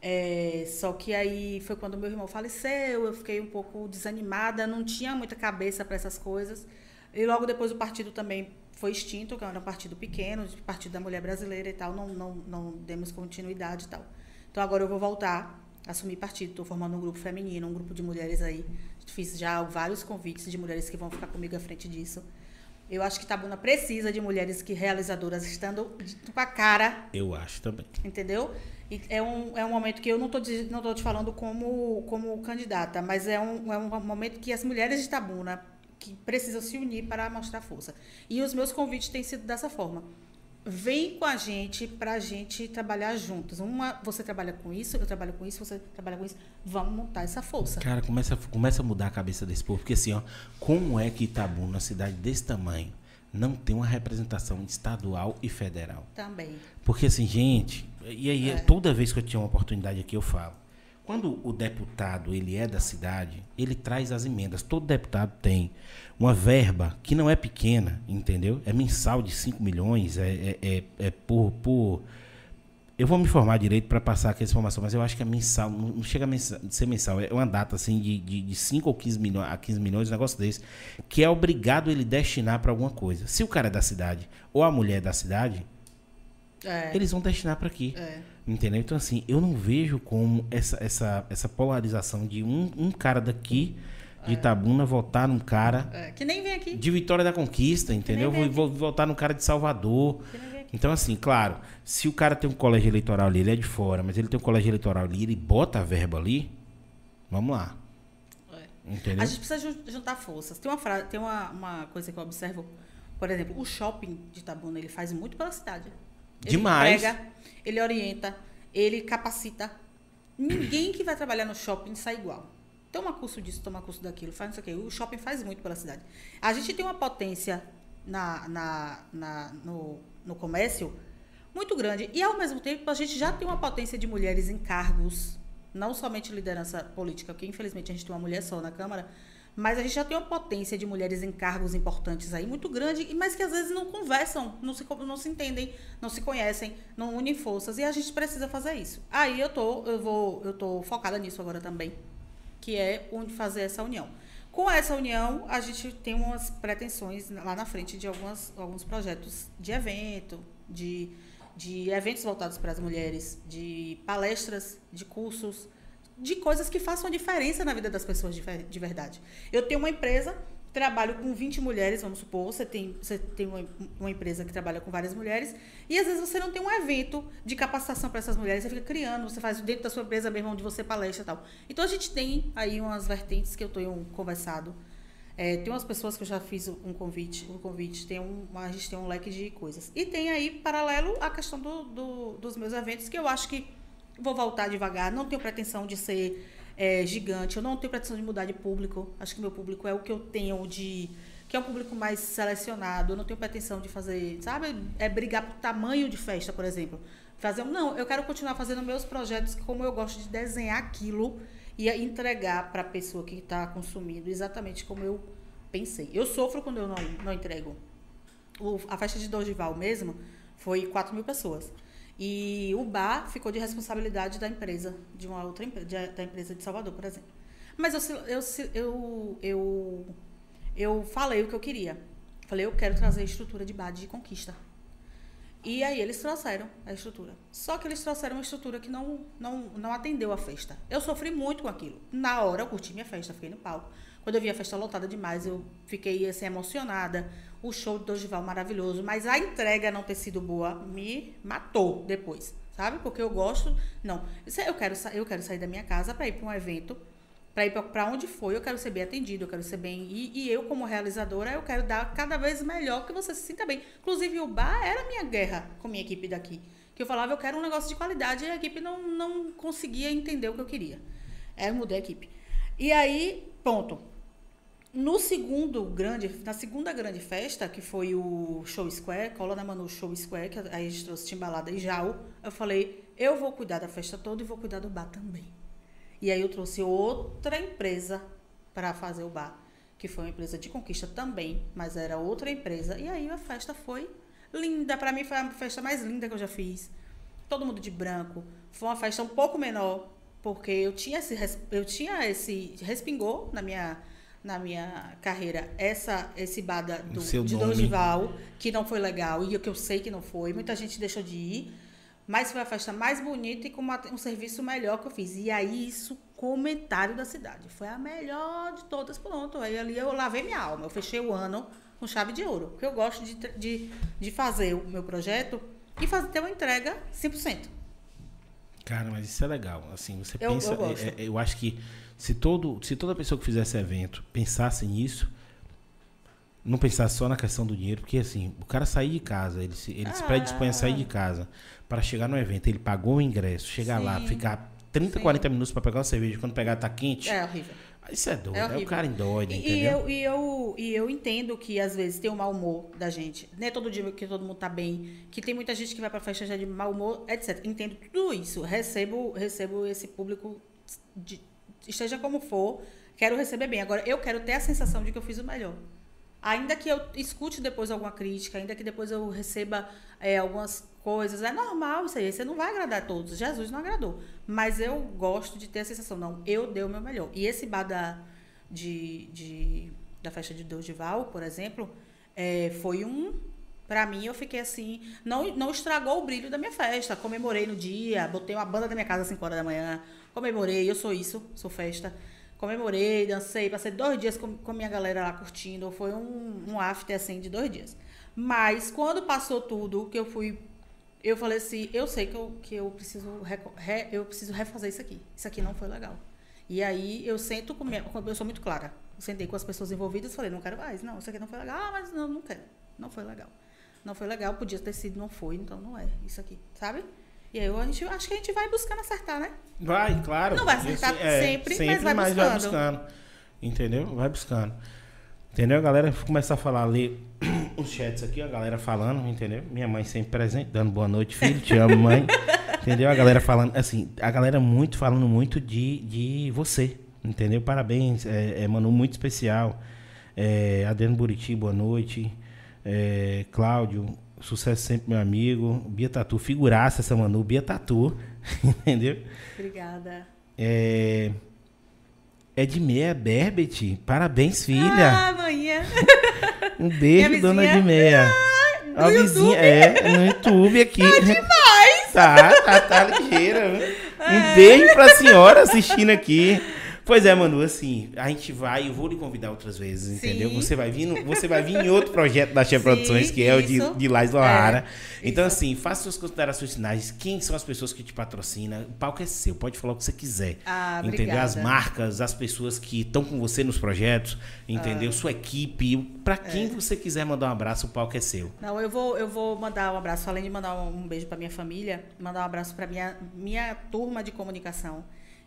É, só que aí foi quando meu irmão faleceu, eu fiquei um pouco desanimada, não tinha muita cabeça para essas coisas. E logo depois o partido também foi extinto, que era um partido pequeno, Partido da Mulher Brasileira e tal, não, não, não demos continuidade e tal. Então agora eu vou voltar a assumir partido, estou formando um grupo feminino, um grupo de mulheres aí. Fiz já vários convites de mulheres que vão ficar comigo à frente disso. Eu acho que Tabuna precisa de mulheres que realizadoras estando com a cara. Eu acho também. Entendeu? E é um, é um momento que eu não estou não tô te falando como, como candidata, mas é um, é um momento que as mulheres de Tabuna que precisam se unir para mostrar força. E os meus convites têm sido dessa forma. Vem com a gente para a gente trabalhar juntos. Uma, você trabalha com isso, eu trabalho com isso, você trabalha com isso. Vamos montar essa força. Cara, começa, começa a mudar a cabeça desse povo. Porque assim, ó, como é que Itabuna, uma cidade desse tamanho, não tem uma representação estadual e federal? Também. Porque assim, gente, e aí, é. toda vez que eu tinha uma oportunidade aqui, eu falo. Quando o deputado ele é da cidade, ele traz as emendas. Todo deputado tem uma verba que não é pequena, entendeu? É mensal de 5 milhões, é, é, é, é por, por. Eu vou me informar direito para passar aquela informação, mas eu acho que é mensal, não chega a mensal, ser mensal, é uma data assim de, de, de 5 ou 15 milhões, a 15 milhões, um negócio desse, que é obrigado ele destinar para alguma coisa. Se o cara é da cidade ou a mulher é da cidade, é. Eles vão destinar para aqui. É. Entendeu? Então, assim, eu não vejo como essa, essa, essa polarização de um, um cara daqui de é. Itabuna votar num cara. É. Que nem vem aqui. De Vitória da Conquista, entendeu? Vou, vou votar num cara de Salvador. Então, assim, claro, se o cara tem um colégio eleitoral ali, ele é de fora, mas ele tem um colégio eleitoral ali, ele bota a verba ali, vamos lá. Entendeu? A gente precisa jun- juntar forças. Tem uma frase, tem uma, uma coisa que eu observo, por exemplo, o shopping de Itabuna, ele faz muito pela cidade. Ele Demais. Emprega, ele orienta, ele capacita. Ninguém que vai trabalhar no shopping sai igual. Toma curso disso, toma curso daquilo, faz não sei o quê. O shopping faz muito pela cidade. A gente tem uma potência na, na, na- no, no comércio muito grande. E, ao mesmo tempo, a gente já tem uma potência de mulheres em cargos, não somente liderança política, porque, infelizmente, a gente tem uma mulher só na Câmara, mas a gente já tem uma potência de mulheres em cargos importantes aí muito grande, mas que às vezes não conversam, não se, não se entendem, não se conhecem, não unem forças, e a gente precisa fazer isso. Aí eu tô, eu vou, eu tô focada nisso agora também, que é onde fazer essa união. Com essa união, a gente tem umas pretensões lá na frente de algumas, alguns projetos de evento, de, de eventos voltados para as mulheres, de palestras, de cursos, de coisas que façam a diferença na vida das pessoas de, de verdade. Eu tenho uma empresa, trabalho com 20 mulheres, vamos supor, você tem, você tem uma, uma empresa que trabalha com várias mulheres, e às vezes você não tem um evento de capacitação para essas mulheres, você fica criando, você faz dentro da sua empresa mesmo, onde você palestra e tal. Então a gente tem aí umas vertentes que eu tenho conversado. É, tem umas pessoas que eu já fiz um convite, um convite, tem um, a gente tem um leque de coisas. E tem aí, paralelo, a questão do, do- dos meus eventos, que eu acho que vou voltar devagar, não tenho pretensão de ser é, gigante, eu não tenho pretensão de mudar de público. Acho que meu público é o que eu tenho de. que é um público mais selecionado. Eu não tenho pretensão de fazer, sabe? É brigar por tamanho de festa, por exemplo. Fazer, não, eu quero continuar fazendo meus projetos como eu gosto de desenhar aquilo e entregar para a pessoa que está consumindo exatamente como eu pensei. Eu sofro quando eu não, não entrego. O- a festa de Dorival mesmo foi 4 mil pessoas. E o bar ficou de responsabilidade da empresa, de uma outra empresa, da empresa de Salvador, por exemplo. Mas eu, eu, eu, eu, eu falei o que eu queria. Falei, eu quero trazer estrutura de bar de conquista. E aí eles trouxeram a estrutura. Só que eles trouxeram uma estrutura que não, não, não atendeu a festa. Eu sofri muito com aquilo. Na hora eu curti minha festa, fiquei no palco. Quando eu vi a festa lotada demais, eu fiquei assim, emocionada. O show do Dorival maravilhoso, mas a entrega não ter sido boa me matou depois, sabe? Porque eu gosto. Não, é- eu quero, eu quero sair da minha casa para ir para um evento, para ir para onde for, eu quero ser bem atendido, eu quero ser bem. E, e eu, como realizadora, eu quero dar cada vez melhor que você se sinta bem. Inclusive, o bar era minha guerra com minha equipe daqui. Que eu falava, eu quero um negócio de qualidade e a equipe não, não conseguia entender o que eu queria. Aí eu mudei a equipe. E aí, ponto. No segundo grande, na segunda grande festa, que foi o Show Square, Cola na Manu Show Square, que aí a gente trouxe Timbalada e Jau, eu falei, eu vou cuidar da festa toda e vou cuidar do bar também. E aí eu trouxe outra empresa para fazer o bar, que foi uma empresa de conquista também, mas era outra empresa. E aí a festa foi linda, para mim foi a festa mais linda que eu já fiz. Todo mundo de branco. Foi uma festa um pouco menor, porque eu tinha esse eu tinha esse respingou na minha na minha carreira essa esse bar da- do, O de nome. Dorival, que não foi legal e que eu sei que não foi. Muita gente deixou de ir. Mas foi a festa mais bonita e com uma- um serviço melhor que eu fiz. E aí, isso, comentário da cidade. Foi a melhor de todas, pronto. Aí ali eu lavei minha alma. Eu fechei o ano com chave de ouro. Porque eu gosto de, de, de fazer o meu projeto e fazer, ter uma entrega 100%. Cara, mas isso é legal. Assim, você Eu- pensa. eu é- é- eu acho que se, todo, se toda pessoa que fizesse evento pensasse nisso, não pensasse só na questão do dinheiro, porque assim, o cara sair de casa, ele se, ele se Ah. predispõe a sair de casa para chegar no evento, ele pagou o ingresso, chegar lá, ficar 30, Sim. 40 minutos para pegar uma cerveja, quando pegar tá quente. É horrível. Isso é doido, É é, o cara endoida, E, e entendeu? eu, e, eu, e eu entendo que às vezes tem o mau humor da gente. Não é todo dia que todo mundo tá bem. Que tem muita gente que vai pra festa já de mau humor, etc. Entendo tudo isso. Recebo, recebo esse público, de- esteja como for, quero receber bem. Agora, eu quero ter a sensação de que eu fiz o melhor. Ainda que eu escute depois alguma crítica, ainda que depois eu receba é, algumas coisas, é normal isso aí. Você não vai agradar a todos. Jesus não agradou. Mas eu gosto de ter a sensação, não, eu dei o meu melhor. E esse bar da, de, de- da festa de Dorival, por exemplo, é, foi um. Pra mim, eu fiquei assim. Não, não estragou o brilho da minha festa. Comemorei no dia, botei uma banda na minha casa às 5 horas da manhã. Comemorei, eu sou isso, sou festa. Comemorei, dancei, passei dois dias com, com a minha galera lá curtindo. Foi um, um after assim de dois dias. Mas quando passou tudo, que eu fui. Eu falei assim, eu sei que eu, que eu preciso reco- re- eu preciso refazer isso aqui. Isso aqui não foi legal. E aí eu sento com minha, eu sou muito clara. Eu sentei com as pessoas envolvidas e falei, não quero mais, não, isso aqui não foi legal. Ah, mas não, não quero. Não foi legal. Não foi legal, podia ter sido, não foi, então não é isso aqui, sabe? E aí eu, a gente, acho que a gente vai buscando acertar, né? Vai, claro. Não vai acertar Isso, é, sempre, mas vai buscando. vai buscando. Entendeu? Vai buscando. Entendeu? A galera começa a falar ali os chats aqui, a galera falando, entendeu? Minha mãe sempre presente, dando boa noite, filho, te amo, mãe. entendeu? A galera falando, assim, a galera muito falando muito de, de você, entendeu? Parabéns, é, é Manu muito especial. É, Adriano Buriti, boa noite. É, Cláudio, sucesso sempre, meu amigo. Bia Tatu, figuraça essa Manu, Bia Tatu, entendeu? Obrigada. É, Edmeia Berbet, parabéns, filha. Ah, manhã. Um beijo, dona. Edmeia. no A YouTube? vizinha, é, no YouTube aqui. Tá demais. Tá, tá, tá ligeira. Um beijo pra senhora assistindo aqui. Pois é, Manu, assim, a gente vai, eu vou lhe convidar outras vezes, entendeu? Sim. Você vai vir, no- você vai vir em outro projeto da Chef Sim, Produções, que é o de, isso. de Lais Lohara. É, então, isso. assim, faça suas considerações finais. Quem são as pessoas que te patrocinam? O palco é seu, pode falar o que você quiser. Ah, entendeu? As marcas, as pessoas que estão com você nos projetos, Ah. entendeu? Sua equipe. Pra quem É. você quiser mandar um abraço, o palco é seu. Não, eu vou, eu vou mandar um abraço, além de mandar um, um beijo para minha família, mandar um abraço para minha, minha turma de comunicação,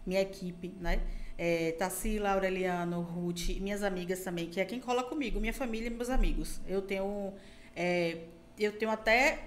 minha equipe, né? É, Tarsila, Aureliano, Ruth, minhas amigas também, que é quem cola comigo, minha família e meus amigos. Eu tenho, é, eu tenho até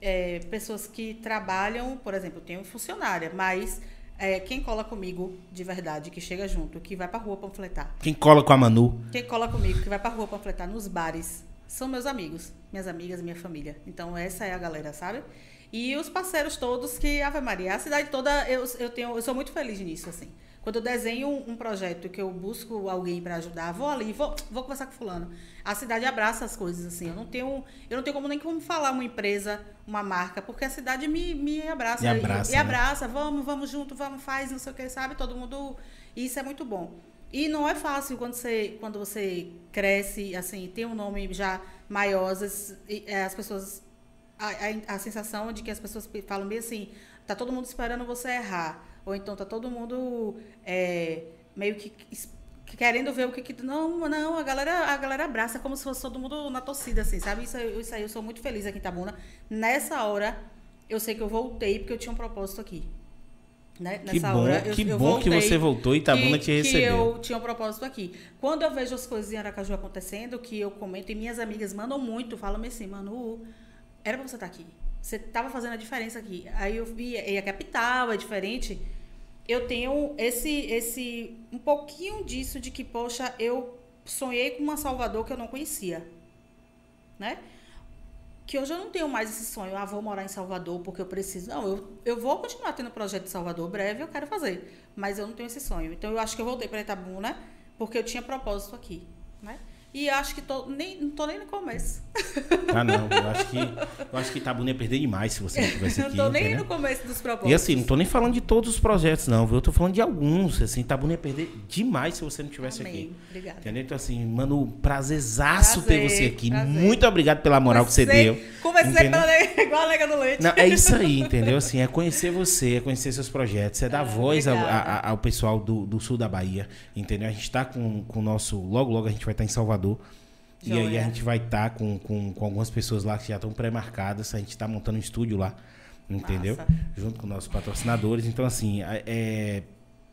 é, pessoas que trabalham, por exemplo, eu tenho funcionária, mas é, quem cola comigo de verdade, que chega junto, que vai pra rua panfletar, Quem cola com a Manu? quem cola comigo, que vai pra rua panfletar nos bares, são meus amigos, minhas amigas, minha família. Então essa é a galera, sabe? E os parceiros todos que, Ave Maria, a cidade toda, eu, eu tenho, eu sou muito feliz nisso, assim. Quando eu desenho um, um projeto que eu busco alguém para ajudar, vou ali, vou, vou conversar com fulano. A cidade abraça as coisas, assim. Eu não tenho, eu não tenho como nem como falar uma empresa, uma marca, porque a cidade me, me abraça. Me abraça, E, e né? abraça, vamos, vamos junto, vamos, faz, não sei o que, sabe? Todo mundo. Isso é muito bom. E não é fácil quando você, quando você cresce, assim, tem um nome já maior, e, é, as pessoas. A, a, a sensação de que as pessoas pe- falam bem assim, tá todo mundo esperando você errar. Ou então tá todo mundo é, meio que querendo ver o que, que. Não, não, a galera, a galera abraça como se fosse todo mundo na torcida, assim, sabe? Isso, aí- isso aí eu sou muito feliz aqui em Itabuna. Nessa hora, eu sei que eu voltei porque eu tinha um propósito aqui. Né? Que Nessa bom, hora, eu, que eu bom que você voltou e Itabuna te que recebeu. eu tinha um propósito aqui. Quando eu vejo as coisas em Aracaju acontecendo, que eu comento, e minhas amigas mandam muito, falam assim, Manu, era pra você estar aqui. Você estava fazendo a diferença aqui. Aí eu vi, e a capital é diferente. Eu tenho esse, esse, um pouquinho disso de que, poxa, eu sonhei com uma Salvador que eu não conhecia. Né? que hoje eu não tenho mais esse sonho, ah, vou morar em Salvador porque eu preciso. Não, eu, eu vou continuar tendo projeto de Salvador breve, eu quero fazer, mas eu não tenho esse sonho. Então eu acho que eu voltei para Itabuna porque eu tinha propósito aqui, né? E acho que tô, nem, não tô nem no começo. Ah, não. Eu acho que, eu acho que Itabuna ia perder demais se você não estivesse não aqui. tô nem entendeu? no começo dos propósitos. E assim, não tô nem falando de todos os projetos, não, viu? Eu tô falando de alguns. Assim, Itabuna ia perder demais se você não estivesse Amém. aqui. Obrigada. Entendeu? Então, assim, mano, prazerzaço ter Prazer, você aqui. prazer. Muito obrigado pela moral que você deu. Comecei pela igual a nega do leite. Não, é isso aí, entendeu? Assim, é conhecer você, é conhecer seus projetos, é dar Ah, voz ao, a- ao pessoal do, do sul da Bahia, entendeu? A gente tá com com o nosso. Logo, logo a gente vai estar em Salvador. E aí Joia. a gente vai estar com, com, com algumas pessoas lá que já estão pré-marcadas. A gente tá montando um estúdio lá, entendeu? Massa. Junto com nossos patrocinadores. Então, assim, é.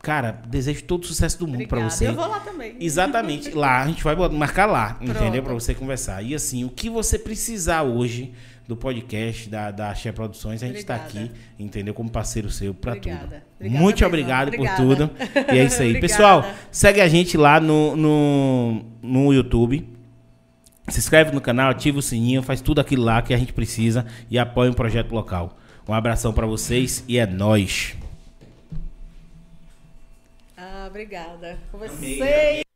Cara, desejo todo o sucesso do mundo pra Obrigada. você. Eu vou lá também. Exatamente. Lá, a gente vai marcar lá, entendeu? Pronto. Pra você conversar. E assim, o que você precisar hoje do podcast da, da Xé Produções, a gente tá Obrigada. aqui, entendeu? Como parceiro seu pra Obrigada. tudo. Obrigada Muito mesmo. obrigado Obrigada. por tudo. E é isso aí. Pessoal, segue a gente lá no, no, no YouTube. Se inscreve no canal, ativa o sininho, faz tudo aquilo lá que a gente precisa e apoia o projeto local. Um abração pra vocês e é nóis. Ah, obrigada. Amei, amei.